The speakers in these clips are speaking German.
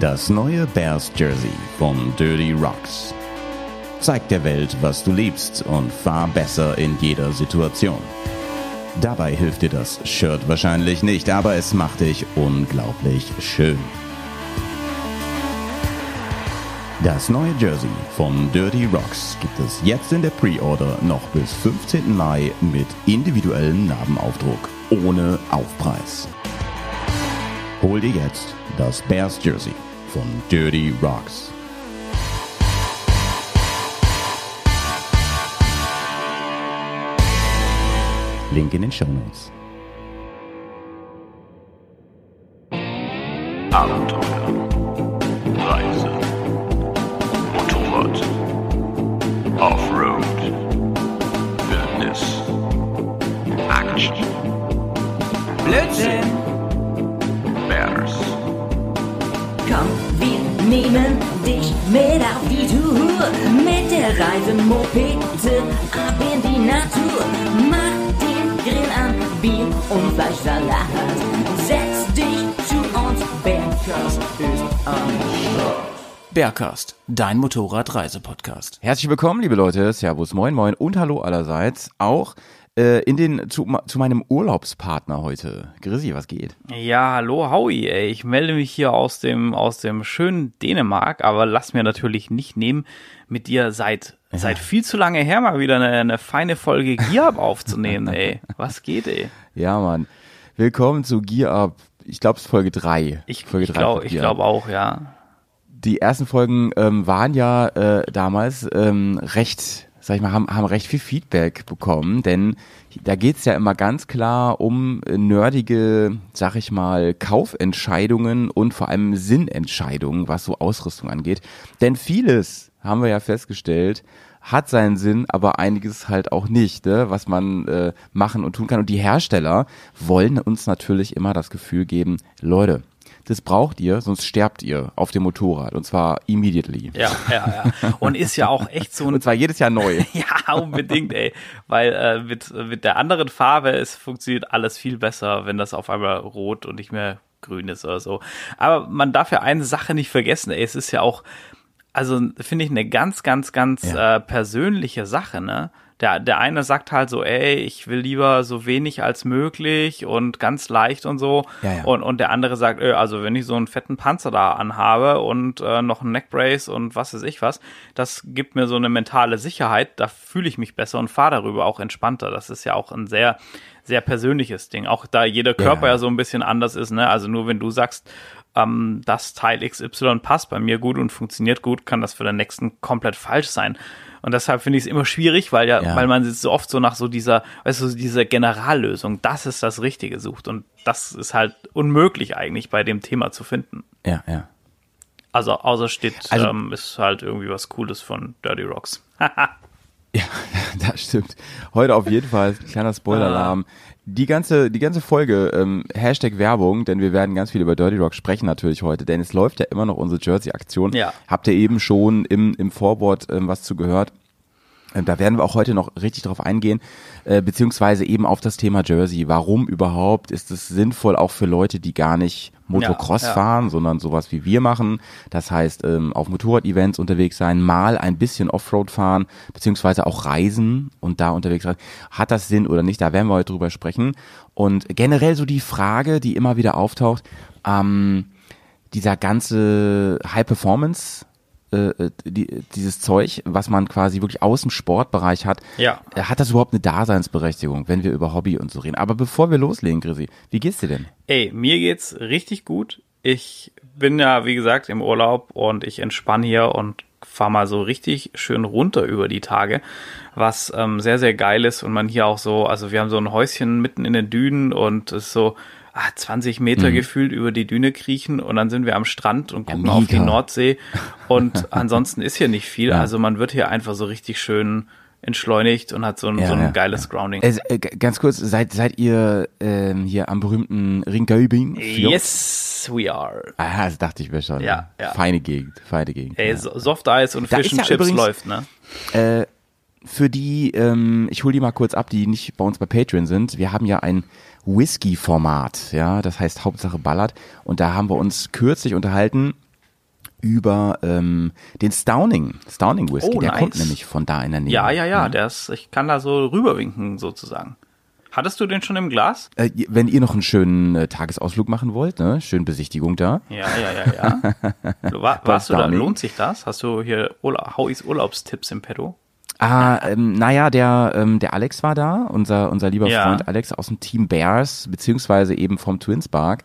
Das neue Bears Jersey von Dirty Rocks. Zeig der Welt, was du liebst und fahr besser in jeder Situation. Dabei hilft dir das Shirt wahrscheinlich nicht, aber es macht dich unglaublich schön. Das neue Jersey von Dirty Rocks gibt es jetzt in der Pre-Order noch bis 15. Mai mit individuellem Narbenaufdruck ohne Aufpreis. Hol dir jetzt das Bears Jersey von Dirty Rocks. Link in den Show Notes. Abenteuer, Reise, Motorrad, Offroad, mit auf die Tour. Mit der Reisemopete ab in die Natur. Mach den Grill an, Bier und Fleischsalat. Setz dich zu uns, Bergkast ist am Start. Bergcast, dein Motorradreisepodcast. Herzlich willkommen, liebe Leute. Servus, moin, moin und hallo allerseits. Auch äh, in den zu, zu meinem Urlaubspartner heute. Grisi, was geht? Ja, hallo Howie, ey. Ich melde mich hier aus dem, aus dem schönen Dänemark, aber lass mir natürlich nicht nehmen, mit dir seit, seit viel zu lange her mal wieder eine, eine feine Folge Gear Up aufzunehmen, ey. Was geht, ey? Ja, Mann. Willkommen zu Gear Up. Ich glaube, es ist Folge 3. Ich, Folge ich glaube glaub auch, ja. Die ersten Folgen ähm, waren ja äh, damals ähm, recht, sag ich mal, haben, haben recht viel Feedback bekommen, denn da geht's ja immer ganz klar um nerdige, sag ich mal, Kaufentscheidungen und vor allem Sinnentscheidungen, was so Ausrüstung angeht. Denn vieles, haben wir ja festgestellt, hat seinen Sinn, aber einiges halt auch nicht, ne, was man äh, machen und tun kann. Und die Hersteller wollen uns natürlich immer das Gefühl geben, Leute, das braucht ihr, sonst sterbt ihr auf dem Motorrad und zwar immediately. Ja, ja, ja. Und ist ja auch echt so ein Und zwar jedes Jahr neu. Ja, unbedingt, ey. Weil äh, mit, mit der anderen Farbe es funktioniert alles viel besser, wenn das auf einmal rot und nicht mehr grün ist oder so. Aber man darf ja eine Sache nicht vergessen, ey. Es ist ja auch, also finde ich eine ganz, ganz, ganz Ja. äh, persönliche Sache, ne? Der, der eine sagt halt so, ey, ich will lieber so wenig als möglich und ganz leicht und so. Ja, ja. Und, und der andere sagt, ey, also wenn ich so einen fetten Panzer da anhabe und äh, noch einen Neckbrace und was weiß ich was, das gibt mir so eine mentale Sicherheit, da fühle ich mich besser und fahre darüber auch entspannter. Das ist ja auch ein sehr, sehr persönliches Ding. Auch da jeder Körper Ja. ja so ein bisschen anders ist, ne? Also nur wenn du sagst, ähm, das Teil XY passt bei mir gut und funktioniert gut, kann das für den nächsten komplett falsch sein. Und deshalb finde ich es immer schwierig, weil ja, Ja. weil man so oft so nach so dieser, weißt du, dieser Generallösung, das ist das Richtige sucht. Und das ist halt unmöglich eigentlich bei dem Thema zu finden. Ja, ja. Also außer steht, Also- ähm, ist halt irgendwie was Cooles von Dirty Rocks. Ja, das stimmt. Heute auf jeden Fall, kleiner Spoiler-Alarm. Die ganze, die ganze Folge, ähm, Hashtag Werbung, denn wir werden ganz viel über Dirty Rock sprechen natürlich heute, denn es läuft ja immer noch unsere Jersey-Aktion. Ja. Habt ihr eben schon im, im Vorwort ähm, was zu gehört? Ähm, Da werden wir auch heute noch richtig drauf eingehen, äh, beziehungsweise eben auf das Thema Jersey. Warum überhaupt ist es sinnvoll auch für Leute, die gar nicht Motocross Ja, ja. fahren, sondern sowas wie wir machen. Das heißt, ähm, auf Motorrad-Events unterwegs sein, mal ein bisschen Offroad fahren, beziehungsweise auch reisen und da unterwegs sein. Hat das Sinn oder nicht? Da werden wir heute drüber sprechen. Und generell so die Frage, die immer wieder auftaucht, ähm, dieser ganze High-Performance- äh, die, dieses Zeug, was man quasi wirklich aus dem Sportbereich hat, Ja. äh, hat das überhaupt eine Daseinsberechtigung, wenn wir über Hobby und so reden? Aber bevor wir loslegen, Chrissy, wie geht's dir denn? Ey, mir geht's richtig gut. Ich bin ja, wie gesagt, im Urlaub und ich entspanne hier und fahre mal so richtig schön runter über die Tage, was ähm, sehr, sehr geil ist und man hier auch so, also wir haben so ein Häuschen mitten in den Dünen und es ist so 20 Meter gefühlt über die Düne kriechen und dann sind wir am Strand und gucken auf die. Nordsee und ansonsten ist hier nicht viel, Ja. also man wird hier einfach so richtig schön entschleunigt und hat so ein, Ja, so ein ja, geiles Grounding. Äh, äh, ganz kurz, seid, seid ihr ähm, hier am berühmten Ringöbing? Yes, we are. Ah, das dachte ich mir schon. Ja, ja. Feine Gegend, feine Gegend. Ey, ja. so- Soft Eis und Fish and ja Chips übrigens- läuft, ne? Äh, für die, ähm, ich hole die mal kurz ab, die nicht bei uns bei Patreon sind. Wir haben ja ein Whisky-Format, ja, das heißt Hauptsache Ballert. Und da haben wir uns kürzlich unterhalten über ähm, den Stowning, Stowning Whisky. Oh, der nice. kommt nämlich von da in der Nähe. Ja, ja, ja, der ist, ich kann da so rüberwinken sozusagen. Hattest du den schon im Glas? Äh, wenn ihr noch einen schönen äh, Tagesausflug machen wollt, ne, schön Besichtigung da. Ja, ja, ja, ja. War, warst du da? Lohnt sich das? Hast du hier Urla Howies Urlaubstipps im Petto? Ah, ähm, naja, der, ähm, der Alex war da, unser, unser lieber Ja. Freund Alex aus dem Team Bears, beziehungsweise eben vom Twins Park,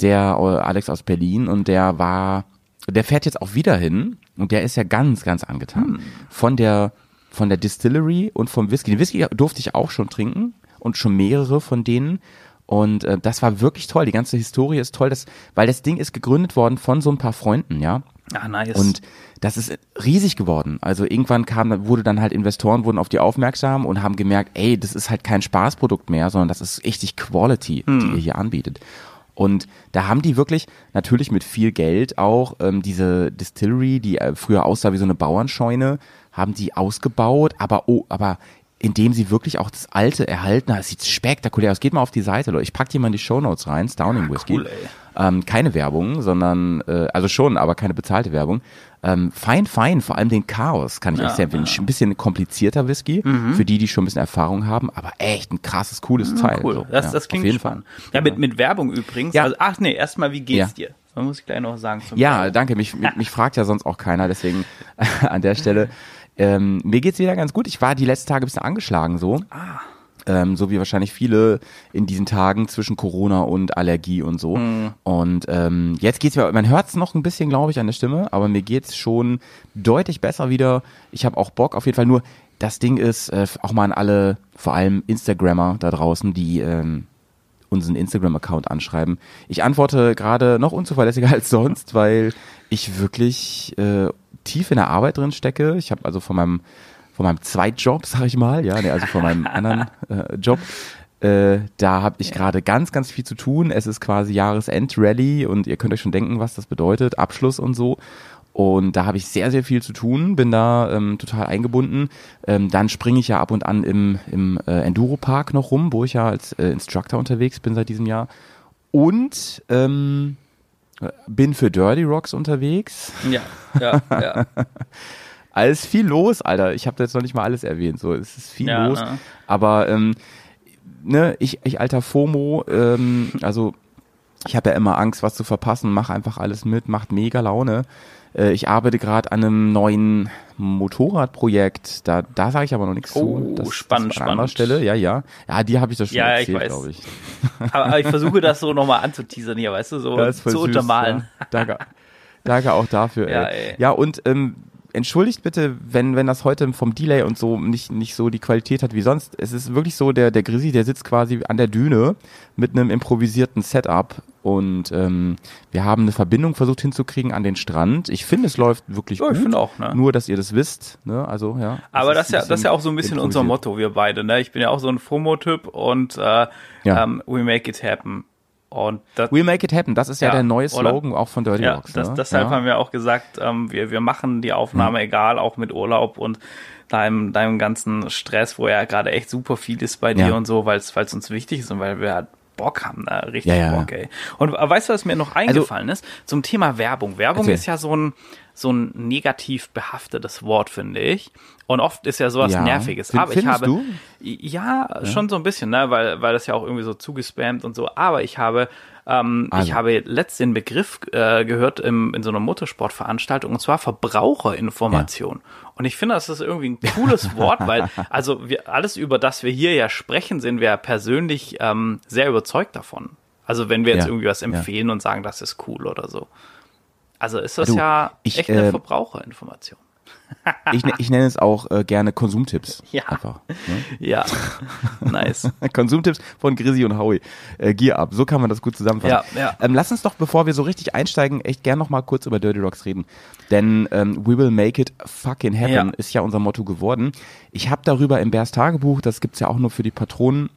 der äh, Alex aus Berlin und der war, der fährt jetzt auch wieder hin und der ist ja ganz, ganz angetan Hm. von der, von der Distillery und vom Whisky. Den Whisky durfte ich auch schon trinken und schon mehrere von denen. Und äh, das war wirklich toll. Die ganze Historie ist toll, das, weil das Ding ist gegründet worden von so ein paar Freunden, ja. Ah, nice. Und das ist riesig geworden. Also irgendwann kam, wurde dann halt Investoren wurden auf die aufmerksam und haben gemerkt, ey, das ist halt kein Spaßprodukt mehr, sondern das ist richtig Quality, die ihr hier anbietet. Und da haben die wirklich natürlich mit viel Geld auch ähm, diese Distillery, die äh, früher aussah wie so eine Bauernscheune, haben die ausgebaut, aber oh, aber indem sie wirklich auch das Alte erhalten. Es sieht spektakulär aus. Geht mal auf die Seite, Leute. Ich pack die mal in die Shownotes rein, Stowning Whisky. cool, ey. Ähm, keine Werbung, sondern, äh, also schon, aber keine bezahlte Werbung. Ähm, fein, fein, vor allem den Chaos kann ich echt sehr empfehlen. Ein bisschen komplizierter Whisky, für die, die schon ein bisschen Erfahrung haben, aber echt ein krasses, cooles Teil. Mhm. cool. So, Das, ja, das klingt auf jeden spannend. Fall. Ja, mit, mit Werbung übrigens. Ja. Also, ach nee, erstmal, wie geht's Ja. dir? Da muss ich gleich noch sagen. Ja, Werbung. danke. Mich, mich, mich fragt ja sonst auch keiner, deswegen an der Stelle. Ähm, mir geht's wieder ganz gut. Ich war die letzten Tage ein bisschen angeschlagen so. Ähm, so wie wahrscheinlich viele in diesen Tagen zwischen Corona und Allergie und so. Und ähm, jetzt geht's mir, man hört's noch ein bisschen, glaube ich, an der Stimme, aber mir geht's schon deutlich besser wieder. Ich habe auch Bock auf jeden Fall. Nur das Ding ist äh, auch mal an alle, vor allem Instagrammer da draußen, die ähm, unseren Instagram-Account anschreiben. Ich antworte gerade noch unzuverlässiger als sonst, weil ich wirklich äh, tief in der Arbeit drin stecke. Ich habe also von meinem von meinem Zweitjob, sag ich mal, ja, nee, also von meinem anderen äh, Job, äh, da habe ich gerade ganz, ganz viel zu tun. Es ist quasi Jahresend-Rally und ihr könnt euch schon denken, was das bedeutet, Abschluss und so. Und da habe ich sehr, sehr viel zu tun, bin da ähm, total eingebunden. Ähm, dann springe ich ja ab und an im, im äh, Enduro-Park noch rum, wo ich ja als äh, Instructor unterwegs bin seit diesem Jahr. Und ähm, bin für Dirty Rocks unterwegs. Ja, ja, ja. Alles viel los, Alter. Ich habe jetzt noch nicht mal alles erwähnt. So, es ist viel Ja, los. ne. Aber ähm, ne, ich, ich alter FOMO, ähm, also ich habe ja immer Angst, was zu verpassen, mach einfach alles mit, macht mega Laune. Äh, ich arbeite gerade an einem neuen Motorradprojekt. Da, da sage ich aber noch nichts Oh, zu. spannend, an anderer spannend. Stelle, ja, ja. Ja, die habe ich das schon Ja, ich erzählt, weiß. glaube ich. Aber, ich versuche das so nochmal anzuteasern hier, weißt du, so zu süß, untermalen. Ja. Danke, danke auch dafür. Ja, ey. ey. ja und ähm, entschuldigt bitte, wenn, wenn das heute vom Delay und so nicht, nicht so die Qualität hat wie sonst. Es ist wirklich so, der, der Grisi, der sitzt quasi an der Düne mit einem improvisierten Setup und ähm, wir haben eine Verbindung versucht hinzukriegen an den Strand. Ich finde, es läuft wirklich Ja, gut. ich finde auch, ne? Nur, dass ihr das wisst. Ne? Also, ja. Aber das ist ja, das ist ja auch so ein bisschen unser. Motto, wir beide. Ne? Ich bin ja auch so ein FOMO-Typ und äh, Ja. ähm, we make it happen. Und das, We'll make it happen. Das ist ja, Ja, der neue oder? Slogan auch von Dirty ja, Rocks. das, ne? deshalb ja. haben wir auch gesagt, ähm, wir, wir machen die Aufnahme egal, auch mit Urlaub und deinem, deinem ganzen Stress, wo ja gerade echt super viel ist bei dir und so, weil es uns wichtig ist und weil wir halt Bock haben, da richtig Ja, ja. Bock, ey. Und äh, weißt du, was mir noch eingefallen ist? Zum Thema Werbung. Werbung Erzähl. ist ja so ein, so ein negativ behaftetes Wort, finde ich. Und oft ist ja sowas Ja. Nerviges. Fin- Aber ich habe, du? ja, schon so ein bisschen, ne, weil, weil das ja auch irgendwie so zugespammt und so. Aber ich habe, ähm, ich Also. habe letzt den Begriff äh, gehört im, in so einer Motorsportveranstaltung und zwar Verbraucherinformation. Und ich finde, das ist irgendwie ein cooles Wort, weil also wir, alles über das wir hier ja sprechen, sind wir persönlich ähm, sehr überzeugt davon. Also wenn wir jetzt Ja, irgendwie was ja. empfehlen und sagen, das ist cool oder so. Also ist das Du, ja ich, echt eine äh, Verbraucherinformation. Ich, ne- ich nenne es auch äh, gerne Konsumtipps. Ja. Einfach. Ne? Ja, nice. Konsumtipps von Grisi und Howie. Äh, Gear Up. So kann man das gut zusammenfassen. Ja, ja. Ähm, lass uns doch, bevor wir so richtig einsteigen, echt gern noch mal kurz über Dirty Rocks reden. Denn ähm, We Will Make It Fucking Happen Ja. ist ja unser Motto geworden. Ich habe darüber im Bärs Tagebuch, das gibt's ja auch nur für die Patronen,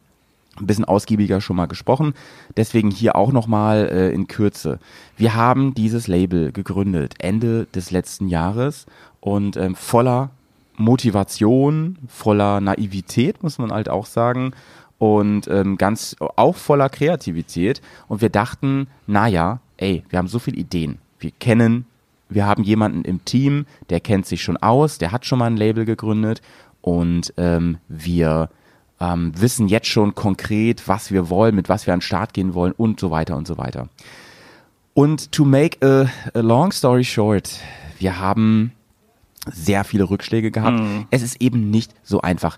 ein bisschen ausgiebiger schon mal gesprochen. Deswegen hier auch nochmal äh, in Kürze. Wir haben dieses Label gegründet Ende des letzten Jahres und ähm, voller Motivation, voller Naivität, muss man halt auch sagen. Und ähm, ganz auch voller Kreativität. Und wir dachten, naja, ey, wir haben so viele Ideen. Wir kennen wir haben jemanden im Team, der kennt sich schon aus, der hat schon mal ein Label gegründet und ähm, wir ähm, wissen jetzt schon konkret, was wir wollen, mit was wir an den Start gehen wollen und so weiter und so weiter. Und to make a, a long story short, wir haben sehr viele Rückschläge gehabt. Es ist eben nicht so einfach.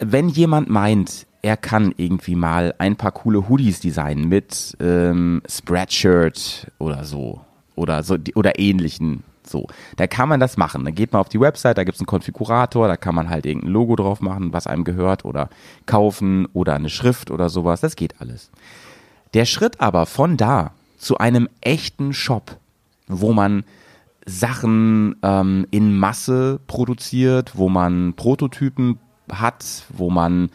Wenn jemand meint, er kann irgendwie mal ein paar coole Hoodies designen mit ähm, Spreadshirt oder so oder so oder ähnlichen so, da kann man das machen. Dann geht man auf die Website, da gibt's einen Konfigurator, da kann man halt irgendein Logo drauf machen, was einem gehört oder kaufen oder eine Schrift oder sowas. Das geht alles. Der Schritt aber von da zu einem echten Shop, wo man Sachen ähm, in Masse produziert, wo man Prototypen hat, wo man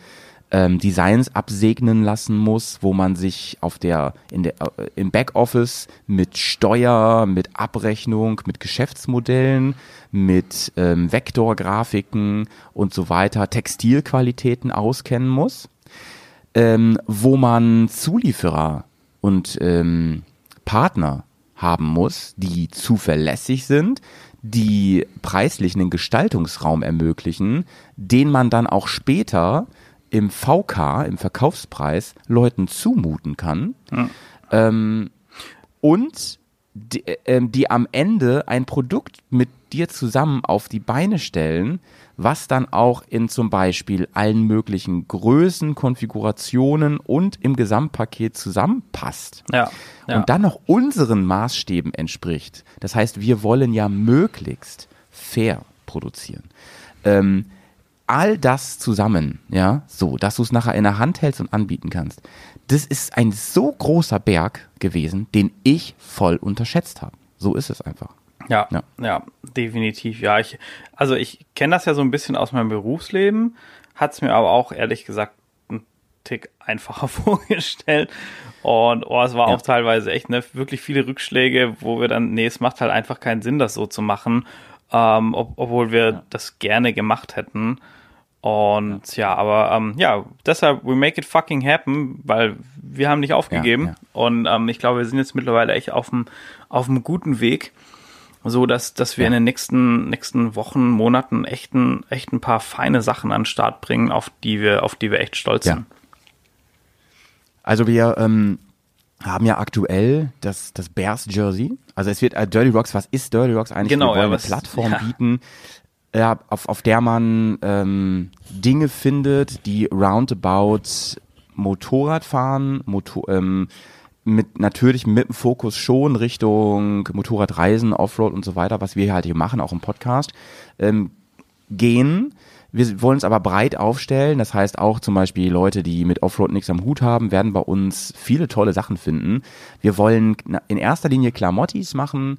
ähm, Designs absegnen lassen muss, wo man sich auf der, in der äh, im Backoffice mit Steuer, mit Abrechnung, mit Geschäftsmodellen, mit ähm, Vektorgrafiken und so weiter, Textilqualitäten auskennen muss, ähm, wo man Zulieferer und ähm, Partner haben muss, die zuverlässig sind, die preislich einen Gestaltungsraum ermöglichen, den man dann auch später im VK, im Verkaufspreis, Leuten zumuten kann. Ähm, und die, äh, ähm, die am Ende ein Produkt mit dir zusammen auf die Beine stellen, was dann auch in zum Beispiel allen möglichen Größen, Konfigurationen und im Gesamtpaket zusammenpasst Ja. ja. und dann noch unseren Maßstäben entspricht. Das heißt, wir wollen ja möglichst fair produzieren. Ähm, all das zusammen, ja, so, dass du es nachher in der Hand hältst und anbieten kannst, das ist ein so großer Berg gewesen, den ich voll unterschätzt habe. So ist es einfach. Ja, Ja. ja, definitiv. Ja, ich, also ich kenne das ja so ein bisschen aus meinem Berufsleben, hat es mir aber auch ehrlich gesagt einen Tick einfacher vorgestellt. Und oh, es war Ja. auch teilweise echt ne, wirklich viele Rückschläge, wo wir dann, nee, es macht halt einfach keinen Sinn, das so zu machen, ähm, ob, obwohl wir das gerne gemacht hätten. Und ja, aber ähm, ja, deshalb, we make it fucking happen, weil wir haben nicht aufgegeben. ja. Und ähm, ich glaube, wir sind jetzt mittlerweile echt auf dem auf einem guten Weg, so dass dass wir Ja. in den nächsten nächsten Wochen, Monaten echt ein, echt ein paar feine Sachen an den Start bringen, auf die wir auf die wir echt stolz Ja. sind. Also wir ähm, haben ja aktuell das, das Bears Jersey. Also es wird äh, Dirty Rocks, was ist Dirty Rocks eigentlich? Genau, wir wollen ja, eine was- Plattform ja. bieten, ja, auf, auf der man ähm, Dinge findet, die roundabout Motorrad fahren, Motor, ähm, mit natürlich mit dem Fokus schon Richtung Motorradreisen, Offroad und so weiter, was wir halt hier machen, auch im Podcast, ähm, gehen. Wir wollen es aber breit aufstellen. Das heißt auch zum Beispiel Leute, die mit Offroad nichts am Hut haben, werden bei uns viele tolle Sachen finden. Wir wollen in erster Linie Klamottis machen,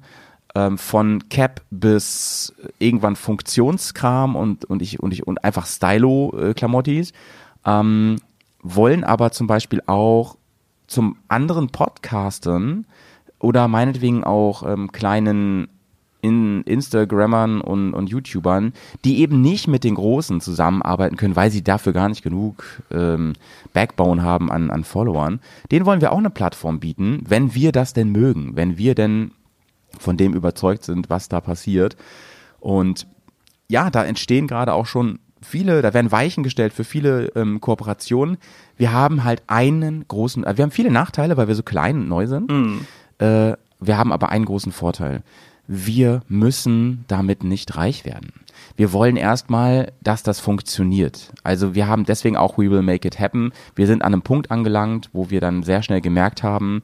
ähm, von Cap bis irgendwann Funktionskram und, und ich, und ich, und einfach Stylo-Klamottis. Ähm, wollen aber zum Beispiel auch zum anderen Podcastern oder meinetwegen auch ähm, kleinen in Instagrammern und, und YouTubern, die eben nicht mit den Großen zusammenarbeiten können, weil sie dafür gar nicht genug ähm, Backbone haben an, an Followern. Denen wollen wir auch eine Plattform bieten, wenn wir das denn mögen, wenn wir denn von dem überzeugt sind, was da passiert. Und ja, da entstehen gerade auch schon viele, da werden Weichen gestellt für viele ähm, Kooperationen. Wir haben halt einen großen, äh, wir haben viele Nachteile, weil wir so klein und neu sind. Äh, wir haben aber einen großen Vorteil. Wir müssen damit nicht reich werden. Wir wollen erstmal, dass das funktioniert. Also wir haben deswegen auch We Will Make It Happen. Wir sind an einem Punkt angelangt, wo wir dann sehr schnell gemerkt haben,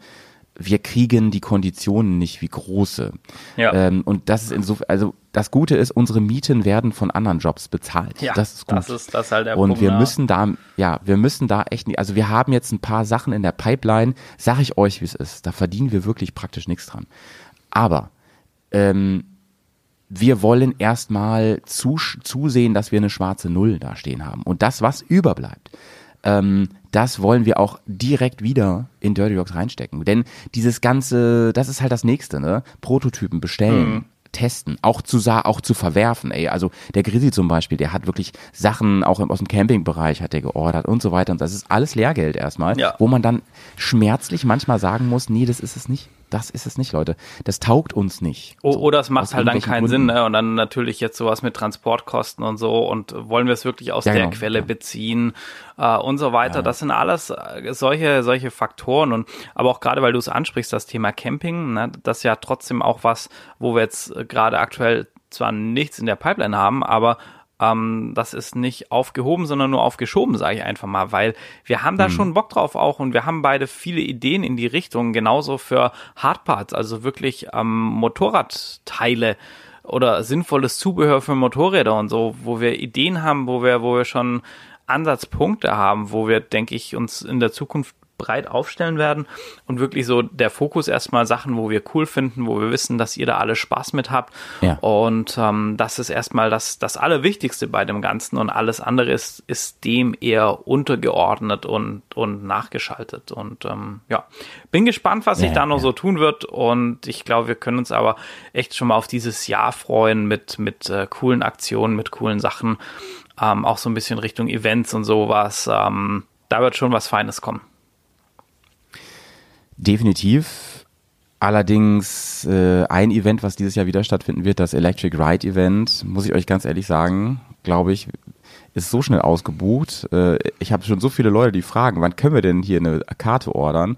wir kriegen die Konditionen nicht wie große. Ja. Ähm, und das ist insofern, also das Gute ist, unsere Mieten werden von anderen Jobs bezahlt. Ja, das ist gut. das ist- das ist halt der Und Punkt, wir müssen da, ja, wir müssen da echt nicht, also wir haben jetzt ein paar Sachen in der Pipeline, sag ich euch, wie es ist. Da verdienen wir wirklich praktisch nichts dran. Aber ähm, wir wollen erstmal zu, zusehen, dass wir eine schwarze Null da stehen haben. Und das, was überbleibt, ähm, das wollen wir auch direkt wieder in Dirty Rocks reinstecken. Denn dieses ganze, das ist halt das nächste, ne? Prototypen bestellen. Testen, auch zu auch zu verwerfen, ey. Also der Grizzly zum Beispiel, der hat wirklich Sachen auch aus dem Campingbereich hat er geordert und so weiter. Und das ist alles Lehrgeld erstmal, Ja. wo man dann schmerzlich manchmal sagen muss, nee, das ist es nicht. Das ist es nicht, Leute. Das taugt uns nicht. So, oder es macht halt dann keinen Sinn, Gründen. ne? Und dann natürlich jetzt sowas mit Transportkosten und so und wollen wir es wirklich aus Ja, der genau. Quelle Ja. beziehen äh, und so weiter. Das sind alles äh, solche solche Faktoren und aber auch gerade weil du es ansprichst, das Thema Camping, ne? das ist ja trotzdem auch was, wo wir jetzt äh, gerade aktuell zwar nichts in der Pipeline haben, aber ähm, das ist nicht aufgehoben, sondern nur aufgeschoben, sage ich einfach mal, weil wir haben da schon Bock drauf auch und wir haben beide viele Ideen in die Richtung, genauso für Hardparts, also wirklich ähm, Motorradteile oder sinnvolles Zubehör für Motorräder und so, wo wir Ideen haben, wo wir, wo wir schon Ansatzpunkte haben, wo wir, denke ich, uns in der Zukunft breit aufstellen werden und wirklich so der Fokus erstmal Sachen, wo wir cool finden, wo wir wissen, dass ihr da alle Spaß mit habt. Ja. Und ähm, das ist erstmal das, das Allerwichtigste bei dem Ganzen und alles andere ist, ist dem eher untergeordnet und, und nachgeschaltet. Und ähm, ja, bin gespannt, was sich Ja, da noch ja. so tun wird. Und ich glaube, wir können uns aber echt schon mal auf dieses Jahr freuen mit, mit äh, coolen Aktionen, mit coolen Sachen. Ähm, auch so ein bisschen Richtung Events und sowas. Ähm, da wird schon was Feines kommen. Definitiv. Allerdings äh, ein Event, was dieses Jahr wieder stattfinden wird, das Electric Ride Event, muss ich euch ganz ehrlich sagen, glaube ich, ist so schnell ausgebucht. Äh, ich habe schon so viele Leute, die fragen, wann können wir denn hier eine Karte ordern?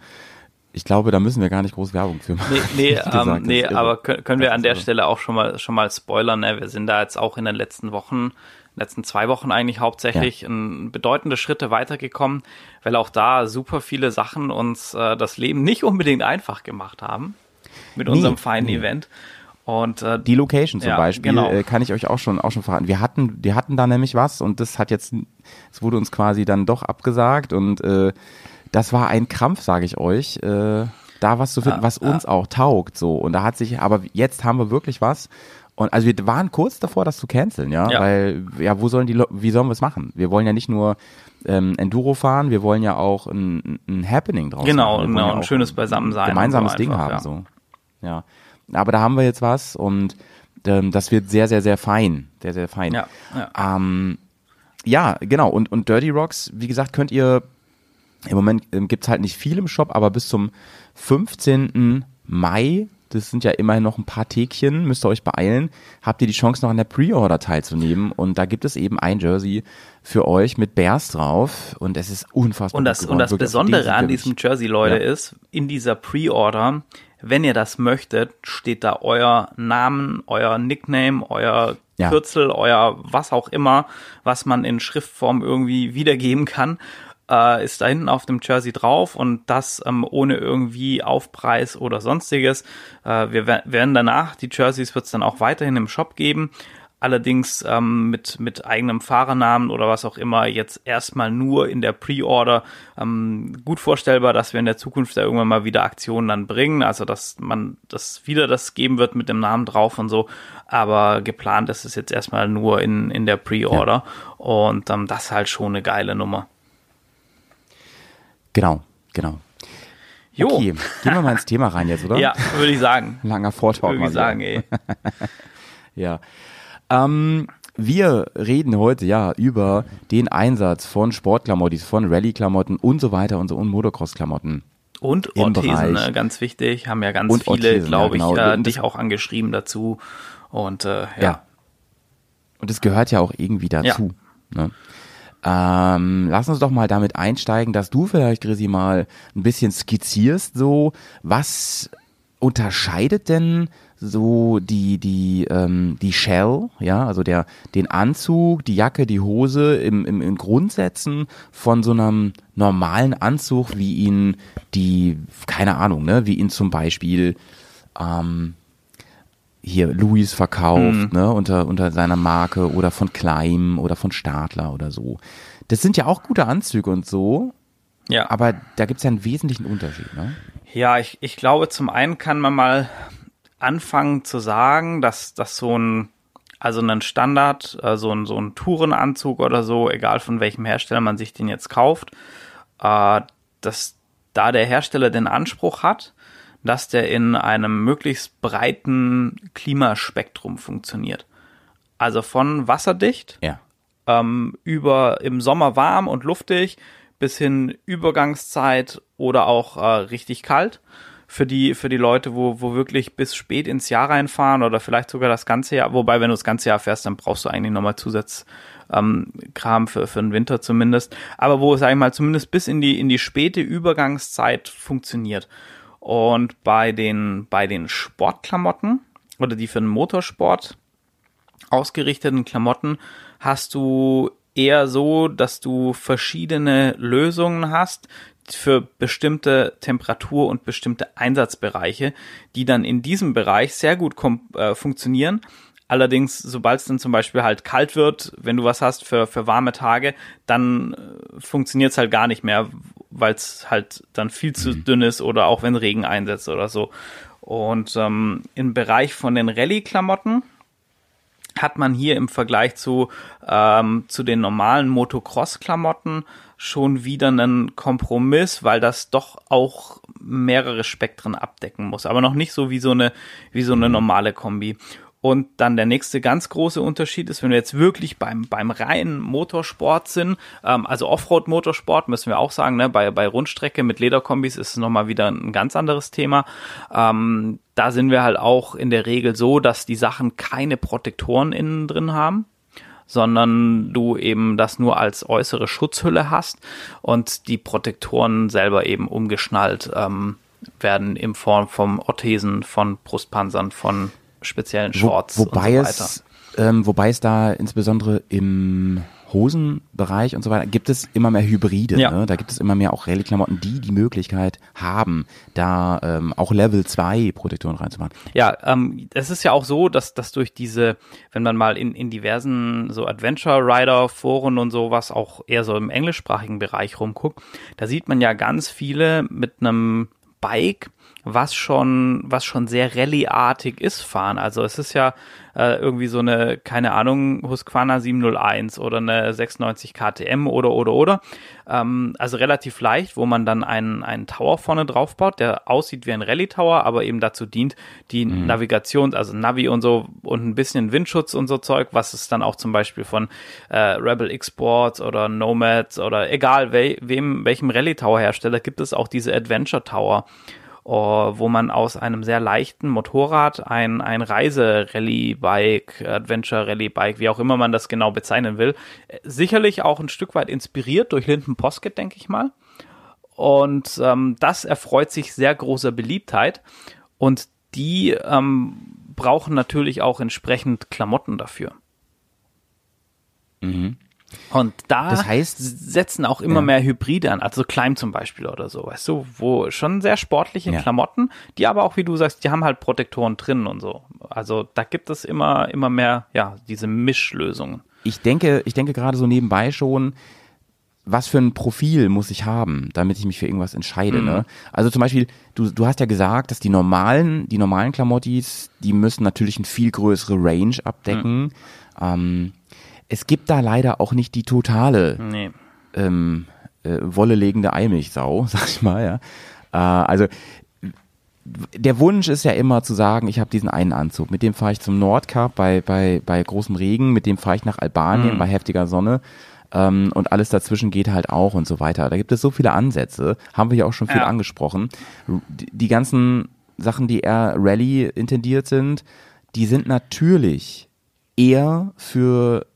Ich glaube, da müssen wir gar nicht groß Werbung für machen. Nee, nee, gesagt, ähm, das nee aber können, können wir an der. Stelle auch schon mal schon mal spoilern. Ne? Wir sind da jetzt auch in den letzten Wochen, letzten zwei Wochen eigentlich hauptsächlich in bedeutende Schritte weitergekommen, weil auch da super viele Sachen uns äh, das Leben nicht unbedingt einfach gemacht haben mit Nee, unserem feinen nee. Event. Und äh, Die Location zum Ja, Beispiel genau. äh, kann ich euch auch schon auch schon verraten. Wir hatten, wir hatten da nämlich was und das hat jetzt, es wurde uns quasi dann doch abgesagt und äh, das war ein Krampf, sage ich euch, äh, da was zu finden, was uns auch taugt. So und da hat sich, aber jetzt haben wir wirklich was. Und also wir waren kurz davor, das zu canceln, ja, Ja. weil ja, wo sollen die, wie sollen wir es machen? Wir wollen ja nicht nur ähm, Enduro fahren, wir wollen ja auch ein, ein Happening draus Genau, machen. Genau, ja ein schönes Beisammensein gemeinsames so Ding einfach, haben ja. so. Ja, aber da haben wir jetzt was und ähm, das wird sehr, sehr, sehr fein. Sehr, sehr fein. Ja, ja. Ähm, ja genau. Und, und Dirty Rocks, wie gesagt, könnt ihr, im Moment ähm, gibt's halt nicht viel im Shop, aber bis zum 15. Mai, das sind ja immerhin noch ein paar Tägchen, müsst ihr euch beeilen, habt ihr die Chance noch an der Pre-Order teilzunehmen. Und da gibt es eben ein Jersey für euch mit Bears drauf. Und es ist unfassbar Und das, und das Besondere an diesem Jersey, Leute, Ja. ist, in dieser Pre-Order, wenn ihr das möchtet, steht da euer Namen, euer Nickname, euer Ja. Kürzel, euer was auch immer, was man in Schriftform irgendwie wiedergeben kann, äh, ist da hinten auf dem Jersey drauf und das ähm, ohne irgendwie Aufpreis oder sonstiges. Äh, wir wer- werden danach, die Jerseys wird es dann auch weiterhin im Shop geben. Allerdings ähm, mit, mit eigenem Fahrernamen oder was auch immer jetzt erstmal nur in der Pre-Order. Ähm, gut vorstellbar, dass wir in der Zukunft da irgendwann mal wieder Aktionen dann bringen. Also dass man das wieder das geben wird mit dem Namen drauf und so. Aber geplant ist es jetzt erstmal nur in, in der Pre-Order. Und ähm, das ist halt schon eine geile Nummer. Genau, genau. Jo. Okay, gehen wir mal ins Thema rein jetzt, oder? Ja, würde ich sagen. Langer Vortalk Würde ich sagen, ey. Ja. Ähm, wir reden heute ja über den Einsatz von Sportklamotten, von Rallye-Klamotten und so weiter und so und Motocross-Klamotten. Und Orthesen, ne, ganz wichtig. Haben ja ganz Und viele, glaube ja, ich, genau. äh, Und das- dich auch angeschrieben dazu. Und äh, ja. Ja. Und es gehört ja auch irgendwie dazu. Ne? Ähm, lass uns doch mal damit einsteigen, dass du vielleicht, Grisi, mal ein bisschen skizzierst, so, was unterscheidet denn so die, die, ähm, die Shell, ja, also der, den Anzug, die Jacke, die Hose im, im, in Grundsätzen von so einem normalen Anzug, wie ihn die, keine Ahnung, ne, wie ihn zum Beispiel, ähm, hier Louis verkauft, ne, unter, unter seiner Marke oder von Kleim oder von Stadler oder so. Das sind ja auch gute Anzüge und so, ja. aber da gibt's ja einen wesentlichen Unterschied, ne? Ja, ich, ich glaube, zum einen kann man mal anfangen zu sagen, dass, dass so ein, also ein Standard, äh, so ein, so ein Tourenanzug oder so, egal von welchem Hersteller man sich den jetzt kauft, äh, dass da der Hersteller den Anspruch hat, dass der in einem möglichst breiten Klimaspektrum funktioniert. Also von wasserdicht Ja. ähm, über im Sommer warm und luftig bis hin Übergangszeit oder auch äh, richtig kalt für die, für die Leute, wo, wo wirklich bis spät ins Jahr reinfahren oder vielleicht sogar das ganze Jahr. Wobei, wenn du das ganze Jahr fährst, dann brauchst du eigentlich nochmal Zusatz, ähm, für, für den Winter zumindest. Aber wo, sag ich mal, zumindest bis in die, in die späte Übergangszeit funktioniert. Und bei den, bei den Sportklamotten oder die für den Motorsport ausgerichteten Klamotten hast du eher so, dass du verschiedene Lösungen hast für bestimmte Temperatur und bestimmte Einsatzbereiche, die dann in diesem Bereich sehr gut äh, funktionieren. Allerdings, sobald es dann zum Beispiel halt kalt wird, wenn du was hast für, für warme Tage, dann äh, funktioniert es halt gar nicht mehr, weil es halt dann viel zu Mhm. dünn ist oder auch wenn Regen einsetzt oder so. Und ähm, im Bereich von den Rallye-Klamotten hat man hier im Vergleich zu, ähm, zu den normalen Motocross-Klamotten schon wieder einen Kompromiss, weil das doch auch mehrere Spektren abdecken muss, aber noch nicht so wie so eine, wie so eine normale Kombi. Und dann der nächste ganz große Unterschied ist, wenn wir jetzt wirklich beim, beim reinen Motorsport sind, ähm, also Offroad-Motorsport müssen wir auch sagen, ne, bei, bei Rundstrecke mit Lederkombis ist es nochmal wieder ein ganz anderes Thema. Ähm, da sind wir halt auch in der Regel so, dass die Sachen keine Protektoren innen drin haben sondern du eben das nur als äußere Schutzhülle hast und die Protektoren selber eben umgeschnallt ähm, werden in Form von Orthesen, von Brustpanzern, von speziellen Wo, Shorts wobei und so es, ähm, wobei es da insbesondere im Hosenbereich und so weiter gibt es immer mehr Hybride. Ja. Ne? Da gibt es immer mehr auch Rallye-Klamotten, die die Möglichkeit haben, da ähm, auch Level 2 Protektoren reinzumachen. Ja, ähm, es ist ja auch so, dass, dass durch diese, wenn man mal in, in diversen so Adventure Rider Foren und sowas auch eher so im englischsprachigen Bereich rumguckt, da sieht man ja ganz viele mit einem Bike, was schon, was schon sehr Rallye-artig ist, fahren. Also es ist ja äh, irgendwie so eine, keine Ahnung, Husqvarna 701 oder eine 96 KTM oder, oder, oder. Ähm, also relativ leicht, wo man dann einen, einen Tower vorne drauf baut, der aussieht wie ein Rallye-Tower, aber eben dazu dient, die Navigation, also Navi und so und ein bisschen Windschutz und so Zeug, was es dann auch zum Beispiel von äh, Rebel X-Sports oder Nomads oder egal we wem, welchem Rallye-Tower-Hersteller gibt es auch diese Adventure Tower oh, wo man aus einem sehr leichten Motorrad ein, ein Reise-Rallye-Bike, Adventure-Rallye-Bike, wie auch immer man das genau bezeichnen will, äh, sicherlich auch ein Stück weit inspiriert durch Linden Posket, denke ich mal. Und ähm, das erfreut sich sehr großer Beliebtheit. Und die ähm, brauchen natürlich auch entsprechend Klamotten dafür. Und da Mhm. Das heißt- setzen auch immer Ja. mehr Hybride an, also Climb zum Beispiel oder so, weißt du, wo schon sehr sportliche Ja. Klamotten, die aber auch, wie du sagst, die haben halt Protektoren drin und so. Also da gibt es immer, immer mehr, ja, diese Mischlösungen. Ich denke, ich denke gerade so nebenbei schon, was für ein Profil muss ich haben, damit ich mich für irgendwas entscheide. Ne? Also zum Beispiel, du, du hast ja gesagt, dass die normalen, die normalen Klamottis, die müssen natürlich eine viel größere Range abdecken. Ähm, es gibt da leider auch nicht die totale Nee. ähm, äh, wollelegende Eimilchsau, sag ich mal, ja. Äh, also der Wunsch ist ja immer zu sagen, ich habe diesen einen Anzug, mit dem fahre ich zum Nordkap bei, bei, bei großem Regen, mit dem fahre ich nach Albanien bei heftiger Sonne ähm, und alles dazwischen geht halt auch und so weiter. Da gibt es so viele Ansätze, haben wir ja auch schon viel Ja. angesprochen. Die, die ganzen Sachen, die eher Rallye intendiert sind, die sind natürlich eher für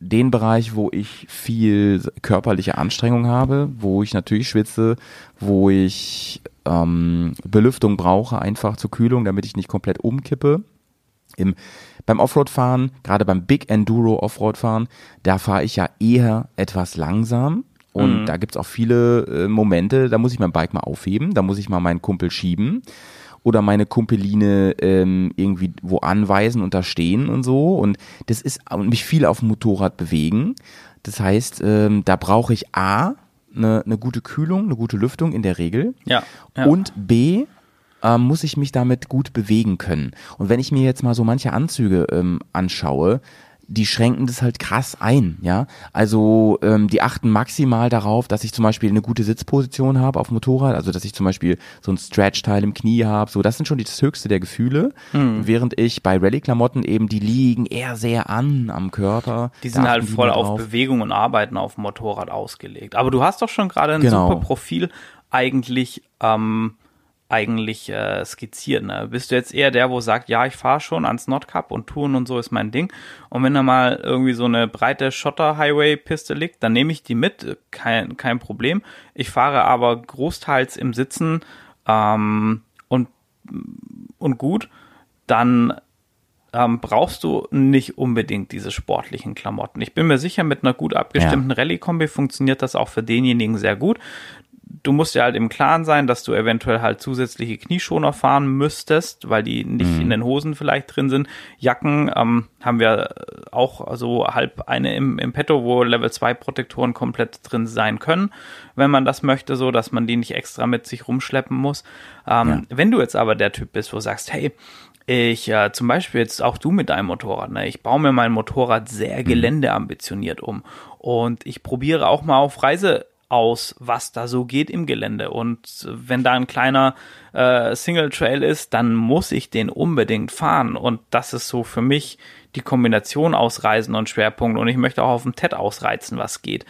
den Bereich, wo ich viel körperliche Anstrengung habe, wo ich natürlich schwitze, wo ich ähm, Belüftung brauche, einfach zur Kühlung, damit ich nicht komplett umkippe. Im, beim Offroad-Fahren, gerade beim Big Enduro Offroad-Fahren, da fahre ich ja eher etwas langsam. Und da gibt's auch viele äh, Momente, da muss ich mein Bike mal aufheben, da muss ich mal meinen Kumpel schieben oder meine Kumpeline ähm, irgendwie wo anweisen und da stehen und so. Und das ist und mich viel auf dem Motorrad bewegen. Das heißt, ähm, da brauche ich A, eine, eine gute Kühlung, eine gute Lüftung in der Regel. Ja, ja. Und B, ähm, muss ich mich damit gut bewegen können. Und wenn ich mir jetzt mal so manche Anzüge ähm, anschaue, die schränken das halt krass ein, ja. Also ähm, die achten maximal darauf, dass ich zum Beispiel eine gute Sitzposition habe auf dem Motorrad, also dass ich zum Beispiel so ein Stretch-Teil im Knie habe. So, das sind schon das höchste der Gefühle. Hm. Während ich bei Rallye-Klamotten eben, die liegen eher sehr an am Körper. Die sind halt voll auf. Bewegung und Arbeiten auf dem Motorrad ausgelegt. Aber du hast doch schon gerade ein Genau. super Profil eigentlich ähm, eigentlich äh, skizziert. Ne? Bist du jetzt eher der, wo sagt, ja, ich fahre schon ans Nordkap und Touren und so ist mein Ding. Und wenn da mal irgendwie so eine breite Schotter-Highway-Piste liegt, dann nehme ich die mit, kein, kein Problem. Ich fahre aber großteils im Sitzen ähm, und, und gut, dann ähm, brauchst du nicht unbedingt diese sportlichen Klamotten. Ich bin mir sicher, mit einer gut abgestimmten Ja. Rallye-Kombi funktioniert das auch für denjenigen sehr gut. Du musst ja halt im Klaren sein, dass du eventuell halt zusätzliche Knieschoner fahren müsstest, weil die nicht in den Hosen vielleicht drin sind. Jacken ähm, haben wir auch so halb eine im, im Petto, wo Level 2 Protektoren komplett drin sein können, wenn man das möchte, so dass man die nicht extra mit sich rumschleppen muss. Ähm, Wenn du jetzt aber der Typ bist, wo du sagst, hey, ich, äh, zum Beispiel jetzt auch du mit deinem Motorrad, ne? ich baue mir mein Motorrad sehr geländeambitioniert um und ich probiere auch mal auf Reise aus, was da so geht im Gelände. Und wenn da ein kleiner äh, Single Trail ist, dann muss ich den unbedingt fahren. Und das ist so für mich die Kombination aus Reisen und Schwerpunkt. Und ich möchte auch auf dem TED ausreizen, was geht.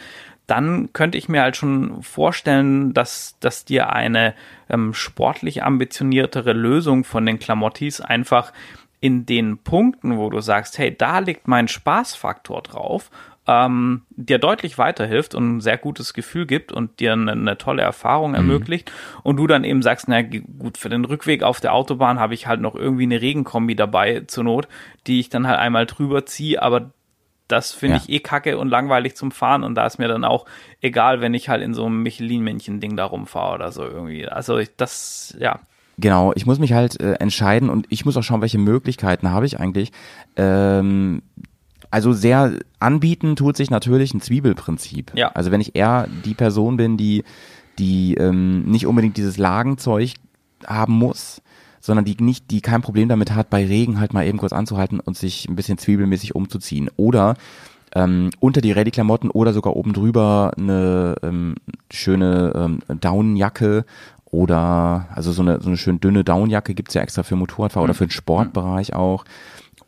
Dann könnte ich mir halt schon vorstellen, dass, dass dir eine ähm, sportlich ambitioniertere Lösung von den Klamottis einfach in den Punkten, wo du sagst, hey, da liegt mein Spaßfaktor drauf, ähm, dir deutlich weiterhilft und ein sehr gutes Gefühl gibt und dir eine, eine tolle Erfahrung ermöglicht und du dann eben sagst, na gut, für den Rückweg auf der Autobahn habe ich halt noch irgendwie eine Regenkombi dabei zur Not, die ich dann halt einmal drüber ziehe, aber das finde Ja. ich eh kacke und langweilig zum Fahren und da ist mir dann auch egal, wenn ich halt in so einem Michelin-Männchen-Ding da rumfahre oder so irgendwie. Also ich, das, ja, Genau, ich muss mich halt äh, entscheiden und ich muss auch schauen, welche Möglichkeiten habe ich eigentlich. Ähm, also sehr anbieten tut sich natürlich ein Zwiebelprinzip. Ja. Also wenn ich eher die Person bin, die, die ähm, nicht unbedingt dieses Lagenzeug haben muss, sondern die nicht, die kein Problem damit hat, bei Regen halt mal eben kurz anzuhalten und sich ein bisschen zwiebelmäßig umzuziehen. Oder ähm, unter die Ready-Klamotten oder sogar oben drüber eine ähm, schöne ähm, Downjacke oder also so eine, so eine schön dünne Downjacke gibt's ja extra für Motorradfahrer oder für den Sportbereich auch.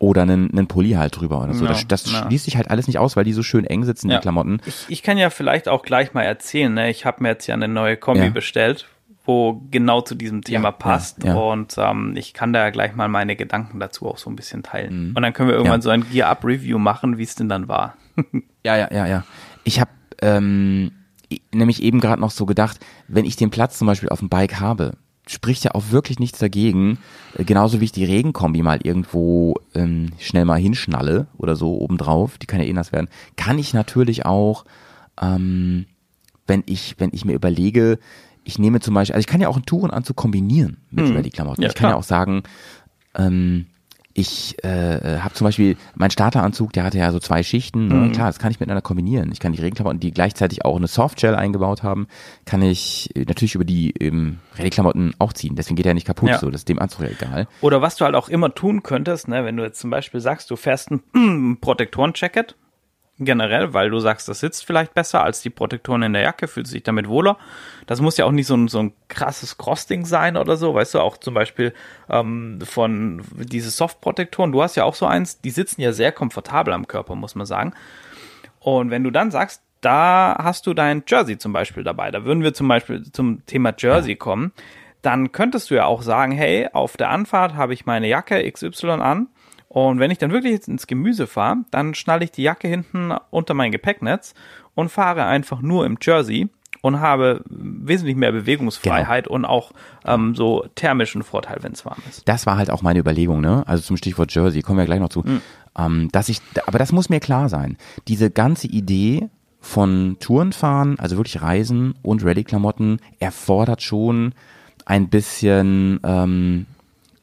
Oder einen, einen Pulli halt drüber oder so. Ja, das das ja. schließt sich halt alles nicht aus, weil die so schön eng sitzen, Ja. die Klamotten. Ich, ich kann ja vielleicht auch gleich mal erzählen, ne? ich habe mir jetzt ja eine neue Kombi Ja. bestellt, wo genau zu diesem Thema Ja, passt ja, ja. und ähm, ich kann da ja gleich mal meine Gedanken dazu auch so ein bisschen teilen. Und dann können wir irgendwann Mhm. Ja. so ein Gear-Up-Review machen, wie es denn dann war. Ja, ja, ja, ja. Ich habe ähm, nämlich eben gerade noch so gedacht, wenn ich den Platz zum Beispiel auf dem Bike habe, spricht ja auch wirklich nichts dagegen, äh, genauso wie ich die Regenkombi mal irgendwo ähm, schnell mal hinschnalle oder so obendrauf, die kann ja eh nass werden, kann ich natürlich auch, ähm, wenn ich, wenn ich mir überlege, ich nehme zum Beispiel, also ich kann ja auch einen Tourenanzug kombinieren mit Rallye-Klamotten. Ja, ich kann ja klar. auch sagen, ähm, ich äh, habe zum Beispiel mein Starteranzug, der hatte ja so zwei Schichten. Ne? Mhm. Klar, das kann ich miteinander kombinieren. Ich kann die Regenklamotten, die gleichzeitig auch eine Softshell eingebaut haben, kann ich äh, natürlich über die ähm, Regenklamotten auch ziehen. Deswegen geht er nicht kaputt. Ja. So, das ist dem Anzug ja egal. Oder was du halt auch immer tun könntest, ne, wenn du jetzt zum Beispiel sagst, du fährst ein Protektoren-Jacket, generell, weil du sagst, das sitzt vielleicht besser als die Protektoren in der Jacke, fühlt sich damit wohler. Das muss ja auch nicht so ein, so ein krasses Crossding sein oder so, weißt du, auch zum Beispiel ähm, von diese Soft-Protektoren, du hast ja auch so eins, die sitzen ja sehr komfortabel am Körper, muss man sagen. Und wenn du dann sagst, da hast du dein Jersey zum Beispiel dabei, da würden wir zum Beispiel zum Thema Jersey kommen, dann könntest du ja auch sagen, hey, auf der Anfahrt habe ich meine Jacke XY an und wenn ich dann wirklich jetzt ins Gemüse fahre, dann schnalle ich die Jacke hinten unter mein Gepäcknetz und fahre einfach nur im Jersey und habe wesentlich mehr Bewegungsfreiheit und auch ähm, so thermischen Vorteil, wenn es warm ist. Das war halt auch meine Überlegung, ne? Also zum Stichwort Jersey, kommen wir gleich noch zu. Ähm, dass ich, aber das muss mir klar sein. Diese ganze Idee von Tourenfahren, also wirklich Reisen und Rallye-Klamotten, erfordert schon ein bisschen ähm,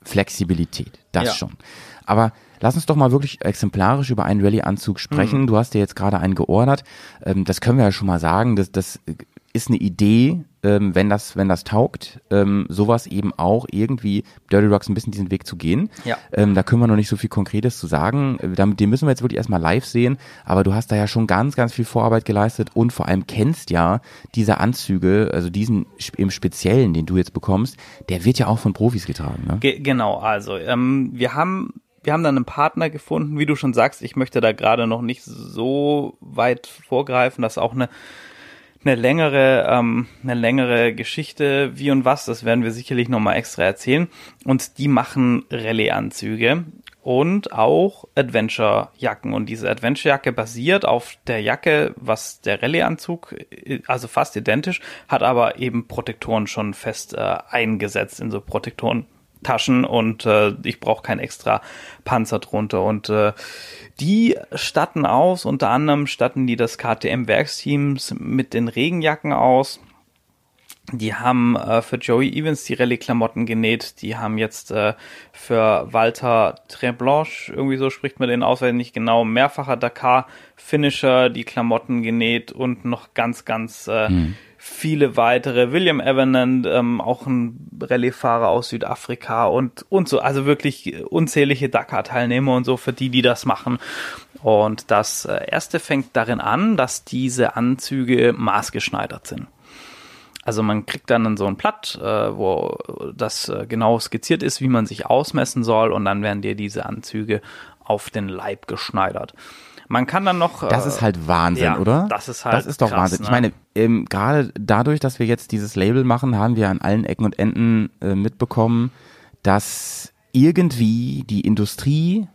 Flexibilität. Das Ja. schon. Aber lass uns doch mal wirklich exemplarisch über einen Rallye-Anzug sprechen. Du hast dir jetzt gerade einen geordert. Ähm, das können wir ja schon mal sagen. Das, das ist eine Idee, ähm, wenn das, wenn das taugt, ähm, sowas eben auch irgendwie Dirty Rocks ein bisschen diesen Weg zu gehen. Ja. Ähm, da können wir noch nicht so viel Konkretes zu sagen. Äh, Damit, den müssen wir jetzt wirklich erstmal live sehen. Aber du hast da ja schon ganz, ganz viel Vorarbeit geleistet und vor allem kennst ja diese Anzüge, also diesen im Speziellen, den du jetzt bekommst, der wird ja auch von Profis getragen. Ne? Ge genau, also ähm, wir haben wir haben dann einen Partner gefunden, wie du schon sagst, ich möchte da gerade noch nicht so weit vorgreifen, dass auch eine eine längere, ähm, eine längere Geschichte, wie und was, das werden wir sicherlich nochmal extra erzählen. Und die machen Rallye-Anzüge und auch Adventure-Jacken. Und diese Adventure-Jacke basiert auf der Jacke, was der Rallye-Anzug, also fast identisch, hat aber eben Protektoren schon fest äh, eingesetzt in so Protektoren. Taschen und äh, ich brauche kein extra Panzer drunter. Und äh, die statten aus, unter anderem statten die das KTM-Werksteams mit den Regenjacken aus. Die haben äh, für Joey Evans die Rallye-Klamotten genäht. Die haben jetzt äh, für Walter Treblanche, irgendwie so spricht man den aus, weil nicht genau, mehrfacher Dakar-Finisher die Klamotten genäht und noch ganz, ganz äh, Hm. Viele weitere. William Evanand, ähm, auch ein Rallye-Fahrer aus Südafrika und, und so. Also wirklich unzählige Dakar-Teilnehmer und so für die, die das machen. Und das äh, erste fängt darin an, dass diese Anzüge maßgeschneidert sind. Also man kriegt dann so ein Blatt, äh, wo das äh, genau skizziert ist, wie man sich ausmessen soll und dann werden dir diese Anzüge auf den Leib geschneidert. Man kann dann noch. Das äh, ist halt Wahnsinn, ja, oder? das ist halt Das ist doch krass, Wahnsinn. Ich ne? meine, ähm, gerade dadurch, dass wir jetzt dieses Label machen, haben wir an allen Ecken und Enden äh, mitbekommen, dass irgendwie die Industrie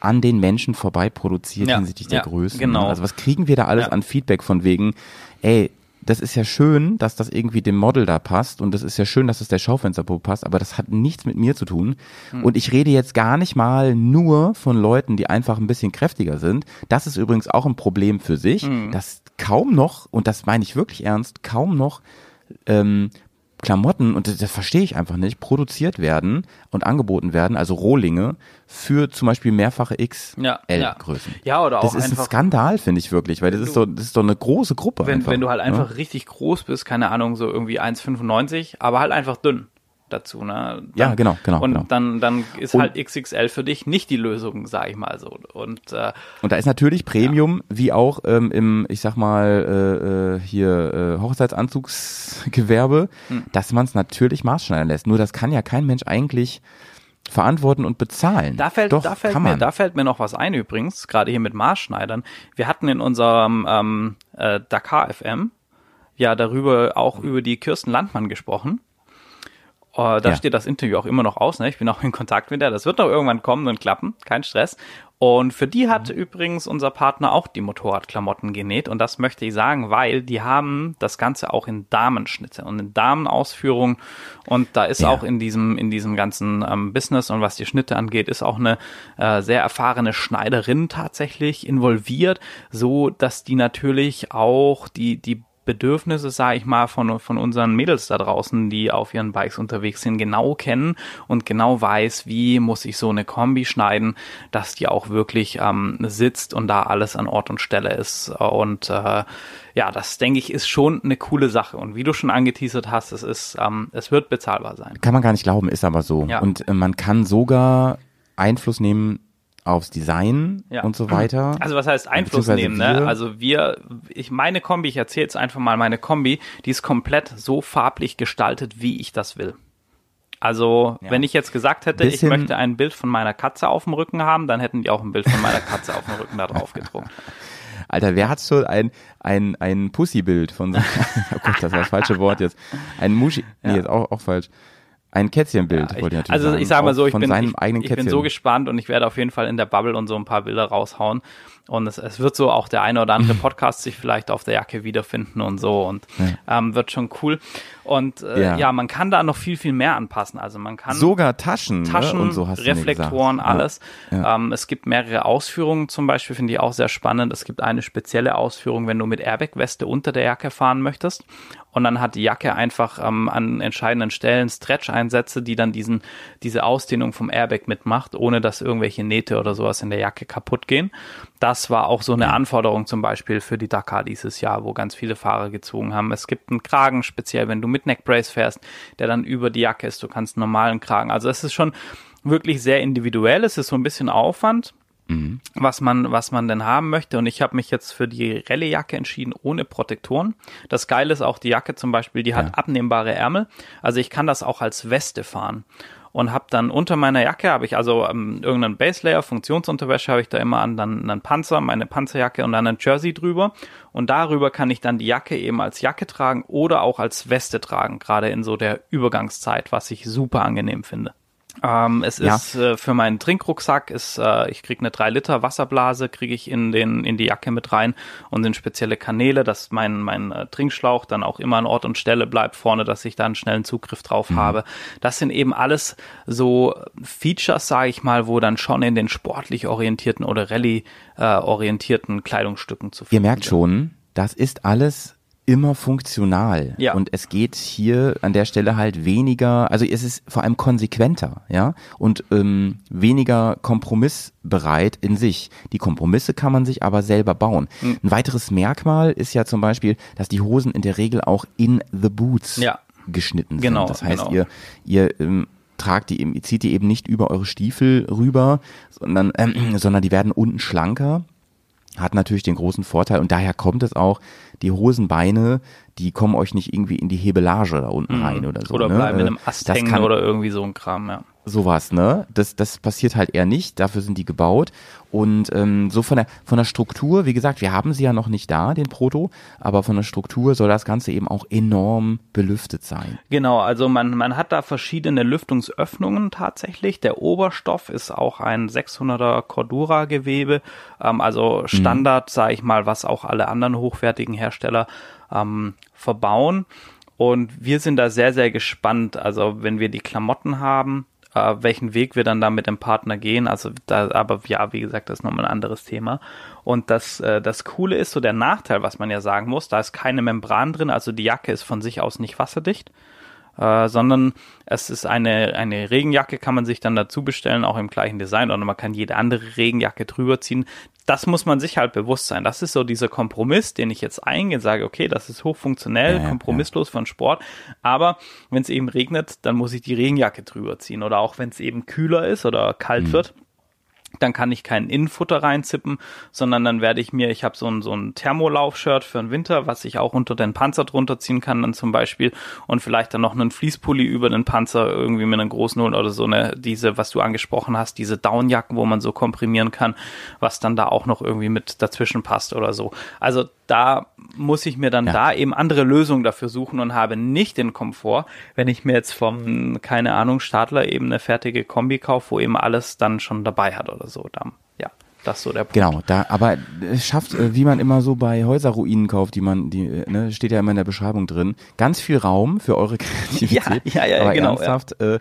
an den Menschen vorbei produziert Ja, hinsichtlich der ja, Größen. genau. Also was kriegen wir da alles Ja. an Feedback von wegen, ey, das ist ja schön, dass das irgendwie dem Model da passt und das ist ja schön, dass es der Schaufensterpuppe passt, aber das hat nichts mit mir zu tun. Hm. Und ich rede jetzt gar nicht mal nur von Leuten, die einfach ein bisschen kräftiger sind. Das ist übrigens auch ein Problem für sich, Hm. dass kaum noch, und das meine ich wirklich ernst, kaum noch ähm, Klamotten, und das, das verstehe ich einfach nicht, produziert werden und angeboten werden, also Rohlinge, für zum Beispiel mehrfache Ja, ja. XL-Größen. Ja, oder Das auch ist ein einfach. Skandal, finde ich wirklich, weil das ist doch, das ist doch eine große Gruppe. wenn, einfach, wenn du halt ne? einfach richtig groß bist, keine Ahnung, so irgendwie 1,95, aber halt einfach dünn dazu, ne? Dann, Ja, genau, genau, Und genau. dann, dann ist Und- halt XXL für dich nicht die Lösung, sag ich mal so. Und äh, Und da ist natürlich Premium, wie auch ähm, im, ich sag mal, äh, äh, hier äh, Hochzeitsanzugsgewerbe, Hm. dass man es natürlich maßschneidern lässt. Nur das kann ja kein Mensch eigentlich verantworten und bezahlen. Da fällt, Doch, da, fällt mir, da fällt mir noch was ein übrigens, gerade hier mit Maßschneidern. Wir hatten in unserem ähm, äh, Dakar FM ja darüber auch über die Kirsten Landmann gesprochen. Äh, da Ja. steht das Interview auch immer noch aus. Ne? Ich bin auch in Kontakt mit der. Das wird noch irgendwann kommen und klappen. Kein Stress. Und für die hat übrigens unser Partner auch die Motorradklamotten genäht. Und das möchte ich sagen, weil die haben das Ganze auch in Damenschnitte und in Damenausführung. Und da ist Ja. auch in diesem, in diesem ganzen ähm, Business und was die Schnitte angeht, ist auch eine äh, sehr erfahrene Schneiderin tatsächlich involviert, so dass die natürlich auch die, die Bedürfnisse, sage ich mal, von, von unseren Mädels da draußen, die auf ihren Bikes unterwegs sind, genau kennen und genau weiß, wie muss ich so eine Kombi schneiden, dass die auch wirklich ähm, sitzt und da alles an Ort und Stelle ist. Und äh, ja, das denke ich ist schon eine coole Sache. Und wie du schon angeteasert hast, es ist, ähm, es wird bezahlbar sein. Kann man gar nicht glauben, ist aber so. Ja. Und äh, man kann sogar Einfluss nehmen aufs Design Ja. und so weiter. Also was heißt Einfluss nehmen, ne? Also wir, ich meine Kombi, ich erzähle jetzt einfach mal meine Kombi, die ist komplett so farblich gestaltet, wie ich das will. Also, wenn ich jetzt gesagt hätte, ich Bisschen- möchte ein Bild von meiner Katze auf dem Rücken haben, dann hätten die auch ein Bild von meiner Katze auf dem Rücken da drauf gedruckt. Alter, wer hat schon ein, ein, ein Pussy-Bild von so, oh Gott, das war das falsche Wort jetzt. Ein Muschi, nee, Ja. jetzt auch, auch falsch. Ein Kätzchenbild, Ja, wollte ich ich, natürlich also sagen. ich sage mal so, ich bin, ich, ich bin so gespannt und ich werde auf jeden Fall in der Bubble und so ein paar Bilder raushauen. Und es, es wird so auch der eine oder andere Podcast sich vielleicht auf der Jacke wiederfinden und so und ähm, wird schon cool. Und äh, Ja. ja. man kann da noch viel, viel mehr anpassen. Also man kann Sogar Taschen, Taschen, ne? und so hast Reflektoren. Ja. alles. Ähm, es gibt mehrere Ausführungen zum Beispiel, finde ich auch sehr spannend. Es gibt eine spezielle Ausführung, wenn du mit Airbag-Weste unter der Jacke fahren möchtest. Und dann hat die Jacke einfach ähm, an entscheidenden Stellen Stretch-Einsätze, die dann diesen, diese Ausdehnung vom Airbag mitmacht, ohne dass irgendwelche Nähte oder sowas in der Jacke kaputt gehen. Das war auch so eine Anforderung zum Beispiel für die Dakar dieses Jahr, wo ganz viele Fahrer gezogen haben. Es gibt einen Kragen, speziell wenn du mit Neckbrace fährst, der dann über die Jacke ist. Du kannst einen normalen Kragen. Also es ist schon wirklich sehr individuell. Es ist so ein bisschen Aufwand, was man, was man denn haben möchte. Und ich habe mich jetzt für die Rallye-Jacke entschieden, ohne Protektoren. Das Geile ist auch die Jacke zum Beispiel, die hat abnehmbare Ärmel. Also ich kann das auch als Weste fahren. und habe dann unter meiner Jacke habe ich also ähm, irgendeinen Baselayer, Funktionsunterwäsche habe ich da immer an, dann einen Panzer, meine Panzerjacke und dann ein Jersey drüber und darüber kann ich dann die Jacke eben als Jacke tragen oder auch als Weste tragen, gerade in so der Übergangszeit, was ich super angenehm finde. Ähm, es Ja. ist äh, für meinen Trinkrucksack ist, äh, ich krieg eine 3 Liter Wasserblase, kriege ich in den in die Jacke mit rein und in spezielle Kanäle, dass mein mein äh, Trinkschlauch dann auch immer an Ort und Stelle bleibt vorne, dass ich da einen schnellen Zugriff drauf Mhm. habe. Das sind eben alles so Features, sage ich mal, wo dann schon in den sportlich orientierten oder Rallye äh, orientierten Kleidungsstücken zu Ihr finden merkt sind. schon, das ist alles immer funktional. Ja. Und es geht hier an der Stelle halt weniger, also es ist vor allem konsequenter, ja, und ähm, weniger kompromissbereit in sich. Die Kompromisse kann man sich aber selber bauen. Hm. Ein weiteres Merkmal ist ja zum Beispiel, dass die Hosen in der Regel auch in the boots Ja. geschnitten Genau, sind. Das heißt, genau. ihr, ihr ähm, tragt die eben, zieht die eben nicht über eure Stiefel rüber, sondern, ähm, sondern die werden unten schlanker hat natürlich den großen Vorteil und daher kommt es auch, die Hosenbeine, die kommen euch nicht irgendwie in die Hebelage da unten rein oder so. Mhm. Oder ne? bleiben in Äh, einem Ast das hängen kann, oder irgendwie so ein Kram, ja. sowas, ne? Das, das passiert halt eher nicht, dafür sind die gebaut. Und ähm, so von der von der Struktur, wie gesagt, wir haben sie ja noch nicht da, den Proto, aber von der Struktur soll das Ganze eben auch enorm belüftet sein. Genau, also man, man hat da verschiedene Lüftungsöffnungen tatsächlich. Der Oberstoff ist auch ein 600er Cordura-Gewebe, ähm, also Standard, sage ich mal, was auch alle anderen hochwertigen Hersteller ähm, verbauen. Und wir sind da sehr, sehr gespannt. Also wenn wir die Klamotten haben, äh, welchen Weg wir dann da mit dem Partner gehen. Also da, aber ja, wie gesagt, das ist nochmal ein anderes Thema. Und das, äh, das Coole ist so der Nachteil, was man ja sagen muss, da ist keine Membran drin, also die Jacke ist von sich aus nicht wasserdicht. Äh, sondern es ist eine, eine Regenjacke, kann man sich dann dazu bestellen, auch im gleichen Design, oder man kann jede andere Regenjacke drüber ziehen. Das muss man sich halt bewusst sein. Das ist so dieser Kompromiss, den ich jetzt eingehe, sage, okay, das ist hochfunktionell, Ja, ja, kompromisslos von Sport, aber wenn es eben regnet, dann muss ich die Regenjacke drüber ziehen. Oder auch wenn es eben kühler ist oder kalt wird, dann kann ich kein Innenfutter reinzippen, sondern dann werde ich mir, ich habe so ein, so ein Thermolaufshirt für den Winter, was ich auch unter den Panzer drunter ziehen kann dann zum Beispiel und vielleicht dann noch einen Fließpulli über den Panzer irgendwie mit einem großen holen oder so eine, diese, was du angesprochen hast, diese Downjacken, wo man so komprimieren kann, was dann da auch noch irgendwie mit dazwischen passt oder so. Also da muss ich mir dann Ja. da eben andere Lösungen dafür suchen und habe nicht den Komfort, wenn ich mir jetzt vom, keine Ahnung, Stadler eben eine fertige Kombi kaufe, wo eben alles dann schon dabei hat oder so. Dann, ja, das ist so der Punkt. Genau, da, aber es schafft, äh, wie man immer so bei Häuserruinen kauft, die man, die, äh, ne, steht ja immer in der Beschreibung drin, ganz viel Raum für eure Kreativität. Ja, ja, ja, aber genau, ernsthaft, äh,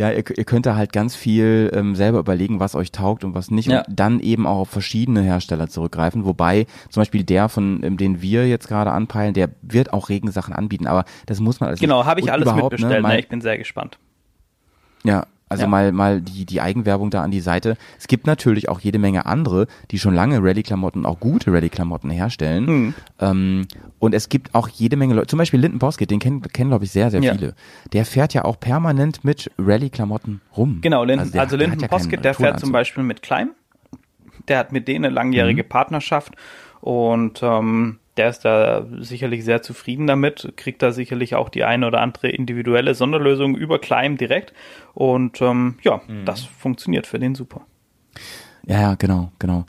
ja, ihr, ihr könnt da halt ganz viel ähm, selber überlegen, was euch taugt und was nicht Ja. und dann eben auch auf verschiedene Hersteller zurückgreifen, wobei zum Beispiel der, von ähm, den wir jetzt gerade anpeilen, der wird auch Regensachen anbieten, aber das muss man alles Genau, habe ich alles überhaupt, mitbestellt. Ne, Ne, mal- ich bin sehr gespannt. ja, also Ja. mal mal die die Eigenwerbung da an die Seite. Es gibt natürlich auch jede Menge andere, die schon lange Rallye-Klamotten, auch gute Rallye-Klamotten herstellen. Hm. Ähm, und es gibt auch jede Menge Leute, zum Beispiel Linden Boskett, den kennen, kennen glaube ich sehr, sehr Ja. viele. Der fährt ja auch permanent mit Rallye-Klamotten rum. Genau, Linden, also, der- der Linden hat ja der fährt zum. Beispiel mit Klein. Der hat mit denen eine langjährige Partnerschaft und ähm, der ist da sicherlich sehr zufrieden damit, kriegt da sicherlich auch die eine oder andere individuelle Sonderlösung über Klein direkt und ähm, ja, das funktioniert für den super. Ja, ja, genau, genau.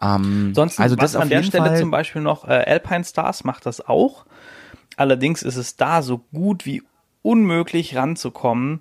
Ähm, Sonst also was das an der Stelle Fall, zum Beispiel noch, äh, Alpine Stars macht das auch. Allerdings ist es da so gut wie unmöglich ranzukommen,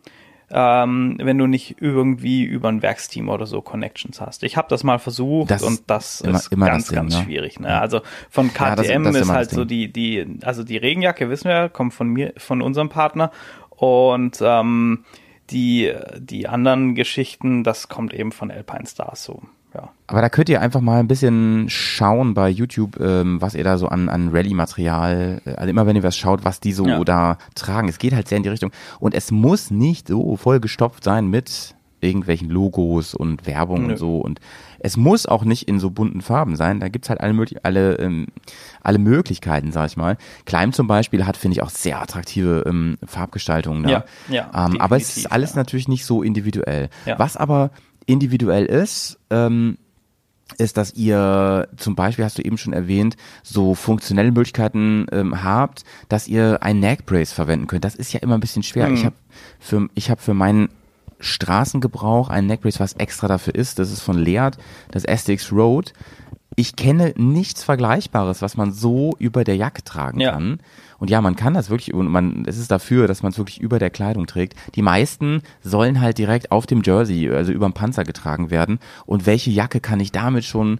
ähm, wenn du nicht irgendwie über ein Werksteam oder so Connections hast. Ich habe das mal versucht Das und das immer- ist immer ganz, das Ding, ganz ne? schwierig. Ne? Also von Ja, das- KTM ist halt so die, die, also die Regenjacke, wissen wir, kommt von mir, von unserem Partner und ähm, die, die anderen Geschichten, das kommt eben von Alpine Stars so. Ja. Aber da könnt ihr einfach mal ein bisschen schauen bei YouTube, ähm, was ihr da so an, an Rallye-Material, äh, also immer wenn ihr was schaut, was die so Ja. da tragen. Es geht halt sehr in die Richtung. Und es muss nicht so voll gestopft sein mit irgendwelchen Logos und Werbung Nö. und so. Und es muss auch nicht in so bunten Farben sein. Da gibt's halt alle, möglich alle, ähm, alle Möglichkeiten, sag ich mal. Kleim zum Beispiel hat, finde ich, auch sehr attraktive ähm, Farbgestaltungen. Da. Ja, ja, ähm, aber es ist alles ja. natürlich nicht so individuell. Ja. Was aber individuell ist, ähm, ist, dass ihr zum Beispiel, hast du eben schon erwähnt, so funktionelle Möglichkeiten ähm, habt, dass ihr ein Neck Brace verwenden könnt. Das ist ja immer ein bisschen schwer. Mhm. Ich habe für, ich hab für meinen Straßengebrauch ein Neckbrace, was extra dafür ist. Das ist von Lead, das STX Road. Ich kenne nichts Vergleichbares, was man so über der Jacke tragen Ja. kann. Und ja, man kann das wirklich, und man, es ist dafür, dass man es wirklich über der Kleidung trägt. Die meisten sollen halt direkt auf dem Jersey, also über dem Panzer getragen werden. Und welche Jacke kann ich damit schon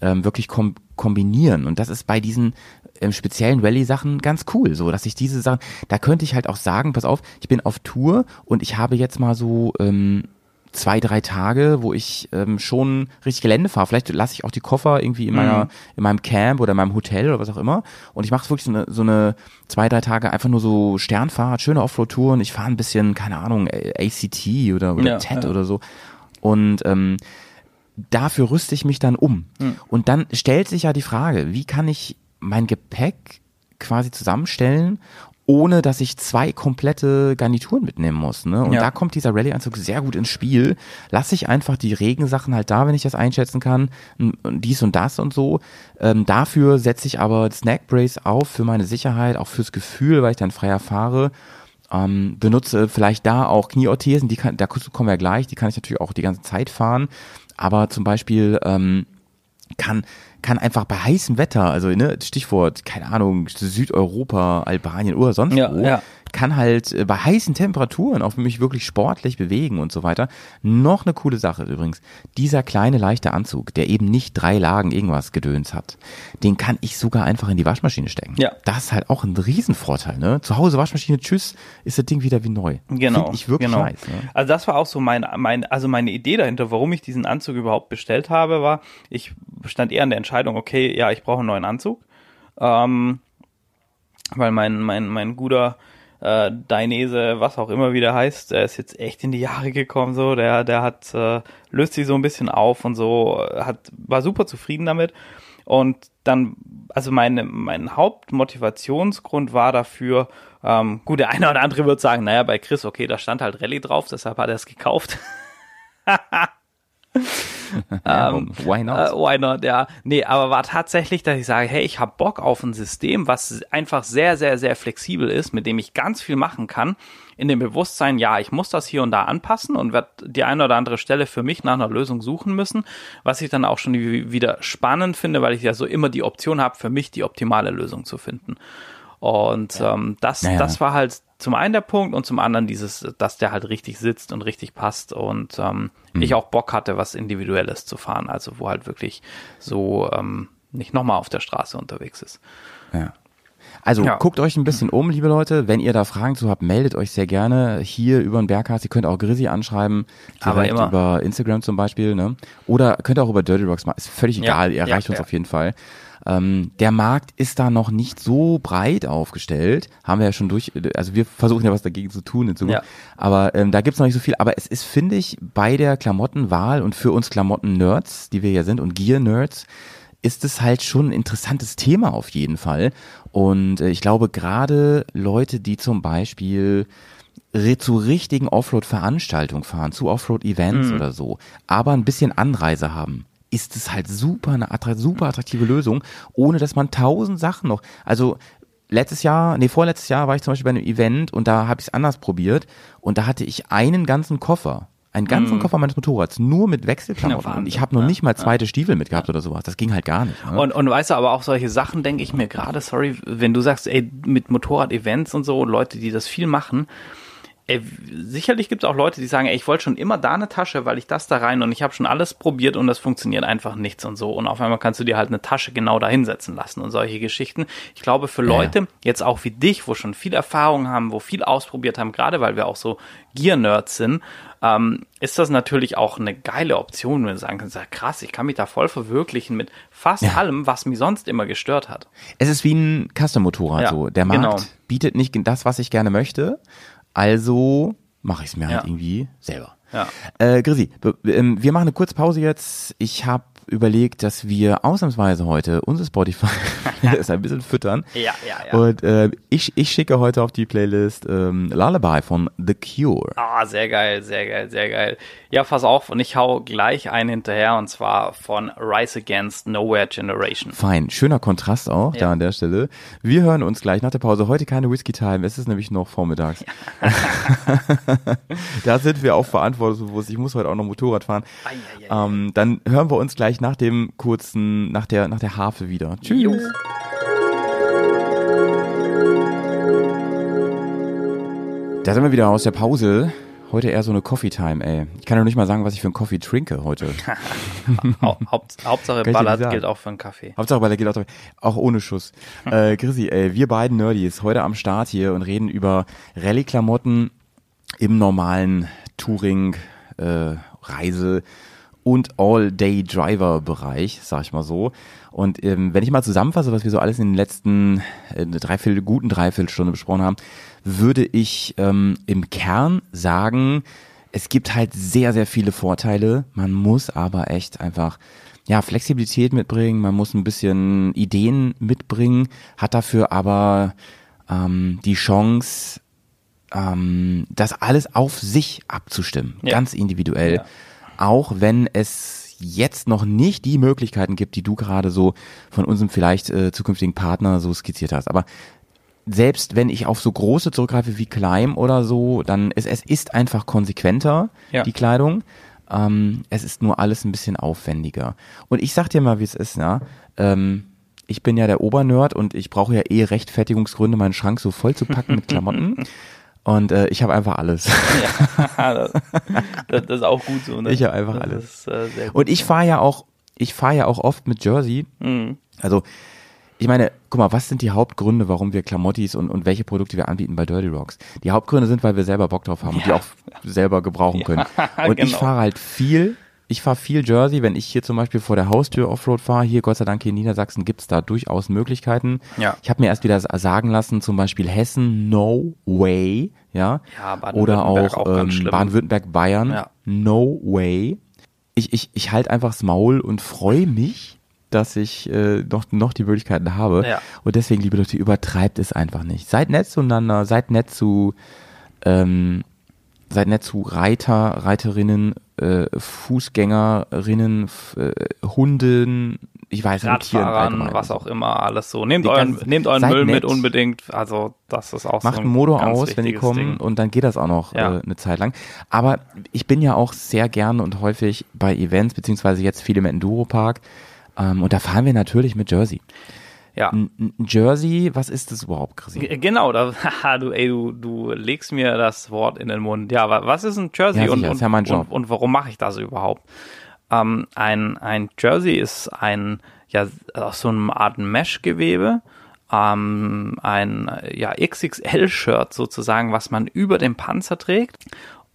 ähm, wirklich kom kombinieren? Und das ist bei diesen ähm, speziellen Rallye-Sachen ganz cool, so dass ich diese Sachen, da könnte ich halt auch sagen, pass auf, ich bin auf Tour und ich habe jetzt mal so ähm, zwei, drei Tage, wo ich ähm, schon richtig Gelände fahre. Vielleicht lasse ich auch die Koffer irgendwie in meiner, in meinem Camp oder in meinem Hotel oder was auch immer. Und ich mache wirklich so eine, so eine zwei, drei Tage einfach nur so Sternfahrt, schöne Offroad-Touren. Ich fahre ein bisschen, keine Ahnung, ACT oder, oder Ja, TED ja. oder so. Und ähm, dafür rüste ich mich dann um. Und dann stellt sich ja die Frage, wie kann ich mein Gepäck quasi zusammenstellen, ohne dass ich zwei komplette Garnituren mitnehmen muss. Ne? Und Ja. da kommt dieser Rallye-Anzug sehr gut ins Spiel. Lass ich einfach die Regensachen halt da, wenn ich das einschätzen kann, dies und das und so. Ähm, dafür setze ich aber Snack Brace auf für meine Sicherheit, auch fürs Gefühl, weil ich dann freier fahre. Ähm, benutze vielleicht da auch Knieorthesen, die kann, da kommen wir gleich, die kann ich natürlich auch die ganze Zeit fahren. Aber zum Beispiel ähm, kann, kann einfach bei heißem Wetter, also ne, Stichwort, keine Ahnung, Südeuropa, Albanien oder sonst Ja, wo, ja. Kann halt äh, bei heißen Temperaturen auch mich wirklich sportlich bewegen und so weiter. Noch eine coole Sache übrigens, dieser kleine leichte Anzug, der eben nicht drei Lagen irgendwas gedöns hat, den kann ich sogar einfach in die Waschmaschine stecken. Ja. Das ist halt auch ein Riesenvorteil, ne? Zu Hause Waschmaschine, tschüss, ist das Ding wieder wie neu. Genau. Find ich wirklich genau. nice. Ne? Also das war auch so mein, mein, also meine Idee dahinter, warum ich diesen Anzug überhaupt bestellt habe, war, ich stand eher an der Entscheidung, okay, ja, ich brauche einen neuen Anzug. Ähm, weil mein, mein, mein guter äh, Dainese, was auch immer wieder heißt, der ist jetzt echt in die Jahre gekommen, so, der, der hat, äh, löst sich so ein bisschen auf und so, äh, hat, war super zufrieden damit. Und dann, also meine, mein Hauptmotivationsgrund war dafür, ähm, gut, der eine oder andere wird sagen, naja, bei Chris, okay, da stand halt Rallye drauf, deshalb hat er es gekauft. Ja, why not? Äh, why not, ja. Nee, aber war tatsächlich, dass ich sage, hey, ich habe Bock auf ein System, was einfach sehr, sehr, sehr flexibel ist, mit dem ich ganz viel machen kann. In dem Bewusstsein, ja, ich muss das hier und da anpassen und werde die eine oder andere Stelle für mich nach einer Lösung suchen müssen, was ich dann auch schon wie- wieder spannend finde, weil ich ja so immer die Option habe, für mich die optimale Lösung zu finden. Und ähm, das, Naja. das war halt zum einen der Punkt und zum anderen dieses, dass der halt richtig sitzt und richtig passt und ähm, Mhm. ich auch Bock hatte, was Individuelles zu fahren, also wo halt wirklich so ähm, nicht nochmal auf der Straße unterwegs ist. Ja. Also Ja. guckt euch ein bisschen um, liebe Leute. Wenn ihr da Fragen zu habt, meldet euch sehr gerne hier über den Berghast. Ihr könnt auch Grizzly anschreiben, Aber direkt über Instagram zum Beispiel. Ne? Oder könnt auch über Dirty Rocks machen. Ist völlig Ja, egal, ihr ja, erreicht uns ja. auf jeden Fall. Ähm, der Markt ist da noch nicht so breit aufgestellt. Haben wir ja schon durch, also wir versuchen ja was dagegen zu tun in Zukunft. Ja. Aber ähm, da gibt's noch nicht so viel. Aber es ist, finde ich, bei der Klamottenwahl und für uns Klamotten-Nerds, die wir ja sind und Gear-Nerds, ist es halt schon ein interessantes Thema auf jeden Fall. Und äh, ich glaube, gerade Leute, die zum Beispiel zu richtigen Offroad-Veranstaltungen fahren, zu Offroad-Events oder so, aber ein bisschen Anreise haben, ist es halt super eine attra super attraktive Lösung, ohne dass man tausend Sachen noch, also letztes Jahr, nee, vorletztes Jahr war ich zum Beispiel bei einem Event und da habe ich es anders probiert und da hatte ich einen ganzen Koffer. Einen ganzen Koffer meines Motorrads, nur mit Wechselklamotten. Ja, und ich habe noch ja, nicht mal zweite Stiefel mitgehabt oder sowas. Das ging halt gar nicht. Ne? Und, und weißt du, aber auch solche Sachen denke ich mir gerade, sorry, wenn du sagst, ey, mit Motorrad-Events und so, Leute, die das viel machen, ey, sicherlich gibt es auch Leute, die sagen, ey, ich wollte schon immer da eine Tasche, weil ich das da rein und ich habe schon alles probiert und das funktioniert einfach nichts und so. Und auf einmal kannst du dir halt eine Tasche genau da hinsetzen lassen und solche Geschichten. Ich glaube, für Leute, jetzt auch wie dich, wo schon viel Erfahrung haben, wo viel ausprobiert haben, gerade weil wir auch so Gear-Nerds sind, ähm, ist das natürlich auch eine geile Option, wenn du sagen kannst, ja, krass, ich kann mich da voll verwirklichen mit fast allem, was mich sonst immer gestört hat. Es ist wie ein Custom-Motorrad Ja, so. Der Markt genau. bietet nicht das, was ich gerne möchte. Also mache ich es mir halt Ja. irgendwie selber. Ja. Äh, Grisi, ähm, wir machen eine kurze Pause jetzt. Ich habe überlegt, dass wir ausnahmsweise heute unser Spotify ist ein bisschen füttern. Ja, ja, ja. Und äh, ich, ich schicke heute auf die Playlist ähm, Lullaby von The Cure. Ah, sehr geil, sehr geil, sehr geil. Ja, pass auf, und ich hau gleich einen hinterher, und zwar von Rise Against Nowhere Generation. Fein, schöner Kontrast auch Ja. da an der Stelle. Wir hören uns gleich nach der Pause. Heute keine Whisky Time, es ist nämlich noch vormittags. da sind wir auch verantwortungsbewusst. Ich muss heute auch noch Motorrad fahren. Ei, ei, Ähm, dann hören wir uns gleich nach dem kurzen, nach der, nach der Harfe wieder. Tschüss. Jo. Da sind wir wieder aus der Pause. Heute eher so eine Coffee Time, ey. Ich kann ja nicht mal sagen, was ich für einen Coffee trinke heute. Hau- Haupt, Hauptsache Ballert gilt auch für einen Kaffee. Hauptsache der geht auch, auch ohne Schuss. Äh, Chrissy, ey, wir beiden Nerdies heute am Start hier und reden über Rallye-Klamotten im normalen Touring, äh, Reise und All-Day-Driver-Bereich, sag ich mal so. Und ähm, wenn ich mal zusammenfasse, was wir so alles in den letzten äh, dreiviertel, guten Dreiviertelstunde besprochen haben, würde ich ähm, im Kern sagen, es gibt halt sehr, sehr viele Vorteile. Man muss aber echt einfach ja, Flexibilität mitbringen, man muss ein bisschen Ideen mitbringen, hat dafür aber ähm, die Chance, ähm, das alles auf sich abzustimmen, Ja. ganz individuell. Ja. Auch wenn es jetzt noch nicht die Möglichkeiten gibt, die du gerade so von unserem vielleicht äh, zukünftigen Partner so skizziert hast. Aber selbst wenn ich auf so große zurückgreife wie Climb oder so, dann es, es ist einfach konsequenter, Ja. die Kleidung. Ähm, es ist nur alles ein bisschen aufwendiger. Und ich sag dir mal, wie es ist, ja. Ähm, ich bin ja der Obernerd und ich brauche ja eh Rechtfertigungsgründe, meinen Schrank so voll zu packen mit Klamotten. Und äh, ich habe einfach alles. das, das, das ist auch gut so, ne? Ich hab einfach das alles. Ist, äh. Und ich fahre ja auch, ich fahre ja auch oft mit Jersey. Mhm. Also, ich meine, guck mal, was sind die Hauptgründe, warum wir Klamottis und, und welche Produkte wir anbieten bei Dirty Rocks? Die Hauptgründe sind, weil wir selber Bock drauf haben und die auch selber gebrauchen können. Und ich genau. fahre halt viel, ich fahre viel Jersey, wenn ich hier zum Beispiel vor der Haustür Offroad fahre, hier Gott sei Dank hier in Niedersachsen gibt's da durchaus Möglichkeiten. Ja. Ich habe mir erst wieder sagen lassen, zum Beispiel Hessen, no way, ja. Ja, Oder auch, auch ähm. Baden-Württemberg, Bayern, Ja. no way. Ich, ich, ich halte einfach das Maul und freue mich, dass ich äh, noch, noch die Möglichkeiten habe. Ja. Und deswegen, liebe Leute, übertreibt es einfach nicht. Seid nett zueinander, seid nett zu, ähm, seid nett zu Reiter, Reiterinnen, äh, Fußgängerinnen, äh, Hunden, ich weiß nicht, Tieren was auch immer, alles so. Nehmt Die euren, ganzen- nehmt euren Müll nett. mit unbedingt. Also, das ist auch Macht so einen Motor ganz aus, wenn die kommen Ding. und dann geht das auch noch Ja. äh, eine Zeit lang. Aber ich bin ja auch sehr gerne und häufig bei Events, beziehungsweise jetzt viel im Enduro-Park ähm, und da fahren wir natürlich mit Jersey. Ja. Ein, Jersey, was ist das überhaupt, Chrissy? G- Genau, da, haha, du, ey, du, du legst mir das Wort in den Mund. Ja, wa- was ist ein Jersey Ja, sicher, und, ist und, ja mein Job. und, und warum mache ich das überhaupt? Ähm, ein, ein Jersey ist ein, ja, aus so einer Art Mesh-Gewebe, ähm, ein ja, XXL-Shirt sozusagen, was man über dem Panzer trägt.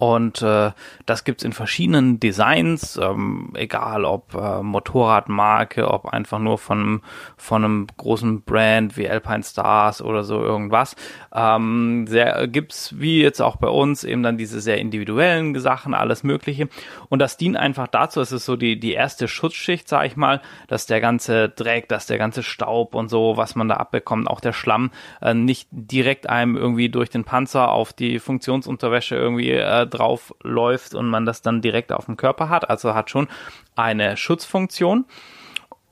Und äh, das gibt's in verschiedenen Designs, ähm, egal ob äh, Motorradmarke, ob einfach nur von, von einem großen Brand wie Alpine Stars oder so irgendwas. Ähm, sehr, gibt's wie jetzt auch bei uns eben dann diese sehr individuellen Sachen, alles Mögliche. Und das dient einfach dazu, es ist so die, die erste Schutzschicht, sag ich mal, dass der ganze Dreck, dass der ganze Staub und so, was man da abbekommt, auch der Schlamm, äh, nicht direkt einem irgendwie durch den Panzer auf die Funktionsunterwäsche irgendwie äh, drauf läuft und man das dann direkt auf dem Körper hat. Also hat schon eine Schutzfunktion.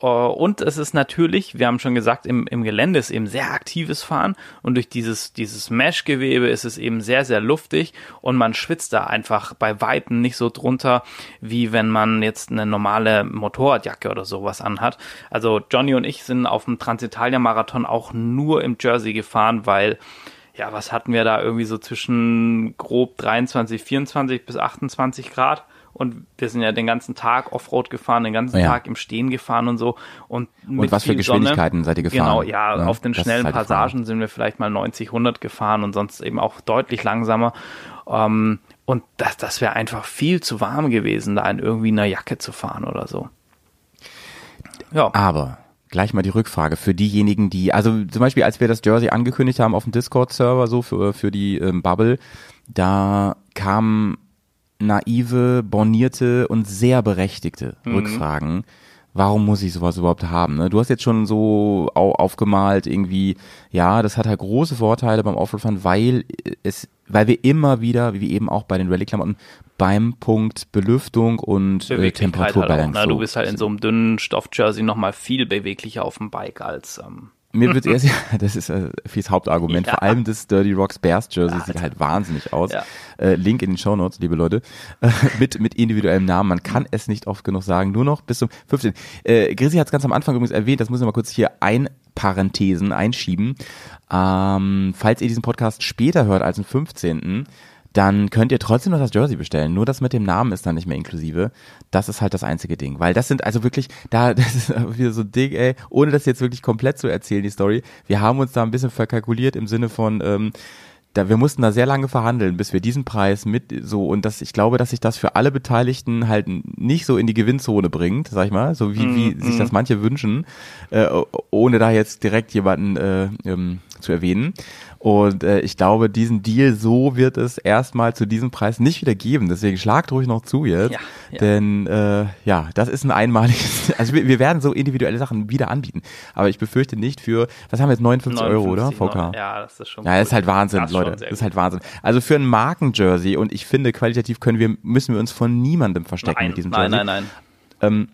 Äh, Und es ist natürlich, wir haben schon gesagt, im, im Gelände ist eben sehr aktives Fahren und durch dieses, dieses Mesh-Gewebe ist es eben sehr, sehr luftig und man schwitzt da einfach bei Weitem nicht so drunter, wie wenn man jetzt eine normale Motorradjacke oder sowas anhat. Also Johnny und ich sind auf dem Transitalia-Marathon auch nur im Jersey gefahren, weil ja, was hatten wir da irgendwie so zwischen grob 23, 24 bis 28 Grad? Und wir sind ja den ganzen Tag Offroad gefahren, den ganzen Ja. Tag im Stehen gefahren und so. Und, mit was für Geschwindigkeiten Sonne, seid ihr gefahren? Genau, ja, Ja, auf den schnellen halt. Passagen sind wir vielleicht mal 90, 100 gefahren und sonst eben auch deutlich langsamer. Ähm, und das, das wäre einfach viel zu warm gewesen, da in irgendwie einer Jacke zu fahren oder so. Ja, Aber gleich mal die Rückfrage für diejenigen, die, also zum Beispiel, als wir das Jersey angekündigt haben auf dem Discord-Server, so für, für die ähm, Bubble, da kamen naive, bornierte und sehr berechtigte Rückfragen, warum muss ich sowas überhaupt haben? Ne? Du hast jetzt schon so au aufgemalt, irgendwie, ja, das hat halt große Vorteile beim Auflauffahren, weil es, weil wir immer wieder, wie eben auch bei den Rallye-Klamotten, beim Punkt Belüftung und äh, halt auch, Temperaturbalance. ne? Du bist halt in so einem dünnen Stoff-Jersey nochmal viel beweglicher auf dem Bike als ähm, Mir wird erst, das ist äh, Fies Hauptargument, Ja. vor allem das Dirty Rocks Bears Jersey sieht halt wahnsinnig aus. Ja. Äh, Link in den Show Notes, liebe Leute, äh, mit, mit individuellem Namen. Man kann es nicht oft genug sagen, nur noch bis zum 15. Äh, Grisi hat es ganz am Anfang übrigens erwähnt, das muss ich mal kurz hier einparenthesen, einschieben. Ähm, falls ihr diesen Podcast später hört als am 15., dann könnt ihr trotzdem noch das Jersey bestellen. Nur das mit dem Namen ist dann nicht mehr inklusive. Das ist halt das einzige Ding. Weil das sind also wirklich, da, das ist wieder so ein Ding, ey, ohne das jetzt wirklich komplett zu erzählen, die Story. Wir haben uns da ein bisschen verkalkuliert im Sinne von, ähm, da, wir mussten da sehr lange verhandeln, bis wir diesen Preis mit so und das, ich glaube, dass sich das für alle Beteiligten halt nicht so in die Gewinnzone bringt, sag ich mal, so wie, wie sich das manche wünschen, äh, ohne da jetzt direkt jemanden äh, ähm, zu erwähnen. Und äh, ich glaube, diesen Deal so wird es erstmal zu diesem Preis nicht wieder geben. Deswegen schlagt ruhig noch zu jetzt. Ja, ja. Denn äh, ja, das ist ein einmaliges. Also wir, wir werden so individuelle Sachen wieder anbieten. Aber ich befürchte nicht für, was haben wir jetzt, 59, Euro, oder? 59, VK. Ja, das ist schon Ja, das ist halt Wahnsinn, Das Leute. Das ist halt Wahnsinn. Also für ein Markenjersey und ich finde, qualitativ können wir, müssen wir uns von niemandem verstecken Nein, mit diesem nein, Jersey. nein, nein.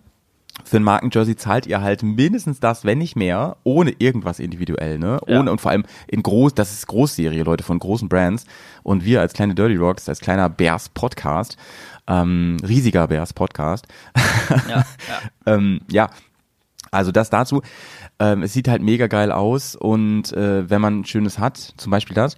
Für ein Markenjersey zahlt ihr halt mindestens das, wenn nicht mehr, ohne irgendwas individuell, ne? Ja. Ohne und vor allem in groß, das ist Großserie, Leute, von großen Brands. Und wir als kleine Dirty Rocks, als kleiner Bears Podcast, ähm, riesiger Bears Podcast, Ja, ja. ähm, ja, also das dazu. Ähm, es sieht halt mega geil aus und äh, wenn man schönes hat, zum Beispiel das.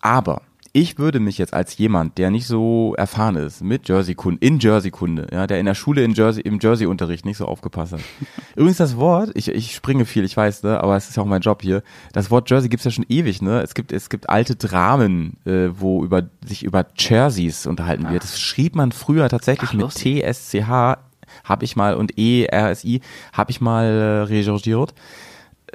Aber ich würde mich jetzt als jemand, der nicht so erfahren ist mit Jersey-Kunde, in Jersey-Kunde, ja, der in der Schule in Jersey, im Jersey-Unterricht nicht so aufgepasst hat. Übrigens das Wort, ich, ich springe viel, ich weiß, ne, aber es ist ja auch mein Job hier. Das Wort Jersey gibt's ja schon ewig, ne? Es gibt, es gibt alte Dramen, äh, wo über sich über Jerseys unterhalten wird. Das schrieb man früher tatsächlich Ach, mit. TSCH habe ich mal und ERSI habe ich mal äh, recherchiert.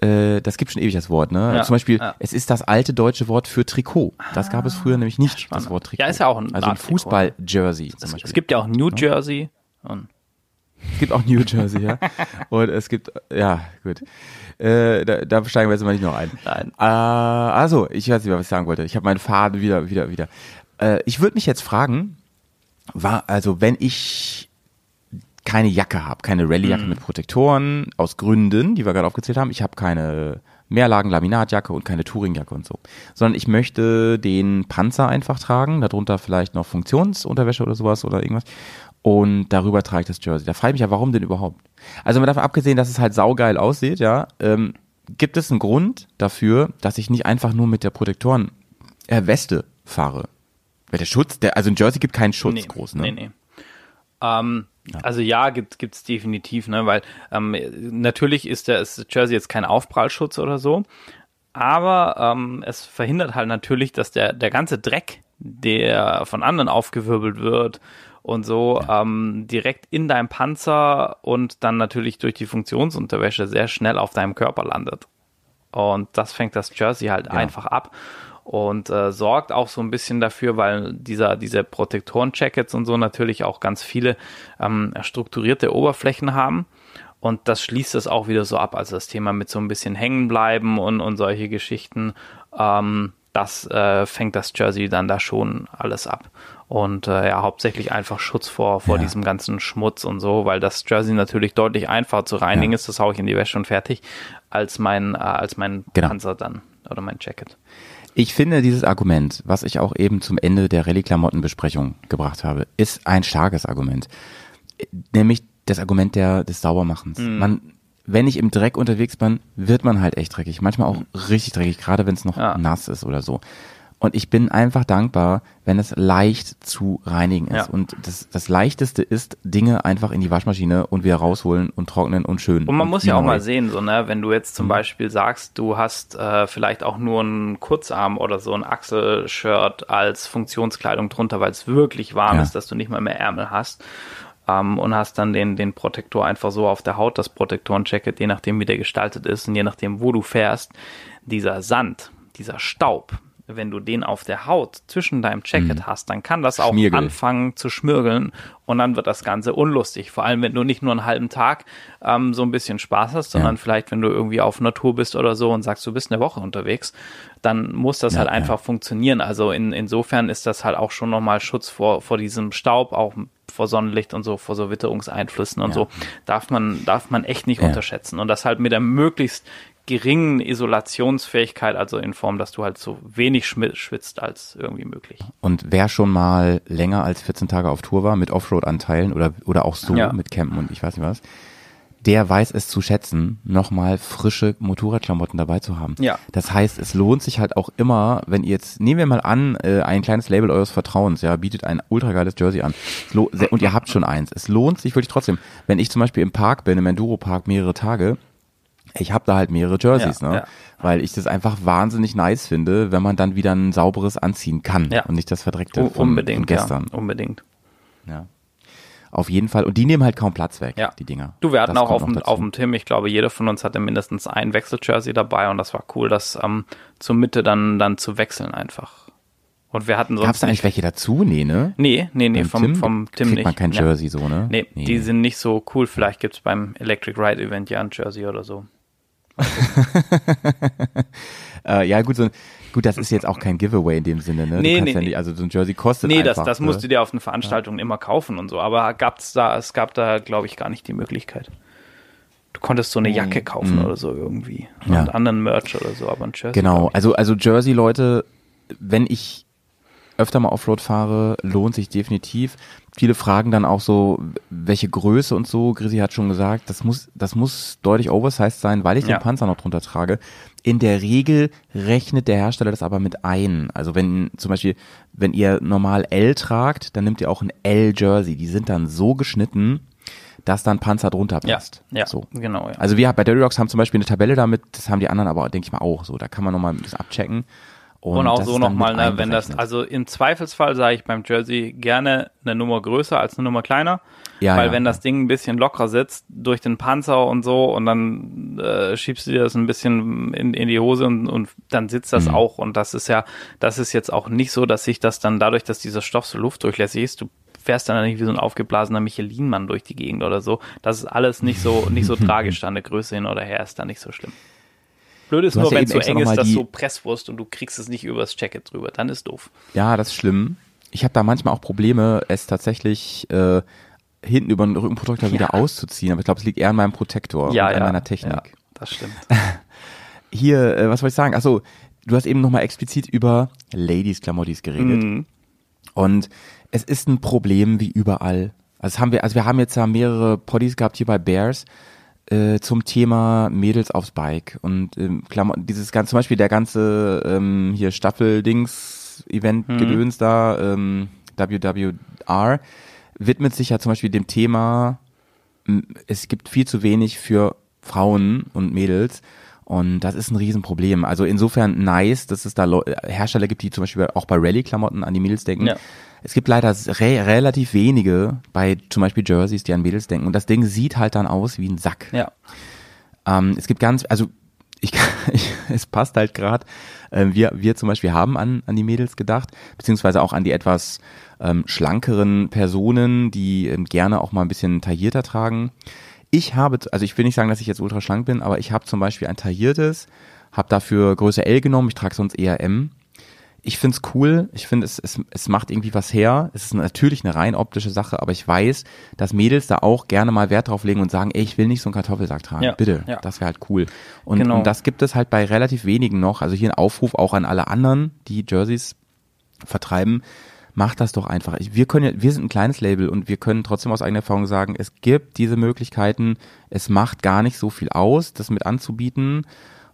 Äh, das gibt schon ewig das Wort, ne? Ja, Zum Beispiel, ja. es ist das alte deutsche Wort für Trikot. Das gab es früher nämlich nicht, spannend. das Wort Trikot. Ja, ist ja auch ein Also ein Trikot, Fußball-Jersey es gibt ja auch New Jersey und Es gibt auch New Jersey, ja. Und es gibt, ja, gut. Äh, da, da steigen wir jetzt mal nicht noch ein. Nein. Äh, also, ich weiß nicht mehr, was ich sagen wollte. Ich habe meinen Faden wieder, wieder, wieder. Äh, ich würde mich jetzt fragen, war, also wenn ich keine Jacke habe, keine Rallye-Jacke mit Protektoren, aus Gründen, die wir gerade aufgezählt haben, ich habe keine Mehrlagen-Laminatjacke und keine Touringjacke und so, sondern ich möchte den Panzer einfach tragen, darunter vielleicht noch Funktionsunterwäsche oder sowas oder irgendwas und darüber trage ich das Jersey. Da frage ich mich ja, warum denn überhaupt? Also mal davon abgesehen, dass es halt saugeil aussieht, ja, ähm, gibt es einen Grund dafür, dass ich nicht einfach nur mit der Protektoren äh, Weste fahre? Weil der Schutz, der, also ein Jersey gibt keinen Schutz nee, groß, ne? nee, nee. Ähm, Also ja, gibt gibt's definitiv, ne, weil ähm, natürlich ist der ist Jersey jetzt kein Aufprallschutz oder so, aber ähm, es verhindert halt natürlich, dass der der ganze Dreck, der von anderen aufgewirbelt wird und so ähm, direkt in deinem Panzer und dann natürlich durch die Funktionsunterwäsche sehr schnell auf deinem Körper landet. Und das fängt das Jersey halt einfach ab und äh, sorgt auch so ein bisschen dafür, weil dieser diese Protektoren-Jackets und so natürlich auch ganz viele ähm, strukturierte Oberflächen haben. Und das schließt es auch wieder so ab. Also das Thema mit so ein bisschen hängen bleiben und, und solche Geschichten, ähm, das äh, fängt das Jersey dann da schon alles ab. Und äh, ja, hauptsächlich einfach Schutz vor, vor Ja. diesem ganzen Schmutz und so, weil das Jersey natürlich deutlich einfacher zu reinigen Ja. ist, das haue ich in die Wäsche und fertig, als mein, äh, als mein Genau. Panzer dann oder mein Jacket. Ich finde dieses Argument, was ich auch eben zum Ende der Rallye-Klamottenbesprechung gebracht habe, ist ein starkes Argument. Nämlich das Argument der, des Saubermachens. Mhm. Man, wenn ich im Dreck unterwegs bin, wird man halt echt dreckig. Manchmal auch richtig dreckig, gerade wenn es noch Mhm. Ja. nass ist oder so. Und ich bin einfach dankbar, wenn es leicht zu reinigen ist. Ja. Und das, das Leichteste ist, Dinge einfach in die Waschmaschine und wieder rausholen und trocknen und schön. Und man muss ja auch neu. mal sehen, so, ne, wenn du jetzt Mhm. zum Beispiel sagst, du hast äh, vielleicht auch nur einen Kurzarm oder so ein Achselshirt als Funktionskleidung drunter, weil es wirklich warm Ja. ist, dass du nicht mal mehr Ärmel hast. Ähm, und hast dann den, den Protektor einfach so auf der Haut, das Protektorenjacket, je nachdem wie der gestaltet ist und je nachdem wo du fährst, dieser Sand, dieser Staub, wenn du den auf der Haut zwischen deinem Jacket hast, dann kann das auch Schmiergel. anfangen zu schmirgeln und dann wird das Ganze unlustig. Vor allem, wenn du nicht nur einen halben Tag ähm, so ein bisschen Spaß hast, sondern Ja. vielleicht, wenn du irgendwie auf Natur bist oder so und sagst, du bist eine Woche unterwegs, dann muss das Ja, halt ja. einfach funktionieren. Also in, insofern ist das halt auch schon nochmal Schutz vor, vor diesem Staub, auch vor Sonnenlicht und so, vor so Witterungseinflüssen und so, darf man, darf man echt nicht unterschätzen. Und das halt mit der möglichst geringen Isolationsfähigkeit, also in Form, dass du halt so wenig schwitzt als irgendwie möglich. Und wer schon mal länger als 14 Tage auf Tour war mit Offroad-Anteilen oder, oder auch so Ja. mit Campen und ich weiß nicht was, der weiß es zu schätzen, nochmal frische Motorradklamotten dabei zu haben. Ja. Das heißt, es lohnt sich halt auch immer, wenn ihr jetzt, nehmen wir mal an, äh, ein kleines Label eures Vertrauens, ja, bietet ein ultra geiles Jersey an. Und ihr habt schon eins. Es lohnt sich wirklich trotzdem. Wenn ich zum Beispiel im Park bin, im Enduro-Park mehrere Tage, ich habe da halt mehrere Jerseys, Ja, ne? ja. Weil ich das einfach wahnsinnig nice finde, wenn man dann wieder ein sauberes anziehen kann Ja. und nicht das verdreckte U- von, unbedingt, von gestern. ja, unbedingt. Ja. Auf jeden Fall. Und die nehmen halt kaum Platz weg, Ja. die Dinger. Du, wir hatten Das auch auf auf dem Tim, ich glaube, jeder von uns hatte mindestens ein Wechseljersey dabei und das war cool, das ähm, zur Mitte dann, dann zu wechseln einfach. Und wir hatten sonst Gab's da eigentlich welche dazu? Nee, ne? Nee, nee, nee, Beim vom, vom Tim kriegt nicht. man kein Nee. Jersey so, ne? Nee, die sind nicht so cool. Vielleicht gibt's beim Electric Ride Event ja ein Jersey oder so. Äh, ja, gut, so ein, gut, das ist jetzt auch kein Giveaway in dem Sinne, ne? Nee, nee, ja nicht, also so ein Jersey kostet Nee, das, einfach. das ne? musst du dir auf den Veranstaltungen immer kaufen und so. Aber gab's da, es gab da, glaube ich, gar nicht die Möglichkeit. Du konntest so eine Jacke kaufen oder so irgendwie. Mhm. Ja. Und anderen Merch oder so, aber ein Jersey. Genau, also, also Jersey, Leute, wenn ich öfter mal Offroad fahre, lohnt sich definitiv. Viele fragen dann auch so, welche Größe und so. Grisi hat schon gesagt, das muss, das muss deutlich oversized sein, weil ich Ja. den Panzer noch drunter trage. In der Regel rechnet der Hersteller das aber mit ein. Also wenn zum Beispiel, wenn ihr normal L tragt, dann nimmt ihr auch ein L-Jersey. Die sind dann so geschnitten, dass dann Panzer drunter Ja, passt. ja, so. genau, ja. Also wir bei Dirty Rocks haben zum Beispiel eine Tabelle damit, das haben die anderen aber, denke ich mal, auch so. Da kann man nochmal ein bisschen abchecken. Und, auch das so dann nochmal, ne, wenn das, also im Zweifelsfall sage ich beim Jersey gerne eine Nummer größer als eine Nummer kleiner. Ja, weil ja, wenn ja. das Ding ein bisschen lockerer sitzt durch den Panzer und so und dann äh, schiebst du dir das ein bisschen in, in die Hose und, und dann sitzt Mhm. das auch. Und das ist ja, das ist jetzt auch nicht so, dass sich das dann dadurch, dass dieser Stoff so luftdurchlässig ist, du fährst dann nicht wie so ein aufgeblasener Michelin-Mann durch die Gegend oder so. Das ist alles nicht so, nicht so tragisch, da eine Größe hin oder her ist da nicht so schlimm. Blöd ist Du nur, ja wenn es so eng ist, dass die- so Presswurst und du kriegst es nicht übers Jacket drüber. Dann ist doof. Ja, das ist schlimm. Ich habe da manchmal auch Probleme, es tatsächlich äh, hinten über den Rückenprotektor wieder auszuziehen. Aber ich glaube, es liegt eher an meinem Protektor und an meiner Technik. Ja, das stimmt. Hier, äh, was wollte ich sagen? Achso, du hast eben nochmal explizit über Ladies-Klamottis geredet. Mhm. Und es ist ein Problem wie überall. Also haben wir, also wir haben jetzt ja mehrere Poddies gehabt hier bei Bears äh, zum Thema Mädels aufs Bike und ähm, Klamotten, dieses ganze, zum Beispiel der ganze ähm, hier Staffel-Dings-Event-Gedöns da, ähm, WWR, widmet sich ja zum Beispiel dem Thema, es gibt viel zu wenig für Frauen und Mädels. Und das ist ein Riesenproblem. Also insofern nice, dass es da Hersteller gibt, die zum Beispiel auch bei Rallye-Klamotten an die Mädels denken. Ja. Es gibt leider re relativ wenige bei zum Beispiel Jerseys, die an Mädels denken. Und das Ding sieht halt dann aus wie ein Sack. Ja. Ähm, es gibt ganz, also ich, ich es passt halt gerade. Ähm, wir, wir zum Beispiel haben an, an die Mädels gedacht, beziehungsweise auch an die etwas ähm, schlankeren Personen, die ähm, gerne auch mal ein bisschen taillierter tragen. Ich habe, also ich will nicht sagen, dass ich jetzt ultra schlank bin, aber ich habe zum Beispiel ein tailliertes, habe dafür Größe L genommen, ich trage sonst eher M. Ich find's cool, ich finde, es, es, es macht irgendwie was her. Es ist natürlich eine rein optische Sache, aber ich weiß, dass Mädels da auch gerne mal Wert drauf legen und sagen, ey, ich will nicht so einen Kartoffelsack tragen. Ja, Bitte, ja. das wäre halt cool. Und, Genau. und das gibt es halt bei relativ wenigen noch. Also hier ein Aufruf auch an alle anderen, die Jerseys vertreiben. Macht das doch einfach. Wir können, ja, wir sind ein kleines Label und wir können trotzdem aus eigener Erfahrung sagen, es gibt diese Möglichkeiten. Es macht gar nicht so viel aus, das mit anzubieten.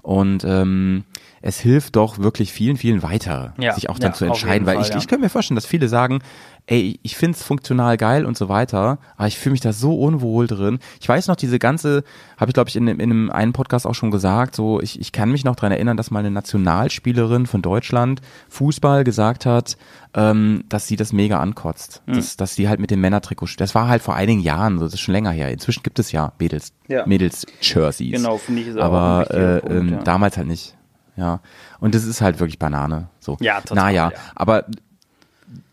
Und ähm, es hilft doch wirklich vielen, vielen weiter, Ja, sich auch dann ja, zu entscheiden. Weil Fall, ich, ja. ich könnte mir vorstellen, dass viele sagen, ey, ich find's funktional geil und so weiter, aber ich fühle mich da so unwohl drin. Ich weiß noch, diese ganze, habe ich glaube ich in, in einem einen Podcast auch schon gesagt, so ich, ich kann mich noch dran erinnern, dass mal eine Nationalspielerin von Deutschland Fußball gesagt hat, ähm, dass sie das mega ankotzt. Hm. Dass, dass sie halt mit dem Männertrikot, das war halt vor einigen Jahren, so das ist schon länger her. Inzwischen gibt es ja Mädels, Ja. Mädels Jerseys. Genau, finde ich ist aber wichtiger äh, Punkt, ähm, ja. damals halt nicht. Ja. Und das ist halt wirklich Banane. So. Ja, total, Naja, ja. aber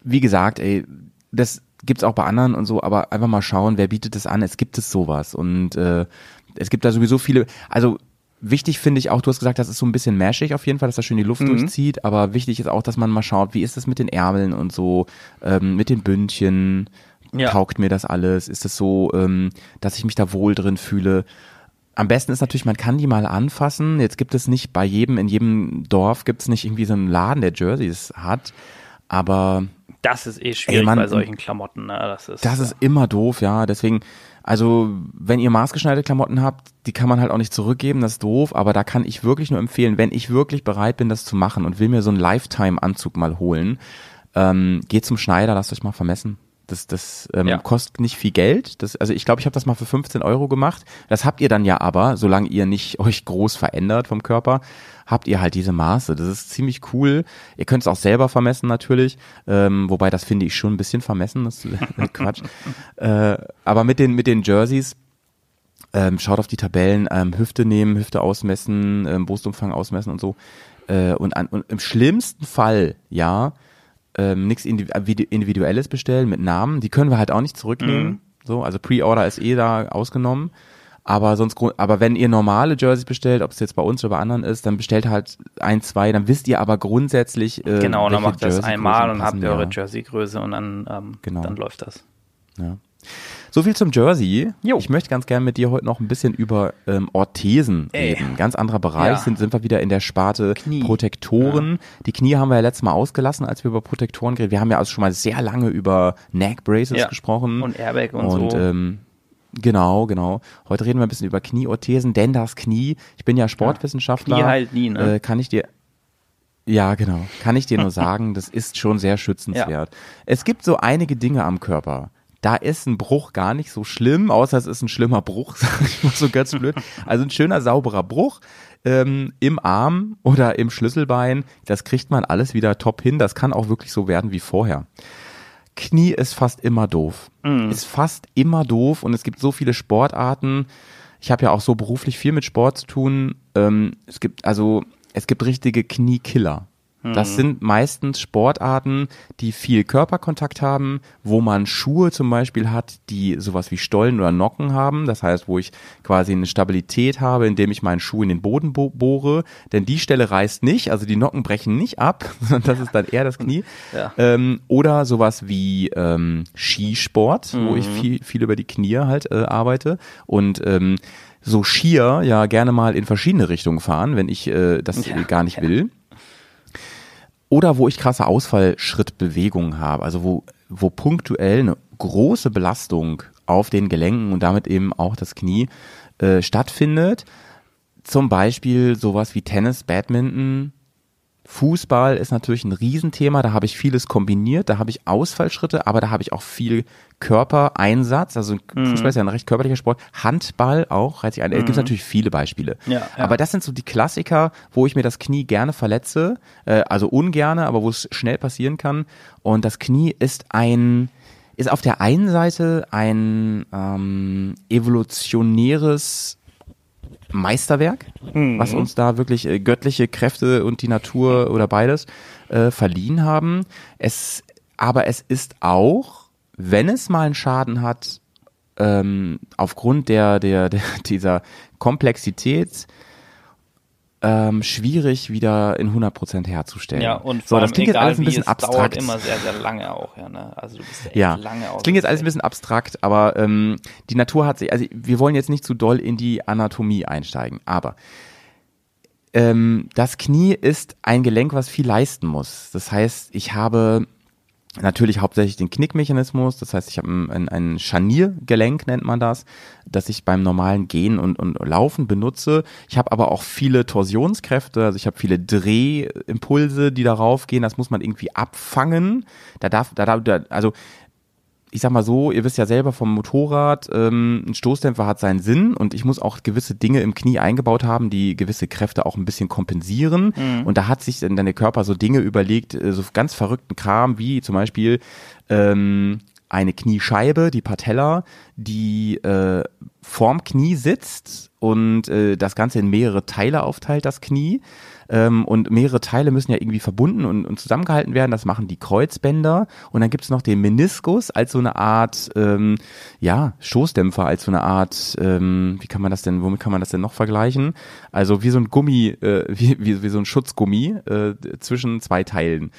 wie gesagt, ey, das gibt's auch bei anderen und so, aber einfach mal schauen, wer bietet es an. Es gibt es sowas und äh, es gibt da sowieso viele, also wichtig finde ich auch, du hast gesagt, das ist so ein bisschen mashig auf jeden Fall, dass da schön die Mhm. Luft durchzieht, aber wichtig ist auch, dass man mal schaut, wie ist das mit den Ärmeln und so, ähm, mit den Bündchen, Ja. taugt mir das alles, ist es so, ähm, dass ich mich da wohl drin fühle. Am besten ist natürlich, man kann die mal anfassen. Jetzt gibt es nicht bei jedem, in jedem Dorf gibt es nicht irgendwie so einen Laden, der Jerseys hat. Aber Das ist eh schwierig Mann, bei solchen Klamotten. Ne? Das ist, das ist immer doof, ja. Deswegen, also wenn ihr maßgeschneiderte Klamotten habt, die kann man halt auch nicht zurückgeben, das ist doof. Aber da kann ich wirklich nur empfehlen, wenn ich wirklich bereit bin, das zu machen und will mir so einen Lifetime-Anzug mal holen, ähm, geht zum Schneider, lasst euch mal vermessen. Das, das ähm, Ja. kostet nicht viel Geld. Das, also ich glaube, ich habe das mal für 15 Euro gemacht. Das habt ihr dann ja aber, solange ihr nicht euch groß verändert vom Körper, habt ihr halt diese Maße. Das ist ziemlich cool. Ihr könnt es auch selber vermessen natürlich, ähm, wobei das finde ich schon ein bisschen vermessen. Das ist Quatsch. äh, aber mit den mit den Jerseys ähm, schaut auf die Tabellen, ähm, Hüfte nehmen, Hüfte ausmessen, ähm, Brustumfang ausmessen und so. Äh, und, an, und im schlimmsten Fall, ja, ähm, nichts Individuelles bestellen mit Namen. Die können wir halt auch nicht zurücknehmen. So, also Pre-Order ist eh da ausgenommen. Aber sonst, aber wenn ihr normale Jerseys bestellt, ob es jetzt bei uns oder bei anderen ist, dann bestellt halt ein, zwei, dann wisst ihr aber grundsätzlich, äh, Genau, dann macht das einmal und habt ihr eure. Jerseygröße und dann, ähm, Genau. dann läuft das. Ja. So viel zum Jersey. Jo. Ich möchte ganz gerne mit dir heute noch ein bisschen über ähm, Orthesen Ey. reden. Ganz anderer Bereich. Ja. Sind, sind wir wieder in der Sparte Knie. Protektoren. Die Knie haben wir ja letztes Mal ausgelassen, als wir über Protektoren geredet. Wir haben ja also schon mal sehr lange über Neck Braces Ja. gesprochen. Und Airbag und, Und so. ähm, genau, genau. Heute reden wir ein bisschen über Knieorthesen, denn das Knie, ich bin ja Sportwissenschaftler. Knie halt nie, ne? Äh, kann ich dir ja, genau. Kann ich dir nur sagen, das ist schon sehr schützenswert. Es gibt so einige Dinge am Körper. Da ist ein Bruch gar nicht so schlimm, außer es ist ein schlimmer Bruch, sag ich mal so ganz blöd. Also ein schöner, sauberer Bruch ähm, im Arm oder im Schlüsselbein, das kriegt man alles wieder top hin. Das kann auch wirklich so werden wie vorher. Knie ist fast immer doof. Ist fast immer doof und es gibt so viele Sportarten. Ich habe ja auch so beruflich viel mit Sport zu tun. Ähm, es gibt also es gibt richtige Kniekiller. Das sind meistens Sportarten, die viel Körperkontakt haben, wo man Schuhe zum Beispiel hat, die sowas wie Stollen oder Nocken haben. Das heißt, wo ich quasi eine Stabilität habe, indem ich meinen Schuh in den Boden bo bohre. Denn die Stelle reißt nicht, also die Nocken brechen nicht ab, sondern das ist dann eher das Knie. Ja. Ähm, oder sowas wie ähm, Skisport, wo ich viel, viel über die Knie halt äh, arbeite. Und ähm, so Skier ja gerne mal in verschiedene Richtungen fahren, wenn ich äh, das Ja, gar nicht ja. will. Oder wo ich krasse Ausfallschrittbewegungen habe, also wo, wo punktuell eine große Belastung auf den Gelenken und damit eben auch das Knie äh, stattfindet. Zum Beispiel sowas wie Tennis, Badminton, Fußball ist natürlich ein Riesenthema, da habe ich vieles kombiniert, da habe ich Ausfallschritte, aber da habe ich auch viel Körpereinsatz, also Mhm. Fußball ist ja ein recht körperlicher Sport, Handball auch, reizt sich ein, da gibt es natürlich viele Beispiele. Ja, ja. Aber das sind so die Klassiker, wo ich mir das Knie gerne verletze, äh, also ungerne, aber wo es schnell passieren kann. Und das Knie ist ein, ist auf der einen Seite ein ähm, evolutionäres Meisterwerk, was uns da wirklich äh, göttliche Kräfte und die Natur oder beides äh, verliehen haben. Es, aber es ist auch, wenn es mal einen Schaden hat, ähm, aufgrund der, der, der dieser Komplexität ähm, schwierig wieder in 100% herzustellen. Ja, und so, das klingt jetzt egal alles ein bisschen es abstrakt. dauert immer sehr, sehr lange auch, ja, ne? Also du bist ja echt Ja, lange das klingt jetzt alles ein bisschen abstrakt, aber ähm, die Natur hat sich, also wir wollen jetzt nicht zu doll in die Anatomie einsteigen, aber ähm, das Knie ist ein Gelenk, was viel leisten muss. Das heißt, ich habe natürlich hauptsächlich den Knickmechanismus, das heißt, ich habe ein, ein, Scharniergelenk, nennt man das, das ich beim normalen Gehen und, und Laufen benutze. Ich habe aber auch viele Torsionskräfte, also ich habe viele Drehimpulse, die darauf gehen, das muss man irgendwie abfangen. Da darf, da darf, da, also ich sag mal so, ihr wisst ja selber vom Motorrad, ähm, ein Stoßdämpfer hat seinen Sinn und ich muss auch gewisse Dinge im Knie eingebaut haben, die gewisse Kräfte auch ein bisschen kompensieren. Und da hat sich dann der Körper so Dinge überlegt, äh, so ganz verrückten Kram, wie zum Beispiel ähm, eine Kniescheibe, die Patella, die äh, vorm Knie sitzt und äh, das Ganze in mehrere Teile aufteilt, das Knie. Ähm, und mehrere Teile müssen ja irgendwie verbunden und, und zusammengehalten werden. Das machen die Kreuzbänder. Und dann gibt es noch den Meniskus als so eine Art, ähm, ja, Stoßdämpfer, als so eine Art, ähm, wie kann man das denn, womit kann man das denn noch vergleichen? Also wie so ein Gummi, äh, wie, wie, wie so ein Schutzgummi äh, zwischen zwei Teilen.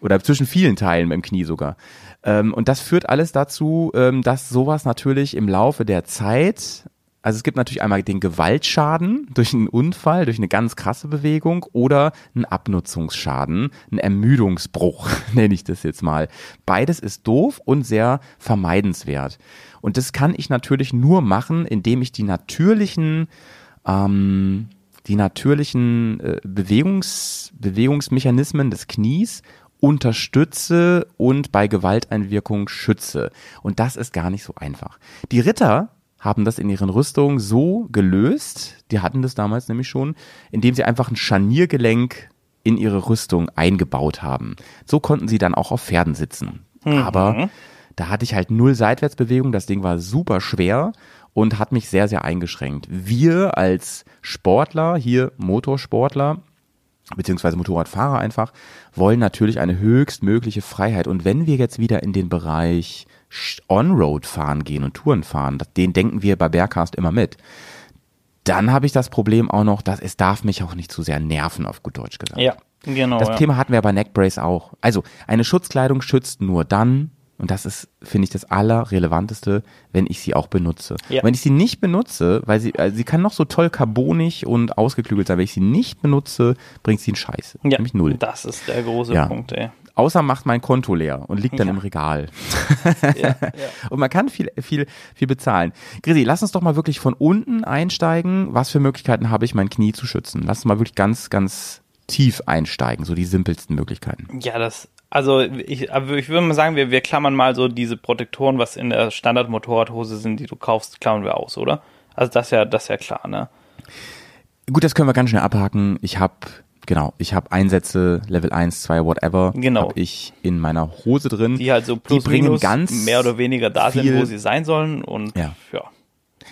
Oder zwischen vielen Teilen im Knie sogar. Ähm, und das führt alles dazu, ähm, dass sowas natürlich im Laufe der Zeit also es gibt natürlich einmal den Gewaltschaden durch einen Unfall, durch eine ganz krasse Bewegung oder einen Abnutzungsschaden, einen Ermüdungsbruch, nenne ich das jetzt mal. Beides ist doof und sehr vermeidenswert. Und das kann ich natürlich nur machen, indem ich die natürlichen ähm, die natürlichen äh, Bewegungs, Bewegungsmechanismen des Knies unterstütze und bei Gewalteinwirkung schütze. Und das ist gar nicht so einfach. Die Ritter haben das in ihren Rüstungen so gelöst, die hatten das damals nämlich schon, indem sie einfach ein Scharniergelenk in ihre Rüstung eingebaut haben. So konnten sie dann auch auf Pferden sitzen. Aber da hatte ich halt null Seitwärtsbewegung, das Ding war super schwer und hat mich sehr, sehr eingeschränkt. Wir als Sportler, hier Motorsportler, beziehungsweise Motorradfahrer einfach, wollen natürlich eine höchstmögliche Freiheit. Und wenn wir jetzt wieder in den Bereich On-Road fahren gehen und Touren fahren, den denken wir bei Bergcast immer mit. Dann habe ich das Problem auch noch, dass es darf mich auch nicht zu sehr nerven, auf gut Deutsch gesagt. Ja, genau. Das ja. Thema hatten wir bei Neckbrace auch. Also eine Schutzkleidung schützt nur dann, und das ist, finde ich, das Allerrelevanteste, wenn ich sie auch benutze. Ja. Wenn ich sie nicht benutze, weil sie, also sie kann noch so toll carbonig und ausgeklügelt sein, wenn ich sie nicht benutze, bringt sie einen Scheiß. ja, Nämlich null. Das ist der große Ja. Punkt, ey. Außer macht mein Konto leer und liegt dann Ja. im Regal. Ja, ja. Und man kann viel, viel, viel bezahlen. Grisi, lass uns doch mal wirklich von unten einsteigen. Was für Möglichkeiten habe ich, mein Knie zu schützen? Lass uns mal wirklich ganz, ganz tief einsteigen, so die simpelsten Möglichkeiten. Ja, das, also ich, aber ich würde mal sagen, wir, wir klammern mal so diese Protektoren, was in der Standard-Motorradhose sind, die du kaufst, klammern wir aus, oder? Also das ist ja, das ja klar, ne? Gut, das können wir ganz schnell abhaken. Ich habe, genau, ich habe Einsätze, Level 1, 2, whatever, Genau. habe ich in meiner Hose drin. Die halt so plus bringen minus ganz mehr oder weniger da sind, viel- wo sie sein sollen und Ja. ja.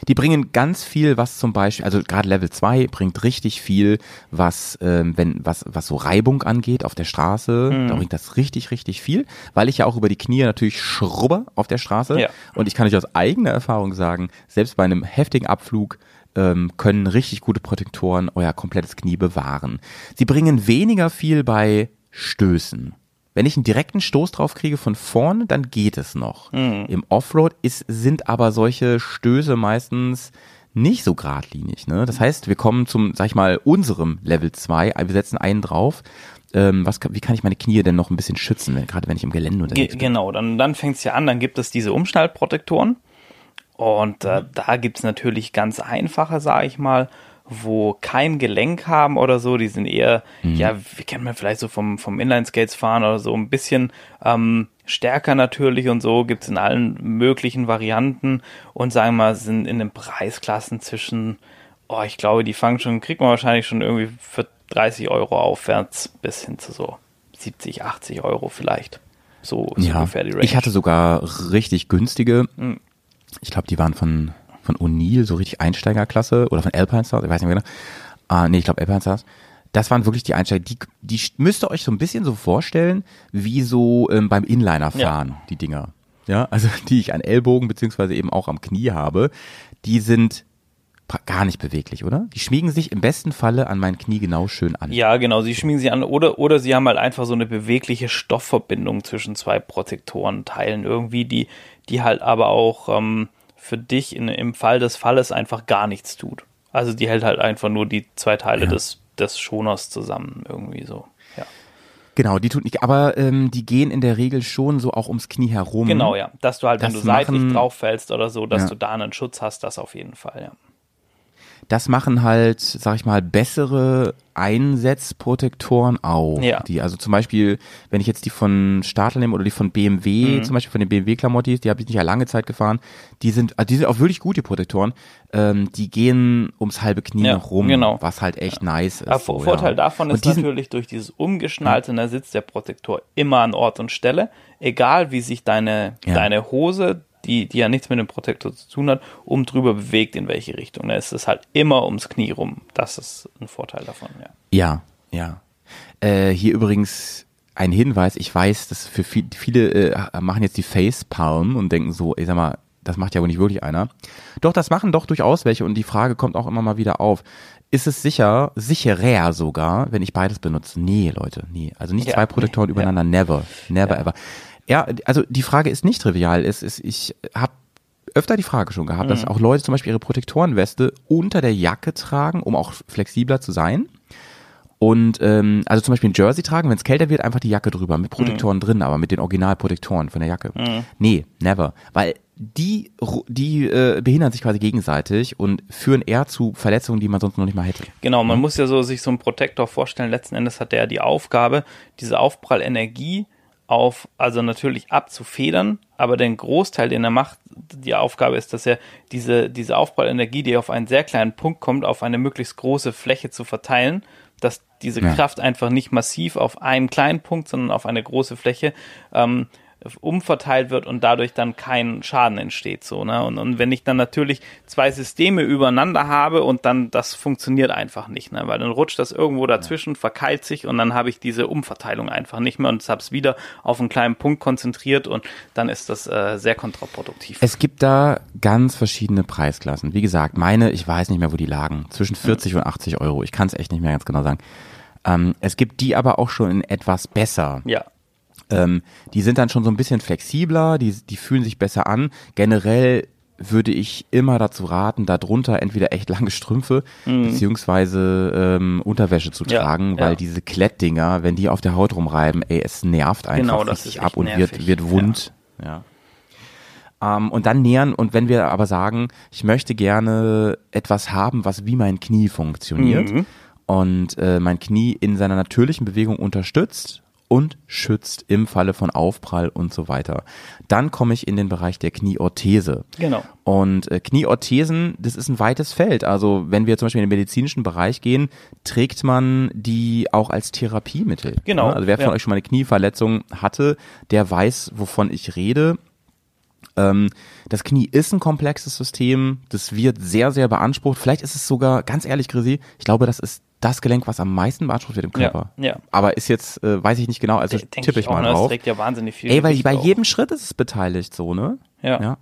Die bringen ganz viel, was zum Beispiel, also gerade Level 2 bringt richtig viel, was, ähm, wenn, was, was so Reibung angeht auf der Straße, Mhm. da bringt das richtig, richtig viel, weil ich ja auch über die Knie natürlich schrubber auf der Straße. Ja. Und ich kann euch aus eigener Erfahrung sagen, selbst bei einem heftigen Abflug ähm, können richtig gute Protektoren euer komplettes Knie bewahren. Sie bringen weniger viel bei Stößen. Wenn ich einen direkten Stoß drauf kriege von vorne, dann geht es noch. Im Offroad ist, sind aber solche Stöße meistens nicht so geradlinig. Ne? Das heißt, wir kommen zum, sag ich mal, unserem Level 2, wir setzen einen drauf. Ähm, was, wie kann ich meine Knie denn noch ein bisschen schützen, wenn, gerade wenn ich im Gelände Ge unterwegs bin? genau, dann, dann fängt es ja an, dann gibt es diese Umschnallprotektoren. Und äh, da gibt's natürlich ganz einfache, sage ich mal, wo kein Gelenk haben oder so. Die sind eher, ja, wie kennt man vielleicht so vom, vom Inline-Skates fahren oder so, ein bisschen ähm, stärker natürlich und so. Gibt's in allen möglichen Varianten und sagen wir mal, sind in den Preisklassen zwischen, oh, ich glaube, die fangen schon, kriegt man wahrscheinlich schon irgendwie für 30 Euro aufwärts bis hin zu so 70, 80 Euro vielleicht. So Ja, ungefähr die Range. ich hatte sogar richtig günstige. Mhm. Ich glaube, die waren von, von O'Neill, so richtig Einsteigerklasse oder von Alpine Stars, ich weiß nicht mehr genau. Ah, nee, ich glaube Alpine Stars. Das waren wirklich die Einsteiger. Die, die müsst ihr euch so ein bisschen so vorstellen, wie so ähm, beim Inliner fahren, die Dinger. Ja, also die ich an Ellbogen beziehungsweise eben auch am Knie habe. Die sind gar nicht beweglich, oder? Die schmiegen sich im besten Falle an mein Knie genau schön an. Ja, genau, sie schmiegen sie an oder, oder sie haben halt einfach so eine bewegliche Stoffverbindung zwischen zwei Protektorenteilen irgendwie, die, die halt aber auch ähm, für dich in, im Fall des Falles einfach gar nichts tut. Also die hält halt einfach nur die zwei Teile des, des Schoners zusammen irgendwie so. Ja. Genau, die tut nicht, aber ähm, die gehen in der Regel schon so auch ums Knie herum. Genau, ja. Dass du halt, wenn Das du seitlich machen- drauf fällst oder so, dass Ja. du da einen Schutz hast, das auf jeden Fall, ja. Das machen halt, sag ich mal, bessere Einsetzprotektoren auch. Ja. Die, also zum Beispiel, wenn ich jetzt die von Stadler nehme oder die von BMW, Mhm. zum Beispiel von den BMW-Klamottis, die habe ich nicht ja lange Zeit gefahren, die sind, also die sind auch wirklich gut, die Protektoren. Ähm, die gehen ums halbe Knie Ja, noch rum, genau. was halt echt nice ist. Aber so, Vorteil ja. davon Und ist die sind- natürlich durch dieses umgeschnallte, da sitzt der Protektor immer an Ort und Stelle, egal wie sich deine, Ja. deine Hose die, die ja nichts mit dem Protektor zu tun hat, um drüber bewegt, in welche Richtung. Da ist es halt immer ums Knie rum. Das ist ein Vorteil davon, ja. Ja, ja. Äh, hier übrigens ein Hinweis, ich weiß, dass für viel, viele äh, machen jetzt die Facepalm und denken so, ich sag mal, das macht ja wohl nicht wirklich einer. Doch, das machen doch durchaus welche und die Frage kommt auch immer mal wieder auf. Ist es sicher, sicherer sogar, wenn ich beides benutze? Nee, Leute, nee. Also nicht Ja, zwei Protektoren nee, übereinander, never, never Ja. ever. Ja, also die Frage ist nicht trivial. Es ist, ich habe öfter die Frage schon gehabt, Mhm. dass auch Leute zum Beispiel ihre Protektorenweste unter der Jacke tragen, um auch flexibler zu sein. Und ähm, also zum Beispiel ein Jersey tragen, wenn es kälter wird, einfach die Jacke drüber, mit Protektoren drin, aber mit den Originalprotektoren von der Jacke. Nee, never. Weil die, die äh, behindern sich quasi gegenseitig und führen eher zu Verletzungen, die man sonst noch nicht mal hätte. Genau, man muss ja so sich so einen Protektor vorstellen. Letzten Endes hat der die Aufgabe, diese Aufprallenergie auf, also natürlich abzufedern, aber den Großteil, den er macht, die Aufgabe ist, dass er diese, diese Aufprallenergie, die auf einen sehr kleinen Punkt kommt, auf eine möglichst große Fläche zu verteilen, dass diese Ja. Kraft einfach nicht massiv auf einen kleinen Punkt, sondern auf eine große Fläche ähm, umverteilt wird und dadurch dann kein Schaden entsteht. So, ne? und, und wenn ich dann natürlich zwei Systeme übereinander habe und dann das funktioniert einfach nicht, ne? weil dann rutscht das irgendwo dazwischen, verkeilt sich und dann habe ich diese Umverteilung einfach nicht mehr und habe es wieder auf einen kleinen Punkt konzentriert und dann ist das äh, sehr kontraproduktiv. Es gibt da ganz verschiedene Preisklassen. Wie gesagt, meine, ich weiß nicht mehr, wo die lagen, zwischen 40 und 80 Euro. Ich kann es echt nicht mehr ganz genau sagen. Ähm, es gibt die aber auch schon in etwas besser. ja, Ähm, die sind dann schon so ein bisschen flexibler, die, die fühlen sich besser an. Generell würde ich immer dazu raten, darunter entweder echt lange Strümpfe beziehungsweise ähm, Unterwäsche zu Mhm. Ja, tragen, weil ja. diese Klettdinger, wenn die auf der Haut rumreiben, ey, es nervt einfach Genau, das richtig ab und nervig, wird, wird wund. Ja. Ähm, und dann nähern, und wenn wir aber sagen, ich möchte gerne etwas haben, was wie mein Knie funktioniert Mhm. und äh, mein Knie in seiner natürlichen Bewegung unterstützt und schützt im Falle von Aufprall und so weiter. Dann komme ich in den Bereich der Knieorthese. Genau. Und äh, Knieorthesen, das ist ein weites Feld. Also wenn wir zum Beispiel in den medizinischen Bereich gehen, trägt man die auch als Therapiemittel. Genau, Ja, Also wer von ja. euch schon mal eine Knieverletzung hatte, der weiß, wovon ich rede. Ähm, das Knie ist ein komplexes System, das wird sehr, sehr beansprucht. Vielleicht ist es sogar, ganz ehrlich, Grisi, ich glaube, das ist das Gelenk, was am meisten beansprucht wird im Körper. Ja, ja. Aber ist jetzt, äh, weiß ich nicht genau, also Denk tippe ich, auch, mal drauf. trägt ja wahnsinnig viel. Ey, weil bei jedem Schritt ist es beteiligt so, ne? Ja. ja.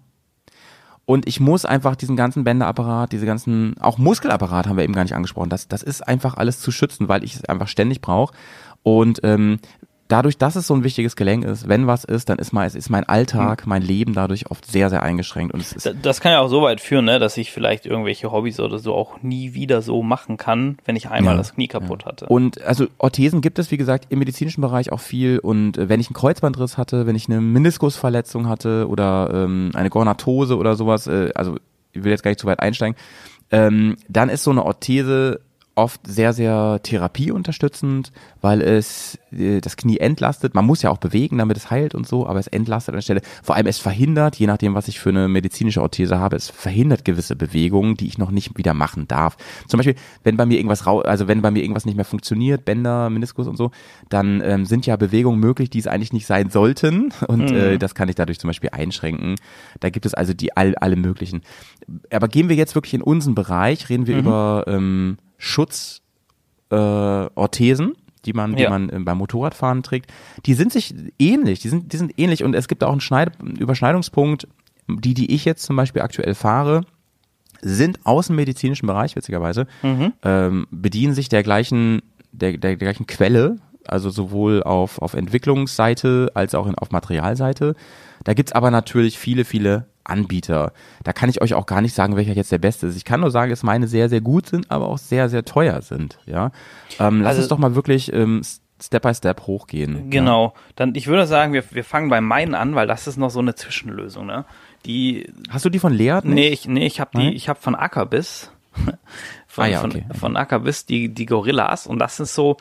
Und ich muss einfach diesen ganzen Bänderapparat, diese ganzen, auch Muskelapparat haben wir eben gar nicht angesprochen, das, das ist einfach alles zu schützen, weil ich es einfach ständig brauche. Und ähm, dadurch, dass es so ein wichtiges Gelenk ist, wenn was ist, dann ist, mal, es ist mein Alltag, mein Leben dadurch oft sehr, sehr eingeschränkt. Und es ist Da- Das kann ja auch so weit führen, ne, dass ich vielleicht irgendwelche Hobbys oder so auch nie wieder so machen kann, wenn ich einmal Ja, das Knie kaputt hatte. Und also Orthesen gibt es, wie gesagt, im medizinischen Bereich auch viel. Und äh, wenn ich einen Kreuzbandriss hatte, wenn ich eine Meniskusverletzung hatte oder ähm, eine Gornatose oder sowas, äh, also ich will jetzt gar nicht zu weit einsteigen, ähm, dann ist so eine Orthese oft sehr, sehr therapieunterstützend, weil es äh, das Knie entlastet. Man muss ja auch bewegen, damit es heilt und so, aber es entlastet an der Stelle. Vor allem es verhindert, je nachdem, was ich für eine medizinische Orthese habe, es verhindert gewisse Bewegungen, die ich noch nicht wieder machen darf. Zum Beispiel, wenn bei mir irgendwas rau also wenn bei mir irgendwas nicht mehr funktioniert, Bänder, Meniskus und so, dann ähm, sind ja Bewegungen möglich, die es eigentlich nicht sein sollten. Und äh, das kann ich dadurch zum Beispiel einschränken. Da gibt es also die all, alle möglichen. Aber gehen wir jetzt wirklich in unseren Bereich, reden wir über ähm, Schutz äh, Orthesen, die man, die Ja. man äh, beim Motorradfahren trägt, die sind sich ähnlich, die sind, die sind ähnlich und es gibt auch einen Schneid Überschneidungspunkt, die, die ich jetzt zum Beispiel aktuell fahre, sind aus dem medizinischen Bereich, witzigerweise, ähm, bedienen sich der gleichen, der, der, der gleichen Quelle, also sowohl auf, auf Entwicklungsseite als auch in, auf Materialseite. Da gibt's aber natürlich viele, viele Anbieter. Da kann ich euch auch gar nicht sagen, welcher jetzt der beste ist. Ich kann nur sagen, dass meine sehr, sehr gut sind, aber auch sehr, sehr teuer sind. Ja, ähm, Lass Also- uns doch mal wirklich ähm, Step by Step hochgehen. Genau. Dann, ich würde sagen, wir, wir fangen bei meinen an, weil das ist noch so eine Zwischenlösung, ne? Die, Ja. Hast du die von Leert? nee, ich, nee, ich habe die, ich habe von Ackerbiss, von, Ah ja, von, okay. von Ackerbiss die, die Gorillas und das ist so,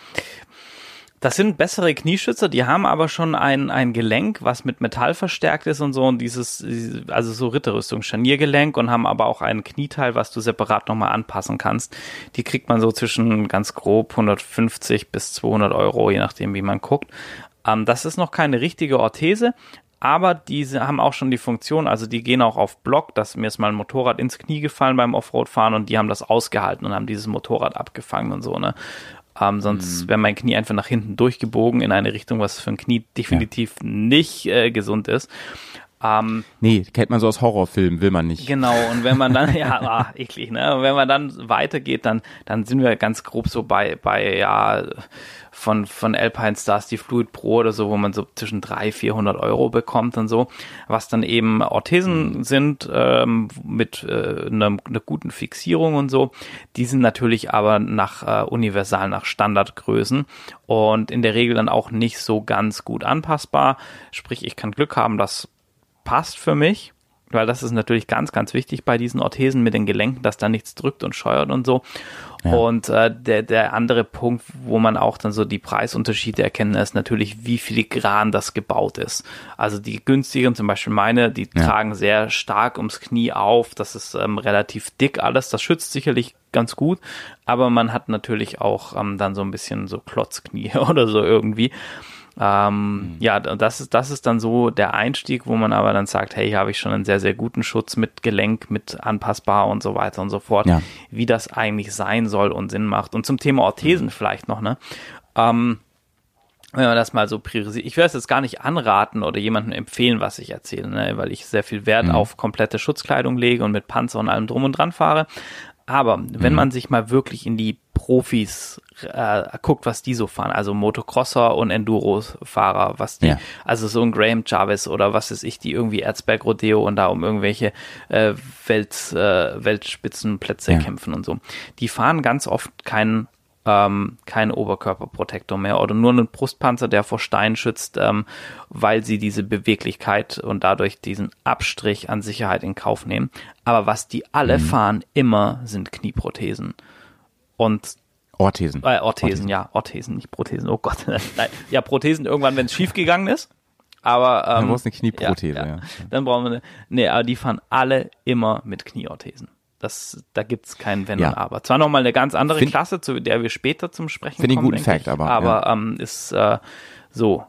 das sind bessere Knieschützer, die haben aber schon ein, ein Gelenk, was mit Metall verstärkt ist und so und dieses, also so Ritterrüstung, Scharniergelenk und haben aber auch ein Knieteil, was du separat nochmal anpassen kannst. Die kriegt man so zwischen ganz grob 150 bis 200 Euro, je nachdem wie man guckt. Ähm, das ist noch keine richtige Orthese, aber diese haben auch schon die Funktion, also die gehen auch auf Block, dass mir ist mal ein Motorrad ins Knie gefallen beim Offroad-Fahren und die haben das ausgehalten und haben dieses Motorrad abgefangen und so, ne? Ähm, sonst wäre mein Knie einfach nach hinten durchgebogen in eine Richtung, was für ein Knie definitiv nicht äh, gesund ist. Ähm, Nee, kennt man so aus Horrorfilmen, will man nicht. Genau, und wenn man dann, ja, ah, eklig, ne? Und wenn man dann weitergeht, dann, dann sind wir ganz grob so bei, bei, ja, von, von Alpine Stars die Fluid Pro oder so, wo man so zwischen 300, 400 Euro bekommt und so, was dann eben Orthesen sind, ähm, mit äh, einer, einer guten Fixierung und so. Die sind natürlich aber nach äh, universal, nach Standardgrößen und in der Regel dann auch nicht so ganz gut anpassbar. Sprich, ich kann Glück haben, dass passt für mich, weil das ist natürlich ganz, ganz wichtig bei diesen Orthesen mit den Gelenken, dass da nichts drückt und scheuert und so. Und äh, der, der andere Punkt, wo man auch dann so die Preisunterschiede erkennen, ist natürlich, wie filigran das gebaut ist. Also die günstigeren, zum Beispiel meine, die Ja. tragen sehr stark ums Knie auf. Das ist ähm, relativ dick alles. Das schützt sicherlich ganz gut, aber man hat natürlich auch ähm, dann so ein bisschen so Klotzknie oder so irgendwie. Ähm, Ja, das ist, das ist dann so der Einstieg, wo man aber dann sagt, hey, hier habe ich schon einen sehr, sehr guten Schutz mit Gelenk, mit anpassbar und so weiter und so fort, Ja. wie das eigentlich sein soll und Sinn macht. Und zum Thema Orthesen vielleicht noch, ne? Ähm, wenn man das mal so priorisiert. Ich werde es jetzt gar nicht anraten oder jemandem empfehlen, was ich erzähle, ne? weil ich sehr viel Wert auf komplette Schutzkleidung lege und mit Panzer und allem drum und dran fahre. Aber wenn man sich mal wirklich in die Profis äh, guckt, was die so fahren, also Motocrosser und Enduro-Fahrer, was die, Ja. also so ein Graham Jarvis oder was ist ich, die irgendwie Erzberg Rodeo und da um irgendwelche äh, Welt, äh, Weltspitzenplätze Ja. kämpfen und so. Die fahren ganz oft keinen ähm, kein Oberkörperprotektor mehr oder nur einen Brustpanzer, der vor Steinen schützt, ähm, weil sie diese Beweglichkeit und dadurch diesen Abstrich an Sicherheit in Kauf nehmen. Aber was die alle fahren, immer sind Knieprothesen. Und Orthesen. äh, Orthesen, ja, Orthesen, nicht Prothesen. Oh Gott, nein, ja, Prothesen irgendwann, wenn es schief gegangen ist. Aber ähm, Dann brauchst du eine Knieprothese, ja. Dann brauchen wir eine. Nee, aber die fahren alle immer mit Knieorthesen. Das, da gibt's kein Wenn Ja. und Aber. Zwar nochmal eine ganz andere Find- Klasse, zu der wir später zum Sprechen Find ich einen kommen. guten Fact, aber, Aber ähm, ist äh, so,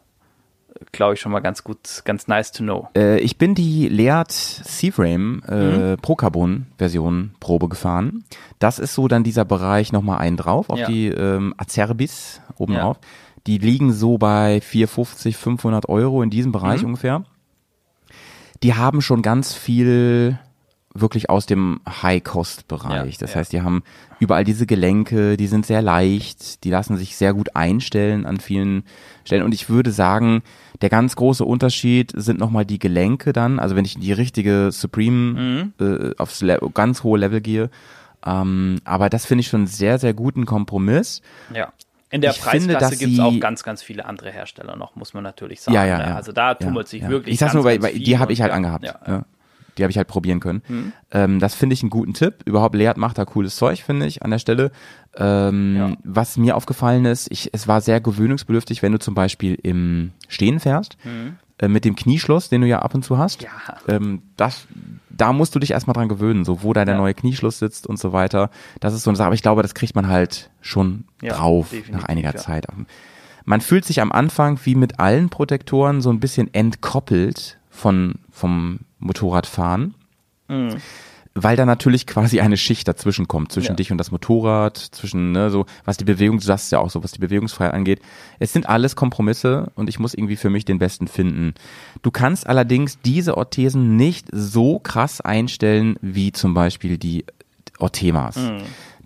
glaube ich, schon mal ganz gut, ganz nice to know. Äh, ich bin die Leat C-Frame äh, Mhm. Pro Carbon Version Probe gefahren. Das ist so dann dieser Bereich nochmal einen drauf auf Ja. die ähm, Acerbis oben Ja. drauf. Die liegen so bei 450, 500 Euro in diesem Bereich Mhm. ungefähr. Die haben schon ganz viel wirklich aus dem High-Cost-Bereich. Ja, das ja. heißt, die haben überall diese Gelenke, die sind sehr leicht, die lassen sich sehr gut einstellen an vielen Stellen. Und ich würde sagen, der ganz große Unterschied sind nochmal die Gelenke dann. Also wenn ich die richtige Supreme Mhm. äh, aufs Le ganz hohe Level gehe. Ähm, aber das finde ich schon sehr, sehr guten Kompromiss. Ja. In der Ich Preisklasse gibt's sie- auch ganz, ganz viele andere Hersteller noch, muss man natürlich sagen. Ja, ja, ne? ja. Also da tummelt ja, sich wirklich. Ich sag's ganz, nur, weil, weil die habe ich halt angehabt. Ja. Die habe ich halt probieren können. Mhm. Ähm, das finde ich einen guten Tipp. Überhaupt Leert macht da cooles Zeug, finde ich, an der Stelle. Ähm, Ja. Was mir aufgefallen ist, ich, es war sehr gewöhnungsbedürftig, wenn du zum Beispiel im Stehen fährst, äh, mit dem Knieschluss, den du ja ab und zu hast. Mhm. Ja. Ähm, das, da musst du dich erstmal dran gewöhnen, so wo da der Ja. neue Knieschluss sitzt und so weiter. Das ist so eine Sache, aber ich glaube, das kriegt man halt schon Ja, drauf nach einiger ja. Zeit. Man fühlt sich am Anfang wie mit allen Protektoren so ein bisschen entkoppelt von, vom Motorradfahren. Weil da natürlich quasi eine Schicht dazwischen kommt, zwischen Ja. dich und das Motorrad, zwischen, ne, so, was die Bewegung, du sagst ja auch so, was die Bewegungsfreiheit angeht. Es sind alles Kompromisse und ich muss irgendwie für mich den besten finden. Du kannst allerdings diese Orthesen nicht so krass einstellen, wie zum Beispiel die Orthemas,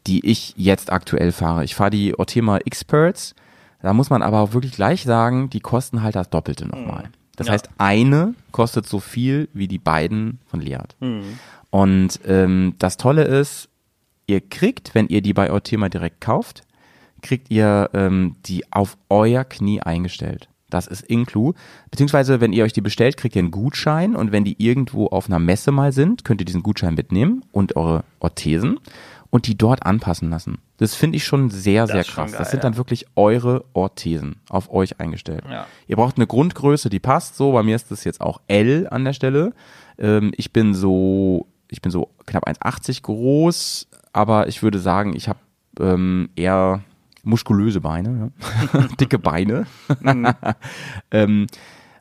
die ich jetzt aktuell fahre. Ich fahre die Orthema Experts, da muss man aber auch wirklich gleich sagen, die kosten halt das Doppelte nochmal. Das Ja. heißt, eine kostet so viel wie die beiden von Leat. Und ähm, das Tolle ist, ihr kriegt, wenn ihr die bei Orthema direkt kauft, kriegt ihr ähm, die auf euer Knie eingestellt. Das ist Inclu. Beziehungsweise, wenn ihr euch die bestellt, kriegt ihr einen Gutschein und wenn die irgendwo auf einer Messe mal sind, könnt ihr diesen Gutschein mitnehmen und eure Orthesen und die dort anpassen lassen. Das finde ich schon sehr, sehr ist schon krass. geil, das sind ja. dann wirklich eure Orthesen auf euch eingestellt. Ja. Ihr braucht eine Grundgröße, die passt. So, bei mir ist das jetzt auch L an der Stelle. Ähm, ich bin so, ich bin so knapp 1,80 groß, aber ich würde sagen, ich habe ähm, eher muskulöse Beine, ja? dicke Beine. Mhm. ähm,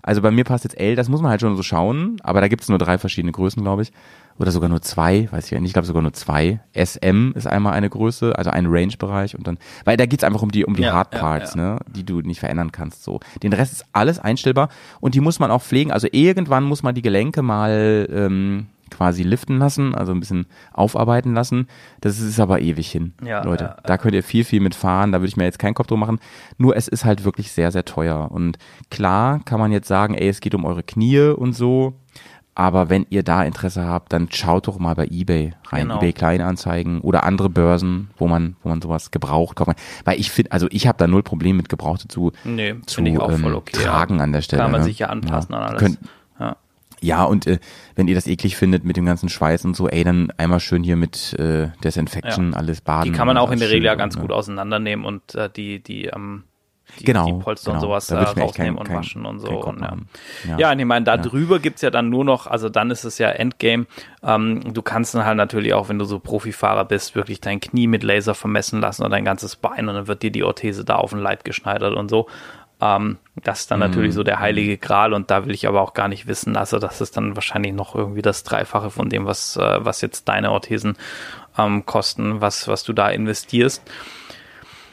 Also bei mir passt jetzt L, das muss man halt schon so schauen, aber da gibt es nur drei verschiedene Größen, glaube ich. Oder sogar nur zwei, weiß ich ja nicht, ich glaube sogar nur zwei. SM ist einmal eine Größe, also ein Range-Bereich und dann, weil da geht's einfach um die, um die Ja, Hardparts, ja, ne, die du nicht verändern kannst. So. Den Rest ist alles einstellbar und die muss man auch pflegen. Also irgendwann muss man die Gelenke mal ähm, quasi liften lassen, also ein bisschen aufarbeiten lassen. Das ist aber ewig hin, Ja, Leute. ja, ja. Da könnt ihr viel, viel mitfahren. Da würde ich mir jetzt keinen Kopf drum machen. Nur es ist halt wirklich sehr, sehr teuer. Und klar kann man jetzt sagen, ey, es geht um eure Knie und so. Aber wenn ihr da Interesse habt, dann schaut doch mal bei eBay rein, Genau. eBay Kleinanzeigen oder andere Börsen, wo man, wo man sowas gebraucht kaufen kann. Weil ich finde, also ich habe da null Problem mit Gebrauchte zu, Nee, zu ich auch voll ähm, okay. tragen ja. an der Stelle. Kann man ne? sich ja anpassen an alles. Könnt, ja. ja, und äh, wenn ihr das eklig findet mit dem ganzen Schweiß und so, ey, dann einmal schön hier mit äh, Desinfection alles baden. Die kann man auch in der Regel ja ganz ne? gut auseinandernehmen und äh, die, die, ähm, die, Genau, die Polster und genau. sowas Da äh, rausnehmen kein- und kein- waschen und so. Und, ja. Ja. Ja. und ich meine, da drüber gibt's ja dann nur noch, also dann ist es ja Endgame. Ähm, du kannst dann halt natürlich auch, wenn du so Profifahrer bist, wirklich dein Knie mit Laser vermessen lassen oder dein ganzes Bein und dann wird dir die Orthese da auf den Leib geschneidert und so. Ähm, das ist dann natürlich so der heilige Gral und da will ich aber auch gar nicht wissen. Also das ist dann wahrscheinlich noch irgendwie das Dreifache von dem, was, äh, was jetzt deine Orthesen ähm, kosten, was, was du da investierst.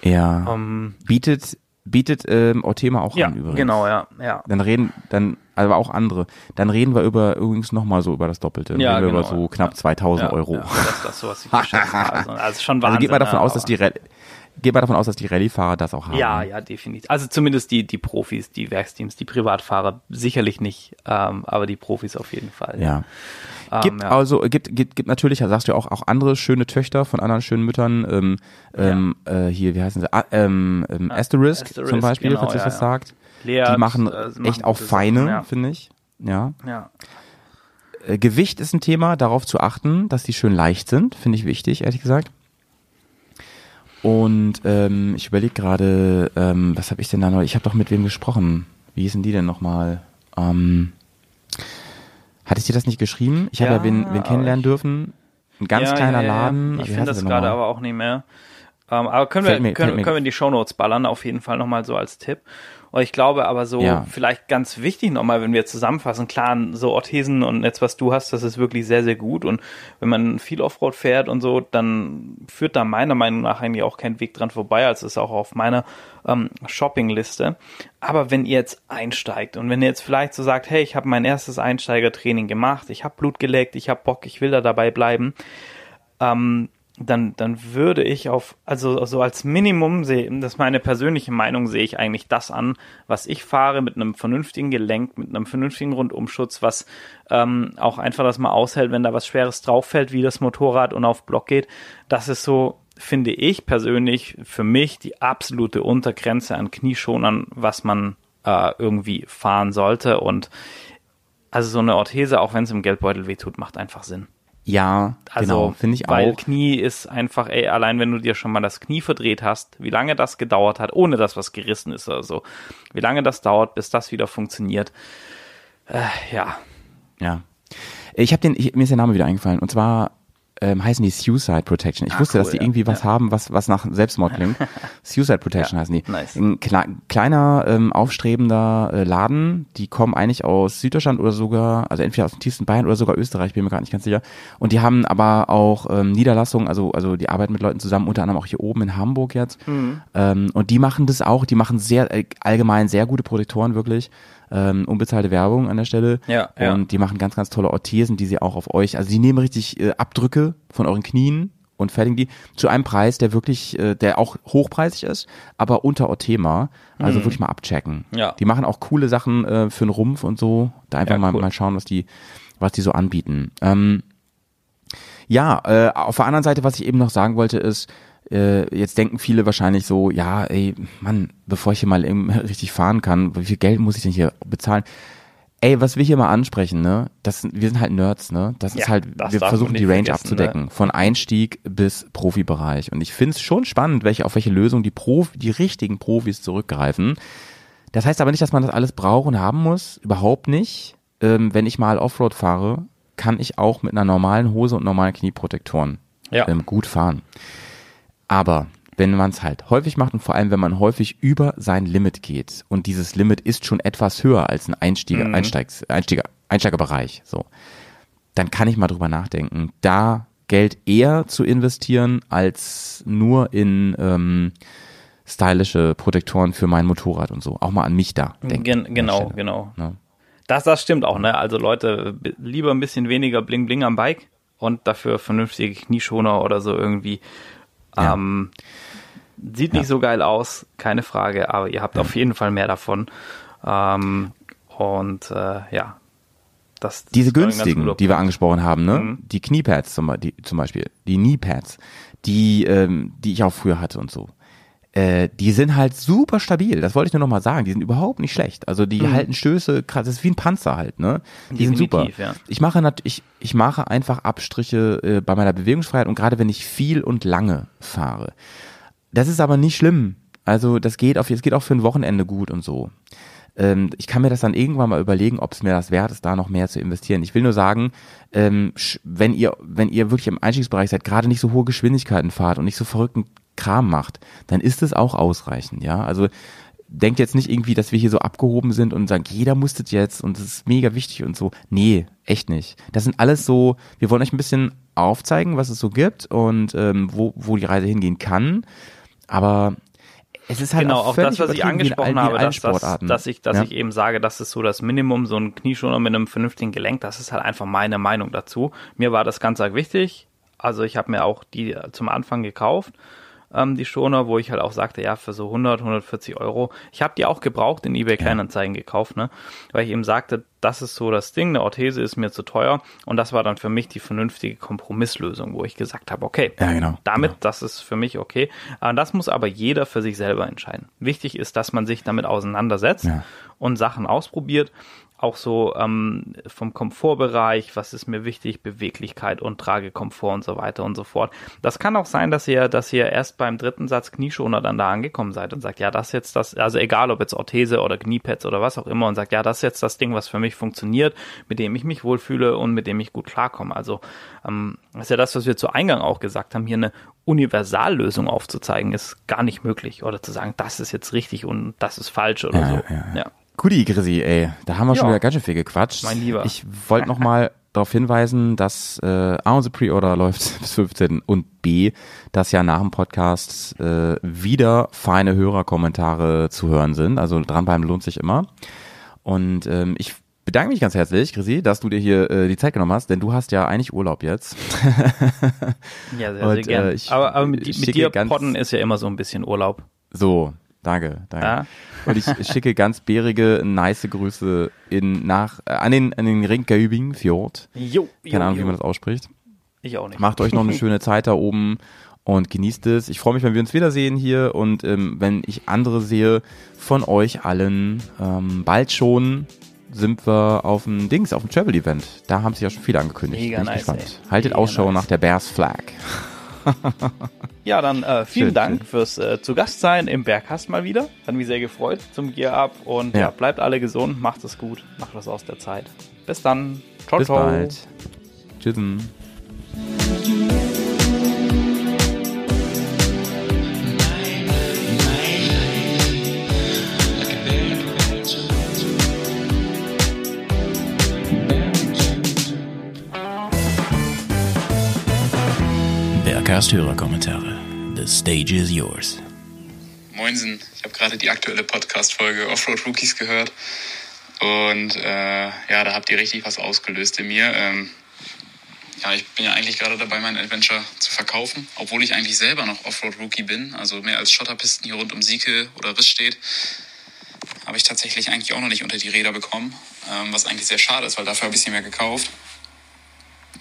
Ja. Ähm, bietet bietet ähm, Orthema auch ja, an übrigens. genau, ja, ja. Dann reden, dann, aber auch andere. Dann reden wir über übrigens nochmal so über das Doppelte. Dann Ja, reden wir genau, über so ja. knapp 2000 ja, Euro. Ja, das das, so, was ich habe. Also, also schon Wahnsinn. also geht mal davon ja, aus, dass die Geht mal davon aus, dass die Rallye-Fahrer das auch haben. Ja, ja, definitiv. Also zumindest die, die Profis, die Werksteams, die Privatfahrer sicherlich nicht, ähm, aber die Profis auf jeden Fall. Ja. Ähm, Gibt ja. also, gibt, gibt, gibt natürlich, sagst du ja auch, auch andere schöne Töchter von anderen schönen Müttern, ähm, ähm, äh, hier, wie heißen sie, ah, ähm, ähm, Asterisk, Asterisk, zum Beispiel, genau, falls ja, das ja. sagt. Leert, Die machen äh, echt machen auch feine, finde ich. Ja. Ja. Äh, Gewicht ist ein Thema, darauf zu achten, dass die schön leicht sind, finde ich wichtig, ehrlich gesagt. Und ähm, ich überlege gerade, ähm, was habe ich denn da noch? Ich habe doch mit wem gesprochen. Wie hießen die denn nochmal? Ähm, hatte ich dir das nicht geschrieben? Ich habe Ja, ja wen, wen kennenlernen dürfen. Ein ganz ja, kleiner ja, ja, Laden. Ja. Ich finde das gerade aber auch nicht mehr. Ähm, aber können wir, mir- können, können wir in die Shownotes ballern, auf jeden Fall nochmal so als Tipp. Und ich glaube aber so, Ja. vielleicht ganz wichtig nochmal, wenn wir zusammenfassen, klar, so Orthesen und jetzt, was du hast, das ist wirklich sehr, sehr gut. Und wenn man viel Offroad fährt und so, dann führt da meiner Meinung nach eigentlich auch kein Weg dran vorbei. Also ist auch auf meiner ähm, Shoppingliste. Aber wenn ihr jetzt einsteigt und wenn ihr jetzt vielleicht so sagt, hey, ich habe mein erstes Einsteigertraining gemacht, ich habe Blut geleckt, ich habe Bock, ich will da dabei bleiben, ähm, dann, dann würde ich auf, also so als Minimum sehe, das ist meine persönliche Meinung, sehe ich eigentlich das an, was ich fahre mit einem vernünftigen Gelenk, mit einem vernünftigen Rundumschutz, was ähm, auch einfach das mal aushält, wenn da was Schweres drauf fällt, wie das Motorrad und auf Block geht. Das ist so, finde ich persönlich, für mich die absolute Untergrenze an Knieschonern, was man äh, irgendwie fahren sollte. Und also so eine Orthese, auch wenn es im Geldbeutel wehtut, macht einfach Sinn. Ja, Also, genau, finde ich weil auch. Knie ist einfach, ey, allein wenn du dir schon mal das Knie verdreht hast, wie lange das gedauert hat, ohne dass was gerissen ist oder so, wie lange das dauert, bis das wieder funktioniert. Äh, ja, Ja. Ich habe den, ich, mir ist der Name wieder eingefallen. Und zwar ähm, heißen die Suicide Protection. Ich Ah, wusste, cool, dass die ja. irgendwie was haben, was, was nach Selbstmord klingt. Suicide Protection Ja, heißen die. nice. Ein kle kleiner, ähm, aufstrebender äh, Laden. Die kommen eigentlich aus Süddeutschland oder sogar, also entweder aus dem tiefsten Bayern oder sogar Österreich, bin mir gerade nicht ganz sicher. Und die haben aber auch ähm, Niederlassungen, also, also die arbeiten mit Leuten zusammen, unter anderem auch hier oben in Hamburg jetzt. Mhm. Ähm, und die machen das auch, die machen sehr, äh, allgemein sehr gute Protektoren, wirklich. Ähm, unbezahlte Werbung an der Stelle. Ja, ja. Und die machen ganz, ganz tolle Orthesen, die sie auch auf euch, also die nehmen richtig äh, Abdrücke von euren Knien und fertigen die zu einem Preis, der wirklich, äh, der auch hochpreisig ist, aber unter Orthema. Also wirklich mal abchecken. Mhm. Ja. Die machen auch coole Sachen äh, für den Rumpf und so. Da einfach Ja, mal, cool. mal schauen, was die, was die so anbieten. Ähm, ja, äh, auf der anderen Seite, was ich eben noch sagen wollte, ist, äh, jetzt denken viele wahrscheinlich so, ja, ey, Mann, bevor ich hier mal richtig fahren kann, wie viel Geld muss ich denn hier bezahlen? Ey, was wir hier mal ansprechen, ne? Das, wir sind halt Nerds, ne? Das Ja, ist halt, das wir versuchen die Range vergessen, abzudecken, ne? von Einstieg bis Profibereich. Und ich find's schon spannend, welche auf welche Lösung die Profi, die richtigen Profis zurückgreifen. Das heißt aber nicht, dass man das alles braucht und haben muss. Überhaupt nicht. Ähm, wenn ich mal Offroad fahre, kann ich auch mit einer normalen Hose und normalen Knieprotektoren Ja. ähm, gut fahren. Aber wenn man es halt häufig macht und vor allem, wenn man häufig über sein Limit geht und dieses Limit ist schon etwas höher als ein Einstieger, Mhm. Einsteigs, Einsteiger, Einsteigerbereich, so, dann kann ich mal drüber nachdenken, da Geld eher zu investieren als nur in ähm, stylische Protektoren für mein Motorrad und so. Auch mal an mich da denken. Gen genau, genau. Ne? Das, das stimmt auch, ne? Also Leute, lieber ein bisschen weniger Bling Bling am Bike und dafür vernünftige Knieschoner oder so irgendwie. Ja. Ähm, sieht nicht so geil aus, keine Frage, aber ihr habt auf jeden Fall mehr davon. Ähm, und äh, ja, das Diese günstigen, die wir angesprochen haben, ne? Mhm. Die Kniepads zum, die, zum Beispiel, die Kneepads, die, ähm, die ich auch früher hatte und so. Äh, die sind halt super stabil. Das wollte ich nur noch mal sagen. Die sind überhaupt nicht schlecht. Also die halten Stöße, krass, das ist wie ein Panzer halt, ne? Die sind super. Mhm. Definitiv, ja. Ich mache nat ich, ich mache einfach Abstriche äh, bei meiner Bewegungsfreiheit und gerade wenn ich viel und lange fahre. Das ist aber nicht schlimm. Also das geht auf, es geht auch für ein Wochenende gut und so. Ähm, ich kann mir das dann irgendwann mal überlegen, ob es mir das wert ist, da noch mehr zu investieren. Ich will nur sagen, ähm, wenn ihr, wenn ihr wirklich im Einstiegsbereich seid, gerade nicht so hohe Geschwindigkeiten fahrt und nicht so verrückten Kram macht, dann ist es auch ausreichend, ja. Also denkt jetzt nicht irgendwie, dass wir hier so abgehoben sind und sagen, jeder muss das jetzt und das ist mega wichtig und so. Nee, echt nicht. Das sind alles so, wir wollen euch ein bisschen aufzeigen, was es so gibt und ähm, wo, wo die Reise hingehen kann. Aber es ist halt Genau, auch, auch das, was ich angesprochen habe, dass, dass, dass ich, dass Ja. ich eben sage, das ist so das Minimum, so ein Knieschoner mit einem vernünftigen Gelenk, das ist halt einfach meine Meinung dazu. Mir war das ganz wichtig. Also ich habe mir auch die zum Anfang gekauft, ähm, die Schoner, wo ich halt auch sagte, ja, für so 100, 140 Euro. Ich habe die auch gebraucht in eBay Kleinanzeigen gekauft, ne, weil ich eben sagte, das ist so das Ding, eine Orthese ist mir zu teuer und das war dann für mich die vernünftige Kompromisslösung, wo ich gesagt habe, okay, Ja, genau, damit, genau. das ist für mich okay. Äh, Das muss aber jeder für sich selber entscheiden. Wichtig ist, dass man sich damit auseinandersetzt Ja. und Sachen ausprobiert. Auch so ähm, vom Komfortbereich, was ist mir wichtig, Beweglichkeit und Tragekomfort und so weiter und so fort. Das kann auch sein, dass ihr, dass ihr erst beim dritten Satz Knieschoner dann da angekommen seid und sagt, ja, das jetzt das, also egal ob jetzt Orthese oder Kniepads oder was auch immer und sagt, ja, das ist jetzt das Ding, was für mich funktioniert, mit dem ich mich wohlfühle und mit dem ich gut klarkomme. Also ähm, das ist ja das, was wir zu Eingang auch gesagt haben, hier eine Universallösung aufzuzeigen, ist gar nicht möglich. Oder zu sagen, das ist jetzt richtig und das ist falsch oder Ja, so. ja, ja. ja. Guti, Grisi, ey, da haben wir schon Ja. wieder ganz schön viel gequatscht. Mein Lieber. Ich wollte noch mal darauf hinweisen, dass äh, A, unsere Pre-Order läuft bis 15. und B, dass ja nach dem Podcast äh, wieder feine Hörerkommentare zu hören sind. Also dranbleiben lohnt sich immer. Und ähm, ich bedanke mich ganz herzlich, Grisi, dass du dir hier äh, die Zeit genommen hast, denn du hast ja eigentlich Urlaub jetzt. Ja, sehr, sehr Und, gern. äh, aber aber mit, mit dir ganz- podden ist ja immer so ein bisschen Urlaub. So, danke, danke. Ja. Und ich schicke ganz bärige, nice Grüße in, nach, äh, an den, an den Rinkerübing Fjord. Jo, Keine Ahnung, wie man das ausspricht. Ich auch nicht. Macht euch noch eine schöne Zeit da oben und genießt es. Ich freue mich, wenn wir uns wiedersehen hier und ähm, wenn ich andere sehe von euch allen. Ähm, bald schon sind wir auf dem Dings, auf dem Travel-Event. Da haben sich ja schon viele angekündigt. Mega Bin ich nice, gespannt. ey. Haltet Mega Ausschau nice. nach der Bears Flag. Ja, dann äh, vielen Schön, Dank schön. fürs äh, zu Gast sein im Berghast mal wieder. Hat mich sehr gefreut zum Gear Up und ja. Ja. bleibt alle gesund, macht es gut, macht was aus der Zeit. Bis dann. Ciao, Bis ciao. bald. Tschüss. Bergcast Hörerkommentare. The stage is yours. Moinsen, ich habe gerade die aktuelle Podcast-Folge Offroad Rookies gehört und äh, ja, da habt ihr richtig was ausgelöst in mir. Ähm, ja, ich bin ja eigentlich gerade dabei, mein Adventure zu verkaufen, obwohl ich eigentlich selber noch Offroad Rookie bin, also mehr als Schotterpisten hier rund um Sieke oder Riss steht, habe ich tatsächlich eigentlich auch noch nicht unter die Räder bekommen, ähm, was eigentlich sehr schade ist, weil dafür habe ich sie mir gekauft.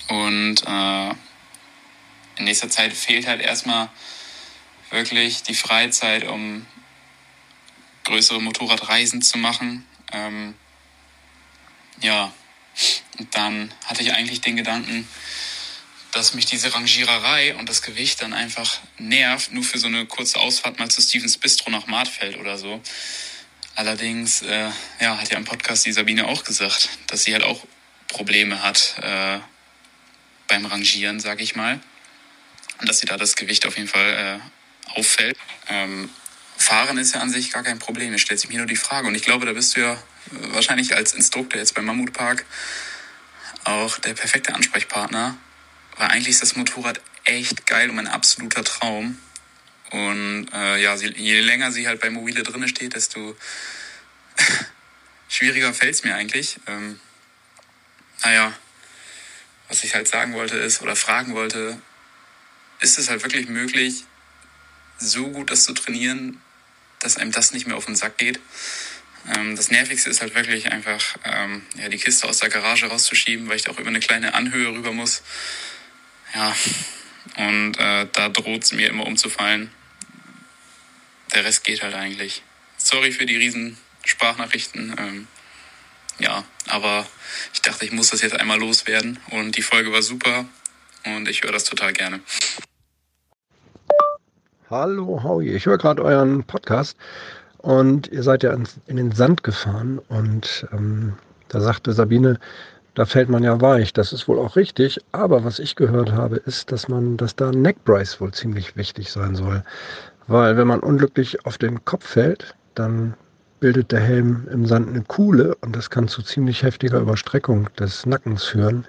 Und äh, in nächster Zeit fehlt halt erstmal wirklich die Freizeit, um größere Motorradreisen zu machen. Ähm, ja, und dann hatte ich eigentlich den Gedanken, dass mich diese Rangiererei und das Gewicht dann einfach nervt, nur für so eine kurze Ausfahrt mal zu Stevens Bistro nach Martfeld oder so. Allerdings, äh, ja, hat ja im Podcast die Sabine auch gesagt, dass sie halt auch Probleme hat äh, beim Rangieren, sag ich mal. Dass sie da das Gewicht auf jeden Fall äh, auffällt. Ähm, Fahren ist ja an sich gar kein Problem. Es stellt sich mir nur die Frage. Und ich glaube, da bist du ja äh, wahrscheinlich als Instruktor jetzt beim Mammutpark auch der perfekte Ansprechpartner. Weil eigentlich ist das Motorrad echt geil und mein absoluter Traum. Und äh, ja, sie, je länger sie halt bei Mobile drinne steht, desto schwieriger fällt es mir eigentlich. Ähm, naja, was ich halt sagen wollte ist oder fragen wollte, ist es halt wirklich möglich, so gut das zu trainieren, dass einem das nicht mehr auf den Sack geht. Ähm, das Nervigste ist halt wirklich einfach, ähm, ja, die Kiste aus der Garage rauszuschieben, weil ich da auch über eine kleine Anhöhe rüber muss. Ja, und äh, da droht es mir immer umzufallen. Der Rest geht halt eigentlich. Sorry für die riesen Sprachnachrichten. Ähm, ja, aber ich dachte, ich muss das jetzt einmal loswerden. Und die Folge war super und ich höre das total gerne. Hallo Howie, ich höre gerade euren Podcast und ihr seid ja in, den Sand gefahren und ähm, da sagte Sabine, da fällt man ja weich. Das ist wohl auch richtig, aber was ich gehört habe, ist, dass man, dass da ein Neckbrace wohl ziemlich wichtig sein soll, weil wenn man unglücklich auf den Kopf fällt, dann bildet der Helm im Sand eine Kuhle und das kann zu ziemlich heftiger Überstreckung des Nackens führen.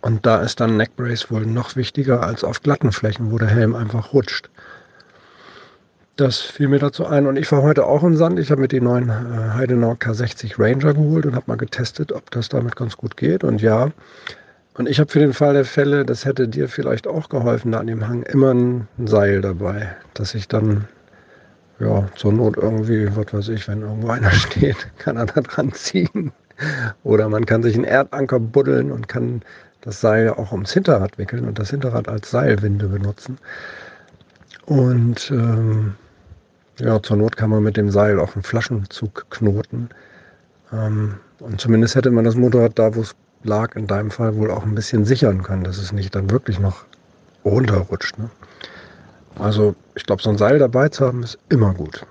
Und da ist dann Neckbrace wohl noch wichtiger als auf glatten Flächen, wo der Helm einfach rutscht. Das fiel mir dazu ein. Und ich war heute auch im Sand. Ich habe mir die neuen äh, Heidenau K60 Ranger geholt und habe mal getestet, ob das damit ganz gut geht. Und ja, und ich habe für den Fall der Fälle, das hätte dir vielleicht auch geholfen, da an dem Hang immer ein Seil dabei, dass ich dann, ja, zur Not irgendwie, was weiß ich, wenn irgendwo einer steht, kann er da dran ziehen. Oder man kann sich einen Erdanker buddeln und kann das Seil auch ums Hinterrad wickeln und das Hinterrad als Seilwinde benutzen. Und ähm, ja, zur Not kann man mit dem Seil auch einen Flaschenzug knoten. Ähm, und zumindest hätte man das Motorrad da, wo es lag, in deinem Fall wohl auch ein bisschen sichern können, dass es nicht dann wirklich noch runterrutscht. Ne? Also ich glaube, so ein Seil dabei zu haben, ist immer gut.